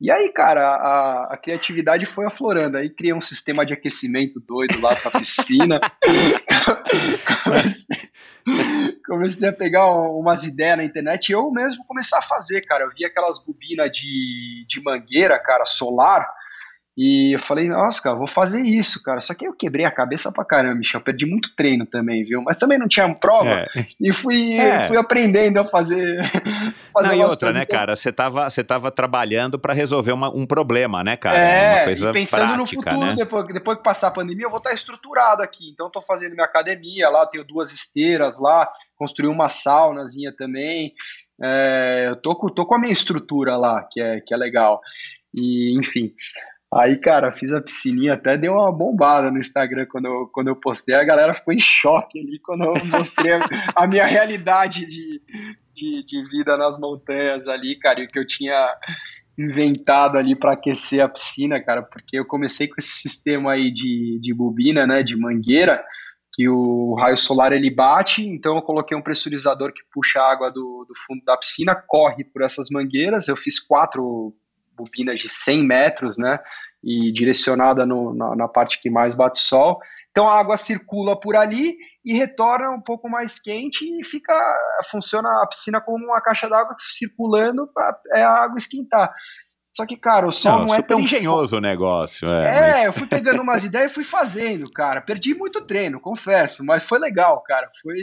E aí, cara, a, a criatividade foi aflorando. Aí criei um sistema de aquecimento doido lá pra piscina. comecei, comecei a pegar um- umas ideias na internet e eu mesmo começar a fazer, cara. Eu vi aquelas bobinas de, de mangueira, cara, solar. E eu falei, nossa, cara, vou fazer isso, cara. Só que eu quebrei a cabeça pra caramba, Michel. Perdi muito treino também, viu? Mas também não tinha prova.
É.
E fui,
É.
fui aprendendo a fazer. fazer
Não, e outra, né,
eu-
cara? Você tava, você tava trabalhando pra resolver uma- um problema, né, cara?
É,
uma coisa
e pensando no
prática,
futuro,
né?
depois, depois que passar a pandemia, eu vou estar estruturado aqui. Então, estou fazendo minha academia lá, tenho duas esteiras lá, construí uma saunazinha também. É, eu tô, com- tô com a minha estrutura lá, que é, que é legal. E, enfim. Aí, cara, fiz a piscininha, até deu uma bombada no Instagram quando eu, quando eu postei. A galera ficou em choque ali quando eu mostrei a, minha realidade de, de, de vida nas montanhas ali, cara, e o que eu tinha inventado ali para aquecer a piscina, cara, porque eu comecei com esse sistema aí de, de bobina, né, de mangueira, que o raio solar ele bate, então eu coloquei um pressurizador que puxa a água do, do fundo da piscina, corre por essas mangueiras, eu fiz quatro bobinas de 100 metros, né, e direcionada no, na, na parte que mais bate sol, então a água circula por ali e retorna um pouco mais quente e fica funciona a piscina como uma caixa d'água circulando para a água esquentar. Só que, cara, o sol
Não,
não, é tão
engenhoso o negócio. É,
é,
mas-
eu fui pegando umas ideias e fui fazendo, cara. Perdi muito treino, confesso, mas foi legal, cara. Foi,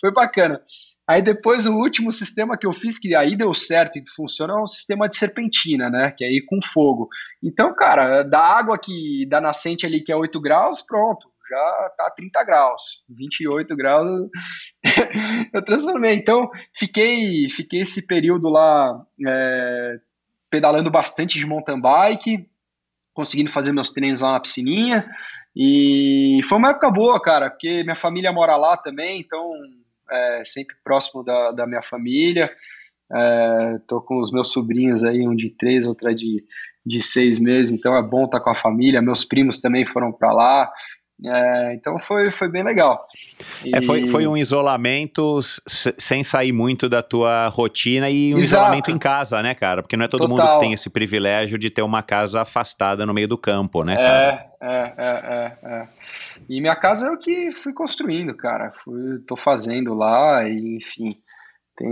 foi bacana. Aí depois o último sistema que eu fiz, que aí deu certo e funciona, é um sistema de serpentina, né? Que é ir com fogo. Então, cara, da água que da nascente ali que é 8 graus, pronto, já tá 30 graus, 28 graus eu transformei. Então, fiquei, fiquei esse período lá é, pedalando bastante de mountain bike, conseguindo fazer meus treinos lá na piscininha. E foi uma época boa, cara, porque minha família mora lá também, então é, sempre próximo da, da minha família. É, tô com os meus sobrinhos aí, um de três, outra de, de seis meses, então é bom estar com a família. Meus primos também foram para lá. É, então foi, foi bem legal.
É, foi,
E-
foi um isolamento sem sair muito da tua rotina e um
Exato.
isolamento em casa, né, cara? Porque não é todo mundo
Total.
que tem esse privilégio de ter uma casa afastada no meio do campo, né, cara?
É, é, é, é, é. E minha casa é o que fui construindo, cara. Fui, tô fazendo lá, e, enfim, tem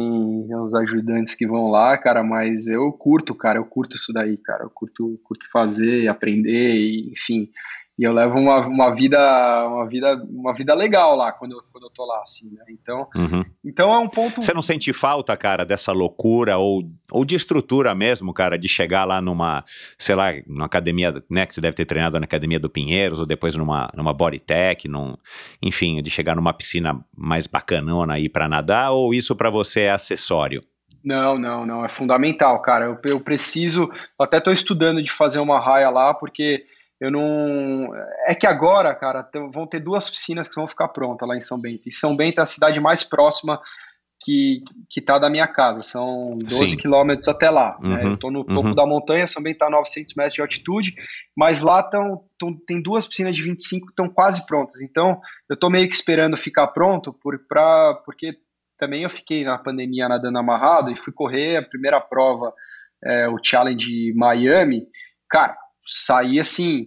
uns ajudantes que vão lá, cara, mas eu curto, cara, eu curto isso daí, cara. Eu curto, curto fazer, aprender, e, enfim. E eu levo uma, uma vida, uma vida, uma vida legal lá quando, eu- quando eu tô lá, assim, né? Então,
Uhum.
então é um ponto.
Você não sente falta, cara, dessa loucura ou, ou de estrutura mesmo, cara, de chegar lá numa, sei lá, numa academia, né, que você deve ter treinado na academia do Pinheiros ou depois numa, numa Bodytech, num, enfim, de chegar numa piscina mais bacanona aí pra nadar ou isso pra você é acessório?
Não, não, não. É fundamental, cara. Eu, eu preciso. Eu até estou estudando de fazer uma raia lá, porque eu não. É que agora, cara, vão ter duas piscinas que vão ficar prontas lá em São Bento. E São Bento é a cidade mais próxima que, que tá da minha casa. São 12 Sim. quilômetros até lá. Uhum, né? Eu tô no topo uhum. da montanha, São Bento tá a 900 metros de altitude, mas lá tão, tão, tem duas piscinas de 25 que estão quase prontas. Então, eu tô meio que esperando ficar pronto, por, pra, porque também eu fiquei na pandemia nadando amarrado e fui correr a primeira prova, é, o Challenge Miami. Cara, saí assim,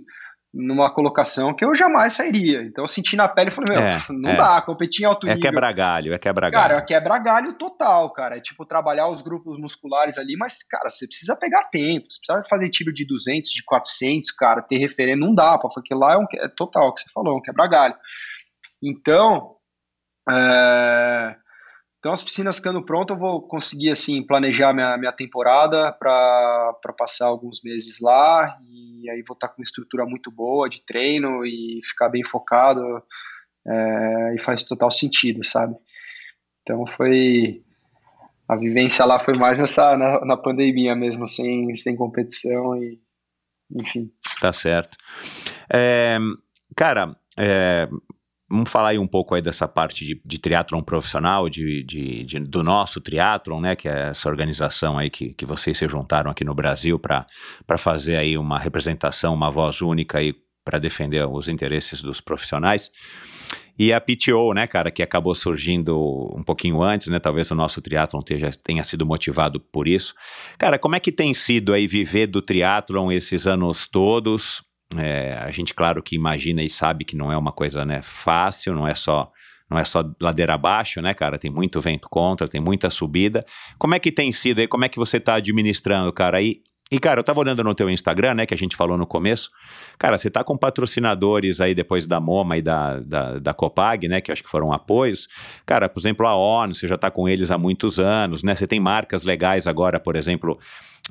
numa colocação que eu jamais sairia. Então eu senti na pele e falei, meu, é, não é. dá, competir em alto
é
nível.
É quebra-galho, é quebra-galho.
Cara, é quebra-galho total, cara. É tipo trabalhar os grupos musculares ali, mas, cara, você precisa pegar tempo, você precisa fazer tiro de 200, de 400, cara, ter referência, não dá, porque lá é, um, é total, o que você falou, é um quebra-galho. Então, é, então, as piscinas ficando prontas, eu vou conseguir assim planejar minha, minha temporada para passar alguns meses lá e aí vou estar tá com uma estrutura muito boa de treino e ficar bem focado é, e faz total sentido, sabe? Então foi a vivência lá foi mais nessa na, na pandemia mesmo, sem, sem competição e enfim.
Tá certo. É, cara, é, Vamos falar aí um pouco aí dessa parte de, de triatlon profissional, de, de, de, do nosso triatlon, né, que é essa organização aí que, que vocês se juntaram aqui no Brasil para fazer aí uma representação, uma voz única aí para defender os interesses dos profissionais. E a PTO, né, cara, que acabou surgindo um pouquinho antes, né, talvez o nosso triatlon tenha, tenha sido motivado por isso. Cara, como é que tem sido aí viver do triatlon esses anos todos? É, a gente, claro, que imagina e sabe que não é uma coisa né, fácil, não é só não é só ladeira abaixo, né, cara? Tem muito vento contra, tem muita subida. Como é que tem sido aí? Como é que você está administrando, cara? E, e, cara, eu tava olhando no teu Instagram, né, que a gente falou no começo. Cara, você tá com patrocinadores aí depois da MoMA e da, da, da Copag, né, que acho que foram apoios. Cara, por exemplo, a ONU, você já tá com eles há muitos anos, né? Você tem marcas legais agora, por exemplo,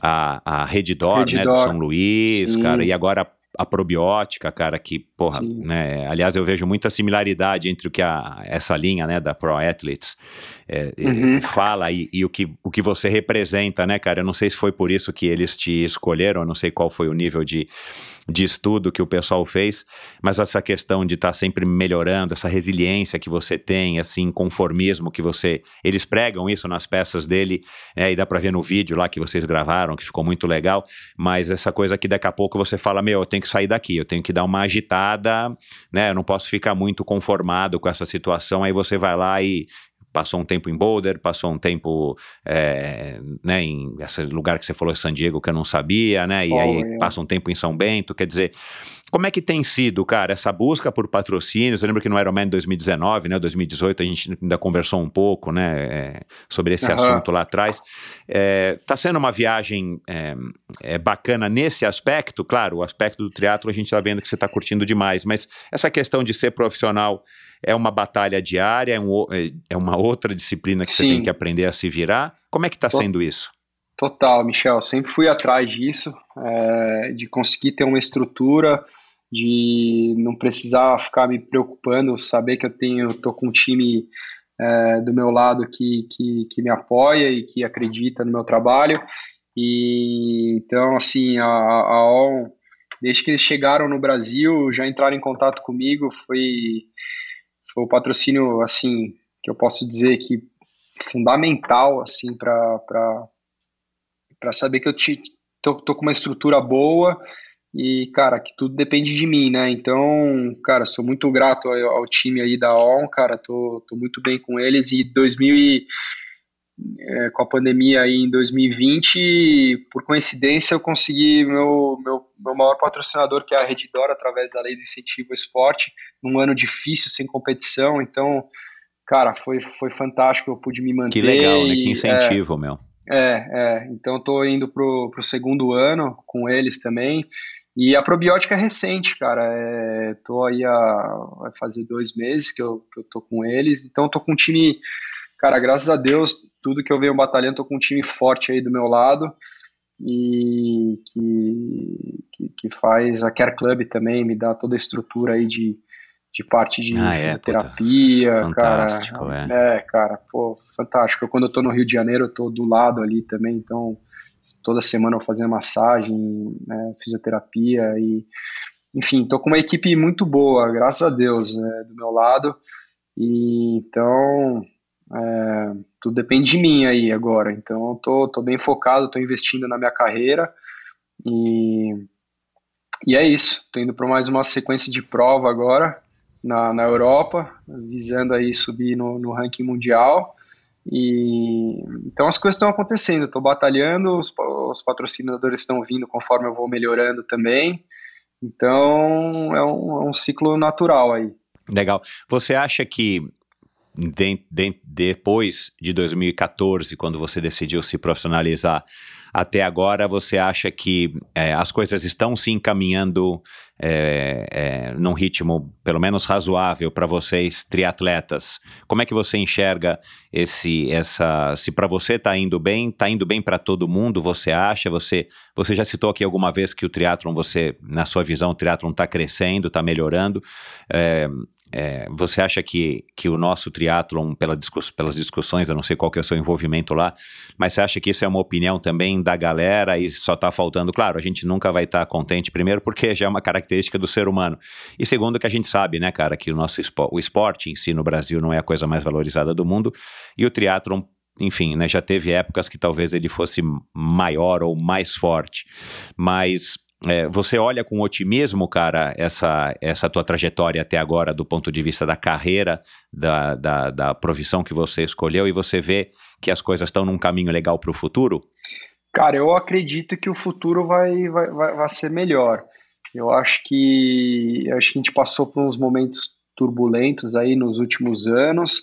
a, a Redditor, Redditor. né, do São Luís, Sim. cara, e agora a probiótica, cara, que, porra, Sim. né? Aliás, eu vejo muita similaridade entre o que a, essa linha, né, da Pro Athletes é, uhum. fala e, e, o, que, o que você representa, né, cara? Eu não sei se foi por isso que eles te escolheram, eu não sei qual foi o nível de, de estudo que o pessoal fez, mas essa questão de estar tá sempre melhorando, essa resiliência que você tem, assim, conformismo que você. Eles pregam isso nas peças dele, é, e dá pra ver no vídeo lá que vocês gravaram, que ficou muito legal, mas essa coisa que daqui a pouco você fala, meu, eu tenho que sair daqui, eu tenho que dar uma agitada, né? Eu não posso ficar muito conformado com essa situação, aí você vai lá e passou um tempo em Boulder, passou um tempo é, né, em esse lugar que você falou, San Diego, que eu não sabia, né? E oh, aí é. passa um tempo em São Bento, quer dizer, como é que tem sido, cara, essa busca por patrocínios? Eu lembro que no Ironman 2019, né, 2018, a gente ainda conversou um pouco, né, é, sobre esse uhum. assunto lá atrás. É, tá sendo uma viagem é, é, bacana nesse aspecto, claro, o aspecto do triatlo a gente está vendo que você está curtindo demais, mas essa questão de ser profissional é uma batalha diária, é, um, é, é uma outra disciplina que Sim. você tem que aprender a se virar. Como é que está sendo isso?
Total, Michel. Sempre fui atrás disso, é, de conseguir ter uma estrutura, de não precisar ficar me preocupando, saber que eu tenho, tô com um time é, do meu lado que, que, que, me apoia e que acredita no meu trabalho. E então, assim, a, a ON, desde que eles chegaram no Brasil, já entraram em contato comigo, foi foi o patrocínio assim que eu posso dizer que fundamental assim para saber que eu te, tô, tô com uma estrutura boa e cara que tudo depende de mim né? Então cara sou muito grato ao, ao time aí da ON cara tô, tô muito bem com eles e 2000 e é, com a pandemia aí em 2020, por coincidência, eu consegui meu, meu, meu maior patrocinador, que é a Redditor, através da lei do incentivo ao esporte, num ano difícil, sem competição. Então, cara, foi, foi fantástico, eu pude me manter.
Que legal, né? Que incentivo,
é,
meu.
É, é. Então, tô indo pro, pro segundo ano com eles também. E a probiótica é recente, cara. É, tô aí a vai fazer dois meses que eu, que eu tô com eles. Então, tô com um time cara, graças a Deus, tudo que eu venho batalhando, tô com um time forte aí do meu lado e que, que, que, faz a Care Club também, me dá toda a estrutura aí de, de parte de
Ah, é,
fisioterapia,
puta,
cara.
é.
É, cara, pô, fantástico. Quando eu tô no Rio de Janeiro, eu tô do lado ali também, então toda semana eu fazia massagem, né, fisioterapia e enfim, tô com uma equipe muito boa, graças a Deus, né, do meu lado. E então é, tudo depende de mim aí agora. Então eu tô, tô bem focado, tô investindo na minha carreira e, e é isso. Tô indo para mais uma sequência de prova agora na, na Europa, visando aí subir no, no ranking mundial. E então as coisas estão acontecendo, estou batalhando, os, os patrocinadores estão vindo conforme eu vou melhorando também. Então é um, é um ciclo natural aí.
Legal. Você acha que de- de- depois de 2014, quando você decidiu se profissionalizar, até agora você acha que é, as coisas estão se encaminhando é, é, num ritmo pelo menos razoável para vocês triatletas? Como é que você enxerga esse, essa, se para você está indo bem, está indo bem para todo mundo? Você acha? Você, você já citou aqui alguma vez que o triatlon, você, na sua visão, o triatlon está crescendo, está melhorando? É, você acha que, que o nosso triatlon, pela discuss, pelas discussões, eu não sei qual que é o seu envolvimento lá, mas você acha que isso é uma opinião também da galera e só está faltando? Claro, a gente nunca vai estar contente, primeiro, porque já é uma característica do ser humano, e segundo, que a gente sabe, né, cara, que o nosso espo, o esporte em si no Brasil não é a coisa mais valorizada do mundo, e o triatlon enfim, né, já teve épocas que talvez ele fosse maior ou mais forte, mas é, você olha com otimismo, cara, essa, essa tua trajetória até agora do ponto de vista da carreira, da, da, da profissão que você escolheu, e você vê que as coisas estão num caminho legal para o futuro?
Cara, eu acredito que o futuro vai, vai, vai, vai ser melhor. Eu acho que, eu acho que a gente passou por uns momentos turbulentos aí nos últimos anos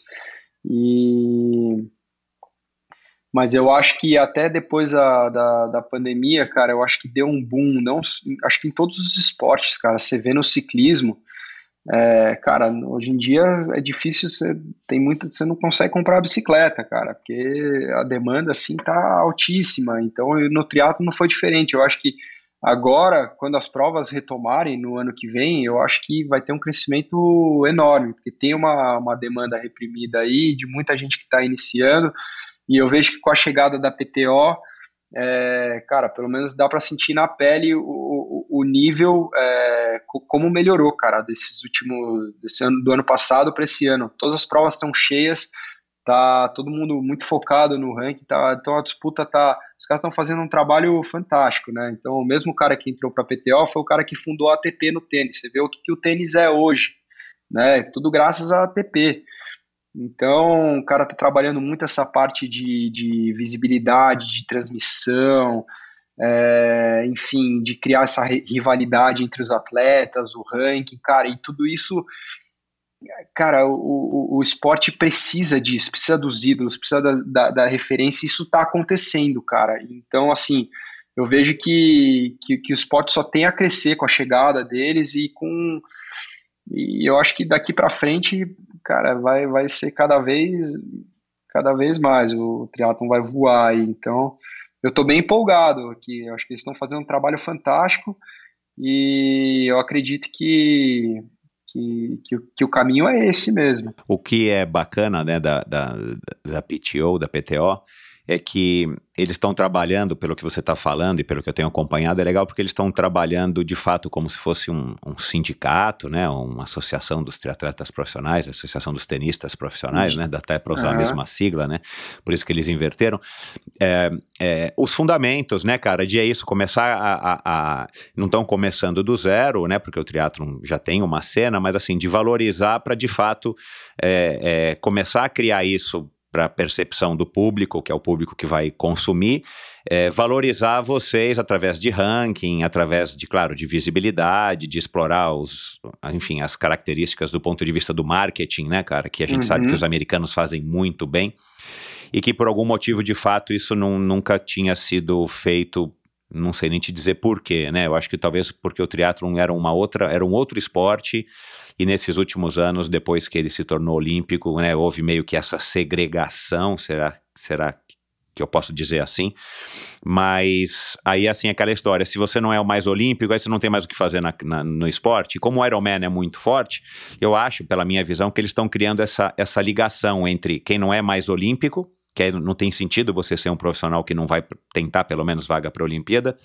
e mas eu acho que até depois da, da, da, pandemia, cara, eu acho que deu um boom, não, acho que em todos os esportes, cara, você vê no ciclismo, é, cara, hoje em dia é difícil, você tem muito, você não consegue comprar bicicleta, cara, porque a demanda, assim, tá altíssima, então no triatlo não foi diferente, eu acho que agora, quando as provas retomarem no ano que vem, eu acho que vai ter um crescimento enorme, porque tem uma, uma demanda reprimida aí, de muita gente que está iniciando, e eu vejo que com a chegada da PTO, é, cara, pelo menos dá para sentir na pele o, o, o nível, é, como melhorou, cara, desses últimos, desse ano, do ano passado para esse ano. Todas as provas estão cheias, tá todo mundo muito focado no ranking, tá, então a disputa tá, os caras estão fazendo um trabalho fantástico, né? Então, o mesmo cara que entrou para a PTO foi o cara que fundou a ATP no tênis. Você vê o que, que o tênis é hoje, né? Tudo graças à ATP. Então, o cara está trabalhando muito essa parte de, de visibilidade, de transmissão, é, enfim, de criar essa rivalidade entre os atletas, o ranking, cara, e tudo isso, cara, o, o, o esporte precisa disso, precisa dos ídolos, precisa da, da, da referência, isso está acontecendo, cara. Então, assim, eu vejo que, que, que o esporte só tem a crescer com a chegada deles e com e eu acho que daqui para frente, cara, vai, vai ser cada vez cada vez mais. O triatlon vai voar aí. Então, eu estou bem empolgado aqui. Acho que eles estão fazendo um trabalho fantástico e eu acredito que, que, que, que, o caminho é esse mesmo.
O que é bacana né, da, da, da PTO, da PTO, é que eles estão trabalhando, pelo que você está falando e pelo que eu tenho acompanhado, é legal porque eles estão trabalhando de fato como se fosse um, um, sindicato, né, uma associação dos triatletas profissionais, associação dos tenistas profissionais, né, dá até para usar uhum. a mesma sigla, né, por isso que eles inverteram. É, é, os fundamentos, né, cara, de é isso, começar a. a, a não estão começando do zero, né, porque o triatlon já tem uma cena, mas assim, de valorizar para de fato é, começar a criar isso para a percepção do público, que é o público que vai consumir, é, valorizar vocês através de ranking, através de, claro, de visibilidade, de explorar os, enfim, as características do ponto de vista do marketing, né, cara, que a gente uhum. sabe que os americanos fazem muito bem e que por algum motivo, de fato, isso não, nunca tinha sido feito não sei nem te dizer porquê, né? Eu acho que talvez porque o triatlon era uma outra, era um outro esporte e nesses últimos anos, depois que ele se tornou olímpico, né, houve meio que essa segregação, será, será que eu posso dizer assim. Mas aí, assim, aquela história: se você não é o mais olímpico, aí você não tem mais o que fazer na, na, no esporte. Como o Ironman é muito forte, eu acho, pela minha visão, que eles estão criando essa, essa ligação entre quem não é mais olímpico, que não tem sentido você ser um profissional que não vai tentar, pelo menos, vaga para a Olimpíada,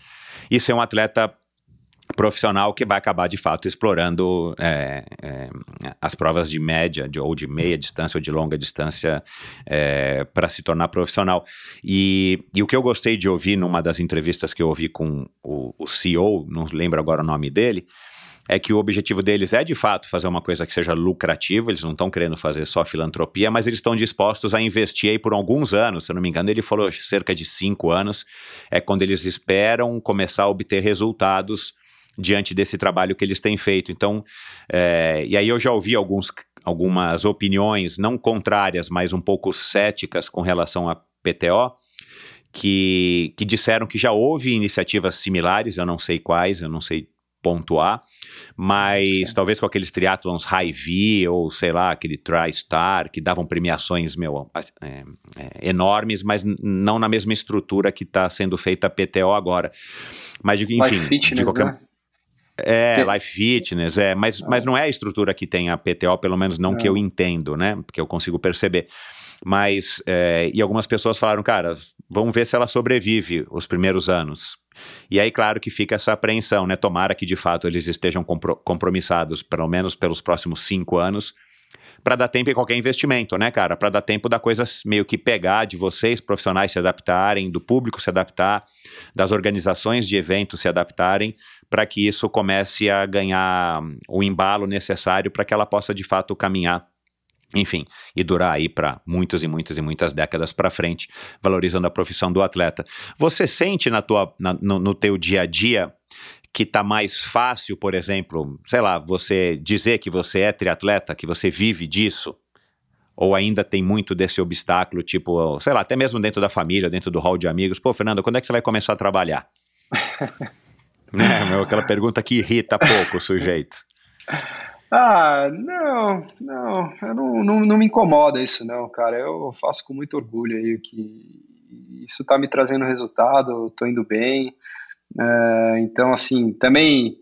e ser um atleta profissional que vai acabar de fato explorando é, é, as provas de média de, ou de meia distância ou de longa distância é, para se tornar profissional. E, e, o que eu gostei de ouvir numa das entrevistas que eu ouvi com o, o CEO, não lembro agora o nome dele, é que o objetivo deles é de fato fazer uma coisa que seja lucrativa, eles não estão querendo fazer só filantropia, mas eles estão dispostos a investir aí por alguns anos, se eu não me engano, ele falou cerca de cinco anos, é quando eles esperam começar a obter resultados diante desse trabalho que eles têm feito. Então, é, e aí eu já ouvi alguns, algumas opiniões, não contrárias, mas um pouco céticas com relação a PTO, que, que disseram que já houve iniciativas similares, eu não sei quais, eu não sei pontuar, mas Sim. talvez com aqueles triatlons High-V ou sei lá, aquele TriStar, que davam premiações meu, é, é, enormes, mas não na mesma estrutura que está sendo feita a PTO agora. Mas, enfim, de qualquer... É, Life Fitness, é, mas, mas não é a estrutura que tem a PTO, pelo menos não, não. que eu entendo, né? Porque eu consigo perceber. Mas, é, e algumas pessoas falaram, cara, vamos ver se ela sobrevive os primeiros anos. E aí, claro que fica essa apreensão, né? Tomara que de fato eles estejam compro compromissados, pelo menos pelos próximos cinco anos, para dar tempo em qualquer investimento, né, cara? Para dar tempo da coisa meio que pegar de vocês, profissionais se adaptarem, do público se adaptar, das organizações de eventos se adaptarem, para que isso comece a ganhar o embalo necessário para que ela possa de fato caminhar enfim, e durar aí para muitas e muitas e muitas décadas para frente, valorizando a profissão do atleta. Você sente na tua, na, no, no teu dia a dia que tá mais fácil, por exemplo, sei lá, você dizer que você é triatleta, que você vive disso? Ou ainda tem muito desse obstáculo, tipo, sei lá, até mesmo dentro da família, dentro do hall de amigos, pô, Fernando, quando é que você vai começar a trabalhar? né, aquela pergunta que irrita pouco o sujeito.
Ah, não, não, eu não, não, não me incomoda isso não, cara. Eu faço com muito orgulho aí que isso tá me trazendo resultado, tô indo bem. É, então, assim, também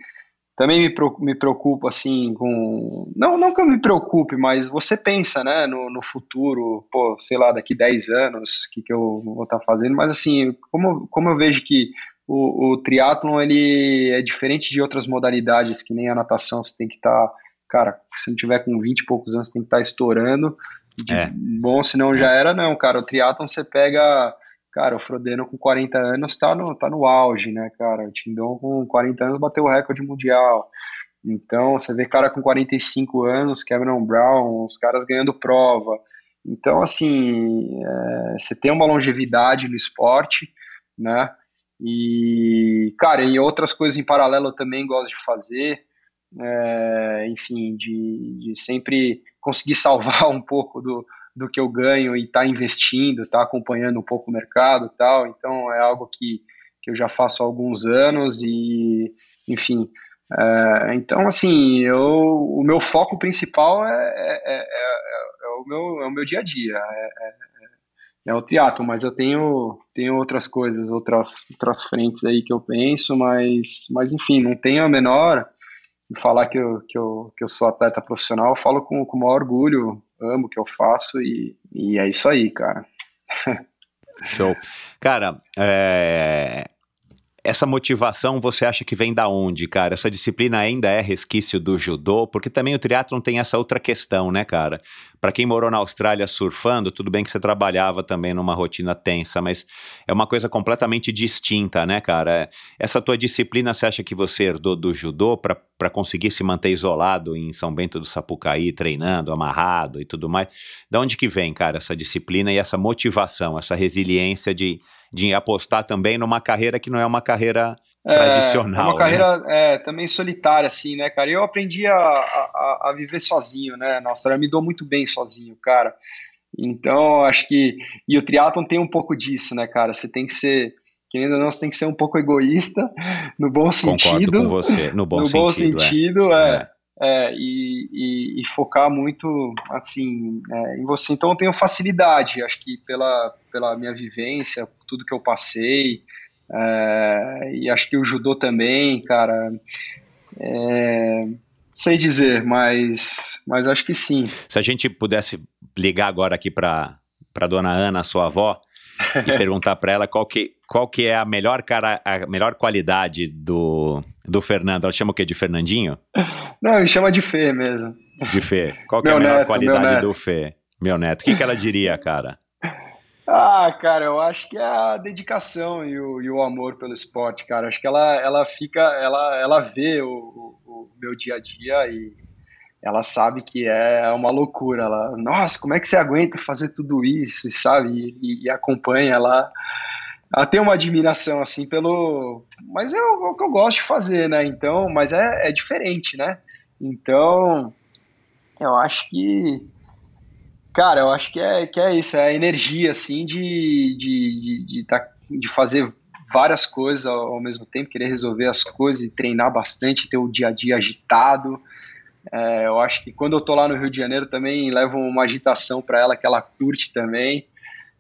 também me, me preocupo assim com não não que eu me preocupe mas você pensa né no, no futuro pô sei lá daqui 10 anos o que, que eu vou estar tá fazendo mas assim como, como eu vejo que o, o triatlon ele é diferente de outras modalidades que nem a natação você tem que estar tá, cara se não tiver com 20 e poucos anos você tem que estar tá estourando é. bom senão já era não cara o triatlon você pega Cara, o Frodeno com 40 anos tá no, tá no auge, né, cara? O Tindon com 40 anos bateu o recorde mundial. Então, você vê cara com 45 anos, Cameron Brown, os caras ganhando prova. Então, assim, é, você tem uma longevidade no esporte, né? E, cara, e outras coisas em paralelo eu também gosto de fazer. É, enfim, de, de sempre conseguir salvar um pouco do, do que eu ganho e estar tá investindo, estar tá acompanhando um pouco o mercado tal. Então é algo que, que eu já faço há alguns anos e, enfim. É, então, assim, eu, o meu foco principal é, é, é, é, o, meu, é o meu dia a dia, é, o teatro, mas eu tenho, tenho outras coisas, outras, outras frentes aí que eu penso, mas, mas enfim, não tenho a menor falar que eu, que eu, que eu sou atleta profissional, eu falo com, com o maior orgulho, amo o que eu faço e, e é isso aí, cara.
Show. Cara, é, essa motivação você acha que vem da onde, cara? Essa disciplina ainda é resquício do judô? Porque também o triatlon tem essa outra questão, né, cara? Para quem morou na Austrália surfando, tudo bem que você trabalhava também numa rotina tensa, mas é uma coisa completamente distinta, né, cara? Essa tua disciplina, você acha que você herdou do judô para conseguir se manter isolado em São Bento do Sapucaí, treinando, amarrado e tudo mais? Da onde que vem, cara, essa disciplina e essa motivação, essa resiliência de de apostar também numa carreira que não é uma carreira é, tradicional.
É uma carreira né? é, também solitária, assim, né, cara? Eu aprendi a, a, a, viver sozinho, né? Nossa, eu me dou muito bem sozinho, cara. Então, acho que. E o triatlon tem um pouco disso, né, cara? Você tem que ser. Querendo ou não, você tem que ser um pouco egoísta, no bom sentido.
Concordo com você, no bom
no
sentido.
Bom sentido é. é. É, e, e, e, focar muito assim é, em você. Então eu tenho facilidade, acho que pela, pela minha vivência, tudo que eu passei, é, e acho que o judô também, cara. É, sei dizer, mas, mas acho que sim.
Se a gente pudesse ligar agora aqui para para dona Ana, sua avó, e perguntar para ela qual que, qual que é a melhor cara, a melhor qualidade do, do Fernando. Ela chama o quê? De Fernandinho?
Não, me chama de Fê mesmo.
De Fê. Qual que é a melhor neto, qualidade do Fê? Meu neto. O que, que ela diria, cara?
Ah, cara, eu acho que é a dedicação e o, e o amor pelo esporte, cara. Acho que ela, ela fica, ela, ela vê o, o, o meu dia a dia e ela sabe que é uma loucura. Ela, nossa, como é que você aguenta fazer tudo isso, sabe? E, e acompanha ela. Tem uma admiração assim pelo, mas é o, que eu gosto de fazer, né? Então, mas é, é diferente, né? Então, eu acho que Cara, eu acho que é, que é isso, é a energia, assim, de, de, de, de, tá, de fazer várias coisas ao, mesmo tempo, querer resolver as coisas e treinar bastante, ter o dia a dia agitado. É, eu acho que quando eu tô lá no Rio de Janeiro também levo uma agitação para ela que ela curte também.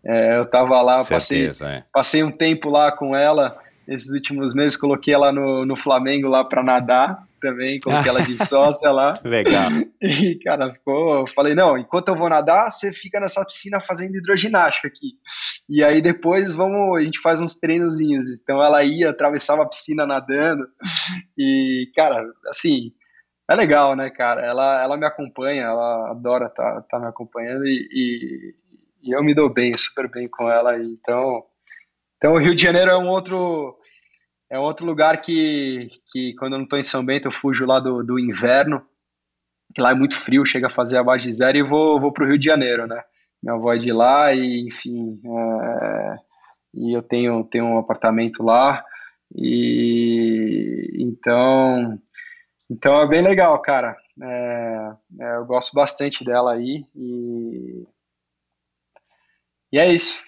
É, eu tava lá, Certeza, passei, é. passei um tempo lá com ela esses últimos meses, coloquei ela no, no Flamengo lá para nadar também, coloquei ela de sócia lá.
Legal.
E, cara, ficou. Eu falei, não, enquanto eu vou nadar, você fica nessa piscina fazendo hidroginástica aqui. E aí depois vamos, a gente faz uns treinozinhos. Então ela ia, atravessava a piscina nadando. E, cara, assim, é legal, né, cara? Ela, ela me acompanha, ela adora estar tá, tá me acompanhando e, e, e, eu me dou bem, super bem com ela. Então, então o Rio de Janeiro é um outro é outro lugar que, que quando eu não estou em São Bento, eu fujo lá do, do inverno, que lá é muito frio, chega a fazer abaixo de zero, e vou, vou para o Rio de Janeiro, né? Minha avó é de lá, e enfim, é, e eu tenho, tenho um apartamento lá, e então, então é bem legal, cara. É, é, eu gosto bastante dela aí, e, e é isso.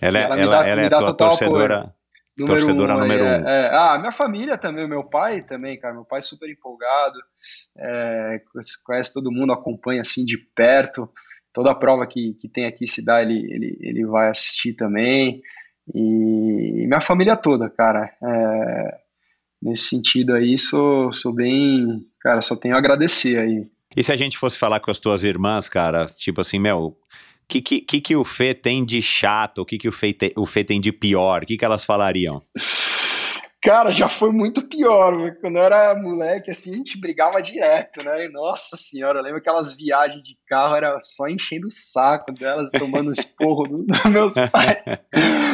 Ela, é, ela, ela, dá, ela é tua torcedora. Apoio. Número Torcedora um, número é, um.
É, ah, minha família também, meu pai também, cara. Meu pai é super empolgado, é, conhece todo mundo, acompanha assim de perto. Toda a prova que, que tem aqui se dá, ele, ele, ele vai assistir também. E, e minha família toda, cara. É, nesse sentido aí, sou, sou bem. Cara, só tenho a agradecer aí.
E se a gente fosse falar com as tuas irmãs, cara, tipo assim, meu, que, que, que, que o Fê tem de chato? O que, que o, Fê te, o Fê tem de pior? O que, que elas falariam?
Cara, já foi muito pior. Quando eu era moleque, assim, a gente brigava direto, né? Nossa senhora, eu lembro aquelas viagens de carro, era só enchendo o saco delas, tomando esporro dos meus pais.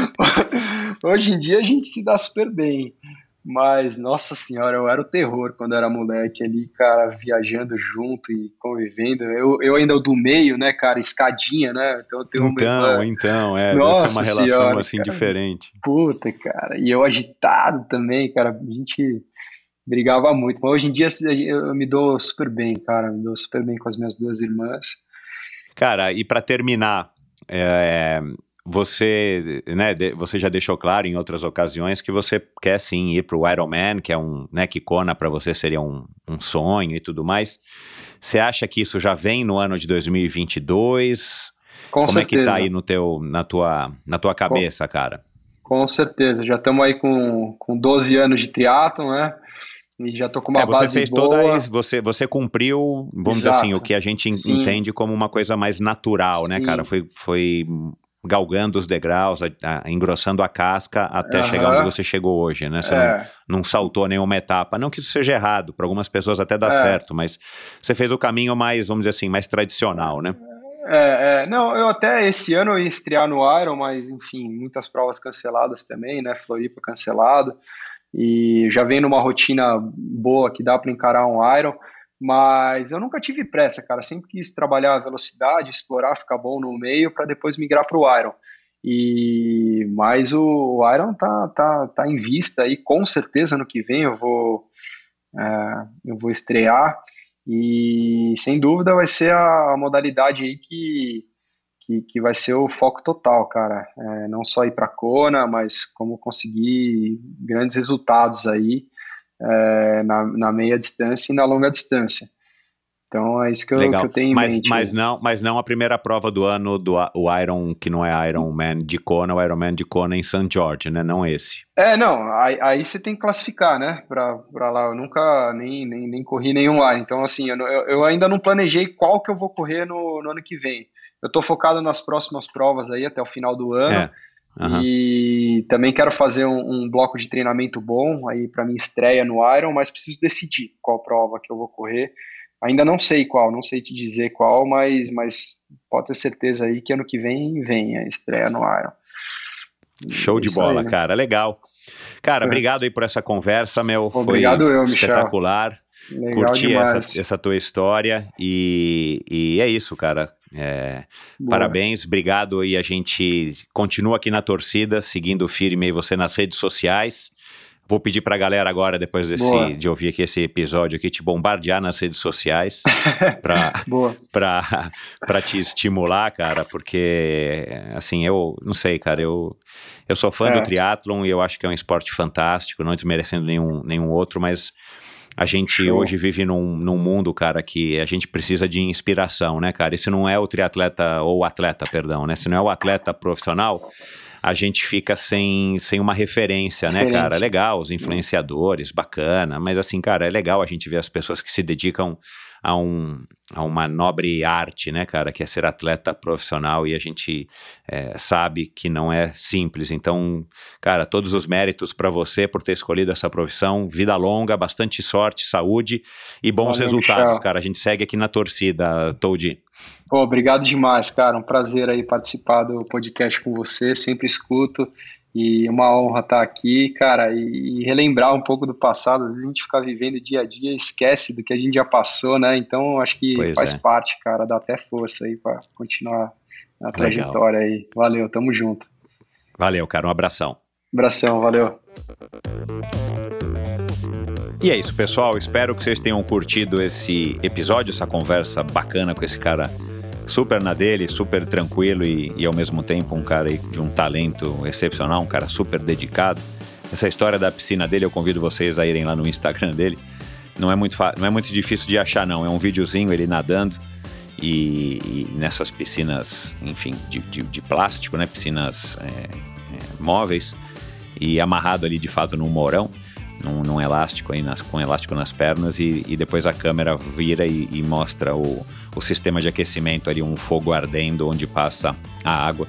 Hoje em dia a gente se dá super bem. Mas, nossa senhora, eu era o terror quando era moleque ali, cara, viajando junto e convivendo. Eu, eu ainda do meio, né, cara, escadinha, né?
Então, eu tenho então, uma... então, é, nossa deve uma relação senhora, assim cara, diferente.
Puta, cara, e eu agitado também, cara, a gente brigava muito. Mas hoje em dia eu me dou super bem, cara, me dou super bem com as minhas duas irmãs.
Cara, e para terminar, é, você, né, você já deixou claro em outras ocasiões que você quer sim ir para o Ironman, que é um, né, que Kona para você seria um, um sonho e tudo mais. Você acha que isso já vem no ano de 2022? Com Como certeza. é que tá aí no teu, na tua, na tua cabeça,
com,
cara?
Com certeza, já estamos aí com, com 12 anos de triatlon, né? E já tô com uma é,
você
base
fez
boa.
Toda, você, você cumpriu, vamos Exato. dizer assim, o que a gente Sim. entende como uma coisa mais natural, né, Sim. né, cara? Foi, foi galgando os degraus, a, a, engrossando a casca até uhum. chegar onde você chegou hoje, né? Você é. não, não, saltou nenhuma etapa. Não que isso seja errado, para algumas pessoas até dá é. certo, mas você fez o caminho mais, vamos dizer assim, mais tradicional, né?
É, é, não, eu até esse ano ia estrear no Iron, mas enfim, muitas provas canceladas também, né? Floripa cancelado. E já vem numa rotina boa que dá para encarar um Iron. Mas eu nunca tive pressa, cara. Sempre quis trabalhar a velocidade, explorar, ficar bom no meio para depois migrar para o Iron. E mas o Iron tá, tá, tá em vista e com certeza no que vem eu vou é, eu vou estrear e sem dúvida vai ser a, modalidade aí que, que, que, vai ser o foco total, cara. É, não só ir para Kona, mas como conseguir grandes resultados aí é, na, na meia distância e na longa distância. Então é isso que eu, que eu tenho em
mas,
mente.
Mas não, mas não a primeira prova do ano do o Iron, que não é Iron Man de Kona, o Iron Man de Kona em St. George, né? Não esse.
É, não, aí, aí você tem que classificar, né, pra, pra lá. Eu nunca nem, nem, nem corri nenhum lá, então assim, eu, eu ainda não planejei qual que eu vou correr no, no ano que vem. Eu tô focado nas próximas provas aí até o final do ano.
É. Aham.
E também quero fazer um, um bloco de treinamento bom aí para minha estreia no Iron, mas preciso decidir qual prova que eu vou correr. Ainda não sei qual, não sei te dizer qual, mas, mas pode ter certeza aí que ano que vem vem a estreia no Iron.
Show de
Isso
bola,
aí, né?
cara. Legal. Cara,
É.
obrigado aí por essa conversa, meu.
Obrigado
Foi
eu, Michel.
espetacular.
Legal
Curti essa, essa tua história e, e é isso, cara. É, parabéns, obrigado e a gente continua aqui na torcida, seguindo firme você nas redes sociais. Vou pedir pra galera agora, depois desse, de ouvir aqui esse episódio aqui, te bombardear nas redes sociais pra te estimular, cara, porque, assim, eu não sei, cara, eu, eu sou fã
É.
do triatlon e eu acho que é um esporte fantástico, não desmerecendo nenhum, nenhum outro, mas a gente
Show.
hoje vive num, num mundo, cara, que a gente precisa de inspiração, né, cara? E se não é o triatleta, ou atleta, perdão, né? Se não é o atleta profissional, a gente fica sem, sem uma referência, né,
Referência.
cara? Legal, os influenciadores, bacana, mas assim, cara, é legal a gente ver as pessoas que se dedicam a, um, a uma nobre arte, né, cara, que é ser atleta profissional e a gente é, sabe que não é simples. Então, cara, todos os méritos para você por ter escolhido essa profissão, vida longa, bastante sorte, saúde e bons
Valeu,
resultados,
Michel.
cara. A gente segue aqui na torcida, Toad.
Pô, obrigado demais, cara. Um prazer aí participar do podcast com você. Sempre escuto e uma honra estar aqui, cara. E, relembrar um pouco do passado. Às vezes a gente fica vivendo dia a dia, e esquece do que a gente já passou, né? Então acho que
Pois
faz
é.
parte, cara. Dá até força aí para continuar na
Legal.
trajetória aí. Valeu, tamo junto.
Valeu, cara, um abração.
Abração, valeu.
E é isso, pessoal. Espero que vocês tenham curtido esse episódio, essa conversa bacana com esse cara super na dele, super tranquilo e, e ao mesmo tempo um cara de um talento excepcional, um cara super dedicado. Essa história da piscina dele, eu convido vocês a irem lá no Instagram dele. Não é muito, não é muito difícil de achar, não. É um videozinho ele nadando e, e nessas piscinas, enfim, de, de, de plástico, né? Piscinas é, é, móveis e amarrado ali de fato num morão, num, num elástico aí, nas, com elástico nas pernas e, e depois a câmera vira e, e mostra o, o sistema de aquecimento ali, um fogo ardendo onde passa a água.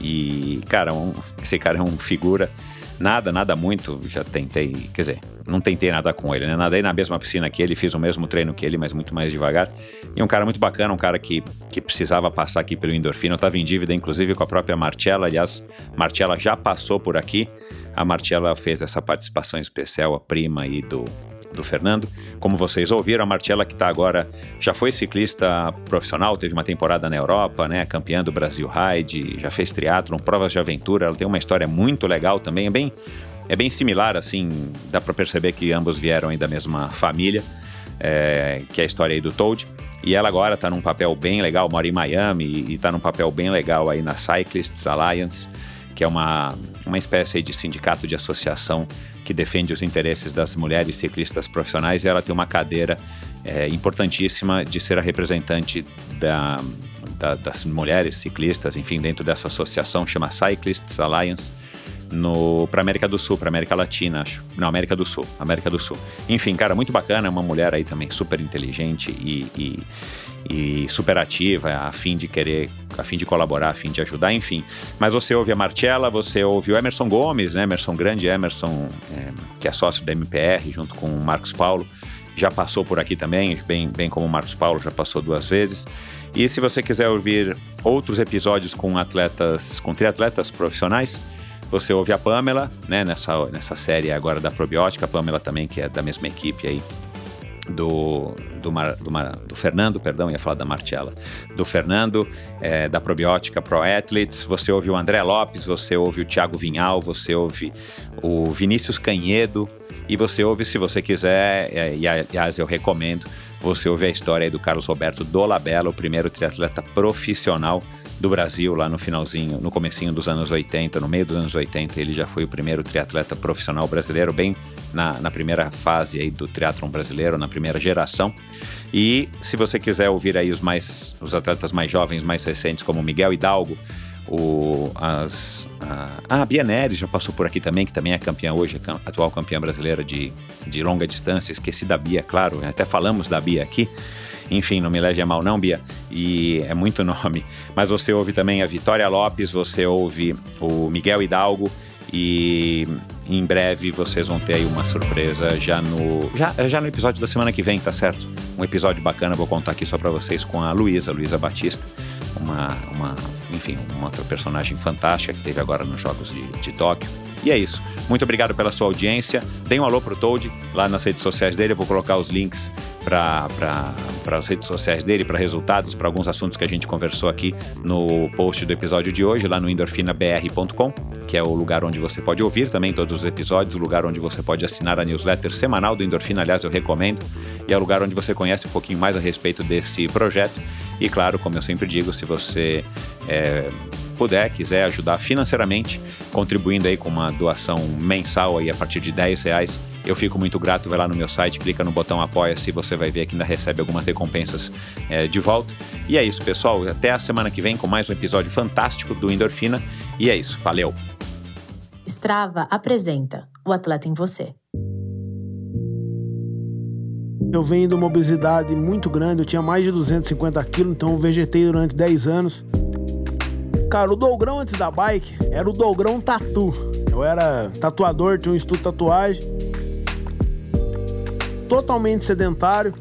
E, cara, um- esse cara é um figura. Nada, nada muito. Já tentei, quer dizer, não tentei nadar com ele, né? Nadei na mesma piscina que ele, fiz o mesmo treino que ele, mas muito mais devagar. E um cara muito bacana, um cara que, que precisava passar aqui pelo endorfina. Eu estava em dívida, inclusive, com a própria Marcella. Aliás, Marcella já passou por aqui. A Marcella fez essa participação especial, a prima aí do, do Fernando. Como vocês ouviram, a Marcella que está agora, já foi ciclista profissional, teve uma temporada na Europa, né, campeã do Brasil Ride, já fez triatlon, provas de aventura, ela tem uma história muito legal também, é bem, é bem similar, assim, dá para perceber que ambos vieram aí da mesma família, é, que é a história aí do Toad. E ela agora está num papel bem legal, mora em Miami e está num papel bem legal aí na Cyclists Alliance, que é uma, uma espécie de sindicato de associação que defende os interesses das mulheres ciclistas profissionais e ela tem uma cadeira é, importantíssima de ser a representante da, da- das mulheres ciclistas, enfim, dentro dessa associação, chama Cyclists Alliance, para América do Sul, para América Latina, acho. Não, América do Sul, América do Sul. Enfim, cara, muito bacana, é uma mulher aí também super inteligente e, e, e super ativa, a fim de querer, a fim de colaborar, a fim de ajudar, enfim. Mas você ouve a Marcella, você ouve o Emerson Gomes, né? Emerson Grande Emerson, é, que é sócio da MPR, junto com o Marcos Paulo. Já passou por aqui também, bem, bem como o Marcos Paulo já passou duas vezes. E se você quiser ouvir outros episódios com atletas, com triatletas profissionais, você ouve a Pamela, né, nessa, nessa série agora da Probiótica, a Pamela também, que é da mesma equipe aí do, do, Mar- do, Mar- do Fernando, perdão, ia falar da Martiela, do Fernando, é, da Probiótica Pro Athletes, você ouve o André Lopes, você ouve o Thiago Vinhal, você ouve o Vinícius Canhedo, e você ouve, se você quiser, é, e aliás eu recomendo, você ouve a história do Carlos Roberto Dolabella, o primeiro triatleta profissional do Brasil lá no finalzinho, no comecinho dos anos 80, no meio dos anos 80, ele já foi o primeiro triatleta profissional brasileiro, bem na, na primeira fase aí do triatlon brasileiro, na primeira geração. E se você quiser ouvir aí os mais os atletas mais jovens, mais recentes, como Miguel Hidalgo, o, as, a, a Bia Neres já passou por aqui também, que também é campeã hoje, atual campeã brasileira de, de longa distância. Esqueci da Bia, claro, até falamos da Bia aqui. Enfim, não me leve a mal não, Bia, e é muito nome. Mas você ouve também a Vitória Lopes, você ouve o Miguel Hidalgo e em breve vocês vão ter aí uma surpresa já no já, já no episódio da semana que vem, tá certo? Um episódio bacana, vou contar aqui só para vocês com a Luísa, Luísa Batista uma, uma, enfim, uma outra personagem fantástica que teve agora nos Jogos de, de Tóquio. E é isso. Muito obrigado pela sua audiência. Dê um alô pro Toad lá nas redes sociais dele. Eu vou colocar os links para as redes sociais dele, para resultados, para alguns assuntos que a gente conversou aqui no post do episódio de hoje, lá no endorfinabr.com, que é o lugar onde você pode ouvir também todos os episódios, o lugar onde você pode assinar a newsletter semanal do Endorfina. Aliás, eu recomendo. E é o lugar onde você conhece um pouquinho mais a respeito desse projeto e claro, como eu sempre digo, se você é, puder, quiser ajudar financeiramente, contribuindo aí com uma doação mensal aí a partir de 10 reais, eu fico muito grato. Vai lá no meu site, clica no botão apoia-se, você vai ver que ainda recebe algumas recompensas é, de volta. E é isso, pessoal. Até a semana que vem com mais um episódio fantástico do Endorfina. E é isso, valeu!
Strava apresenta o atleta em você.
Eu venho de uma obesidade muito grande, eu tinha mais de 250 quilos, então eu vegetei durante 10 anos. Cara, o Dogrão antes da bike era o Dogrão Tatu. Eu era tatuador, tinha um estudo de tatuagem. Totalmente sedentário.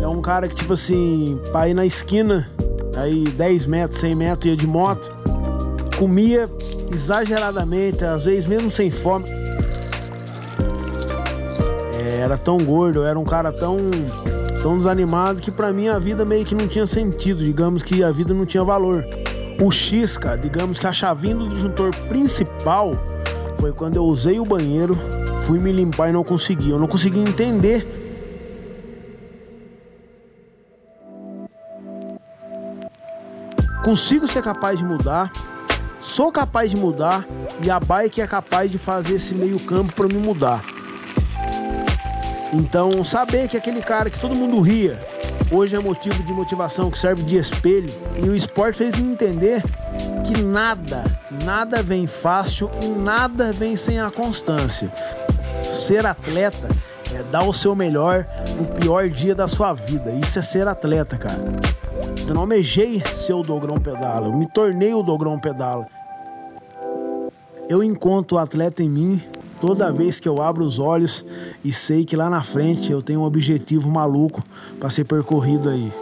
É um cara que, tipo assim, pra ir na esquina, aí 10 metros, 100 metros, ia de moto. Comia exageradamente, às vezes mesmo sem fome era tão gordo, era um cara tão tão desanimado que para mim a vida meio que não tinha sentido, digamos que a vida não tinha valor. O X, cara, digamos que a chavinha do disjuntor principal foi quando eu usei o banheiro, fui me limpar e não consegui. Eu não consegui entender consigo ser capaz de mudar, sou capaz de mudar e a bike é capaz de fazer esse meio campo para me mudar. Então, saber que aquele cara que todo mundo ria, hoje é motivo de motivação, que serve de espelho, e o esporte fez me entender que nada, nada vem fácil e nada vem sem a constância. Ser atleta é dar o seu melhor no pior dia da sua vida. Isso é ser atleta, cara. Eu não almejei ser o Dogrão Pedala, eu me tornei o Dogrão Pedala. Eu encontro o atleta em mim toda vez que eu abro os olhos e sei que lá na frente eu tenho um objetivo maluco para ser percorrido aí.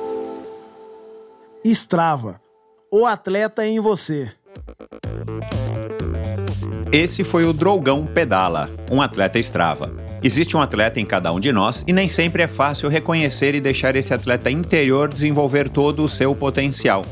Strava, o atleta em você.
Esse foi o Drogão Pedala, um atleta Strava. Existe um atleta em cada um de nós e nem sempre é fácil reconhecer e deixar esse atleta interior desenvolver todo o seu potencial.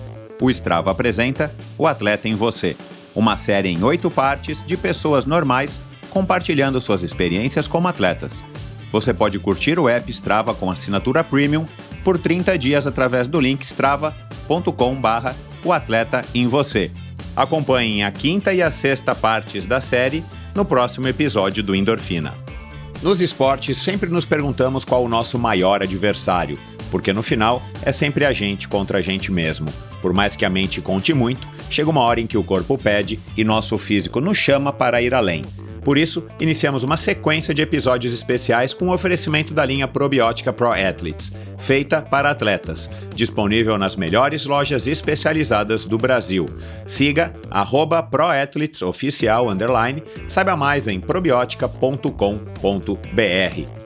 O Strava apresenta O Atleta em Você, uma série em oito partes de pessoas normais compartilhando suas experiências como atletas. Você pode curtir o app Strava com assinatura premium por 30 dias através do link strava.com/barra o atleta em você. Acompanhem a quinta e a sexta partes da série no próximo episódio do Endorfina. Nos esportes, sempre nos perguntamos qual o nosso maior adversário, porque no final é sempre a gente contra a gente mesmo. Por mais que a mente conte muito, chega uma hora em que o corpo pede e nosso físico nos chama para ir além. Por isso, iniciamos uma sequência de episódios especiais com o oferecimento da linha probiótica Pro Athletes, feita para atletas, disponível nas melhores lojas especializadas do Brasil. Siga @proathletesoficial saiba mais em probiotica.com.br.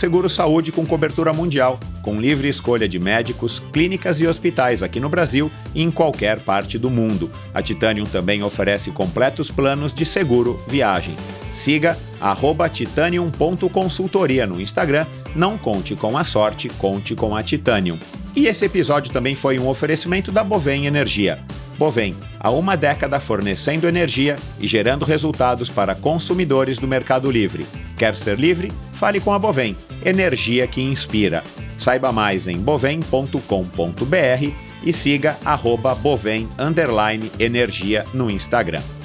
Seguro Saúde com cobertura mundial, com livre escolha de médicos, clínicas e hospitais aqui no Brasil e em qualquer parte do mundo. A Titanium também oferece completos planos de seguro viagem. Siga titanium.consultoria no Instagram. Não conte com a sorte, conte com a Titanium. E esse episódio também foi um oferecimento da Bovem Energia. Bovem, há uma década fornecendo energia e gerando resultados para consumidores do Mercado Livre. Quer ser livre? Fale com a Bovem, energia que inspira. Saiba mais em bovem.com.br e siga arroba bovem energia no Instagram.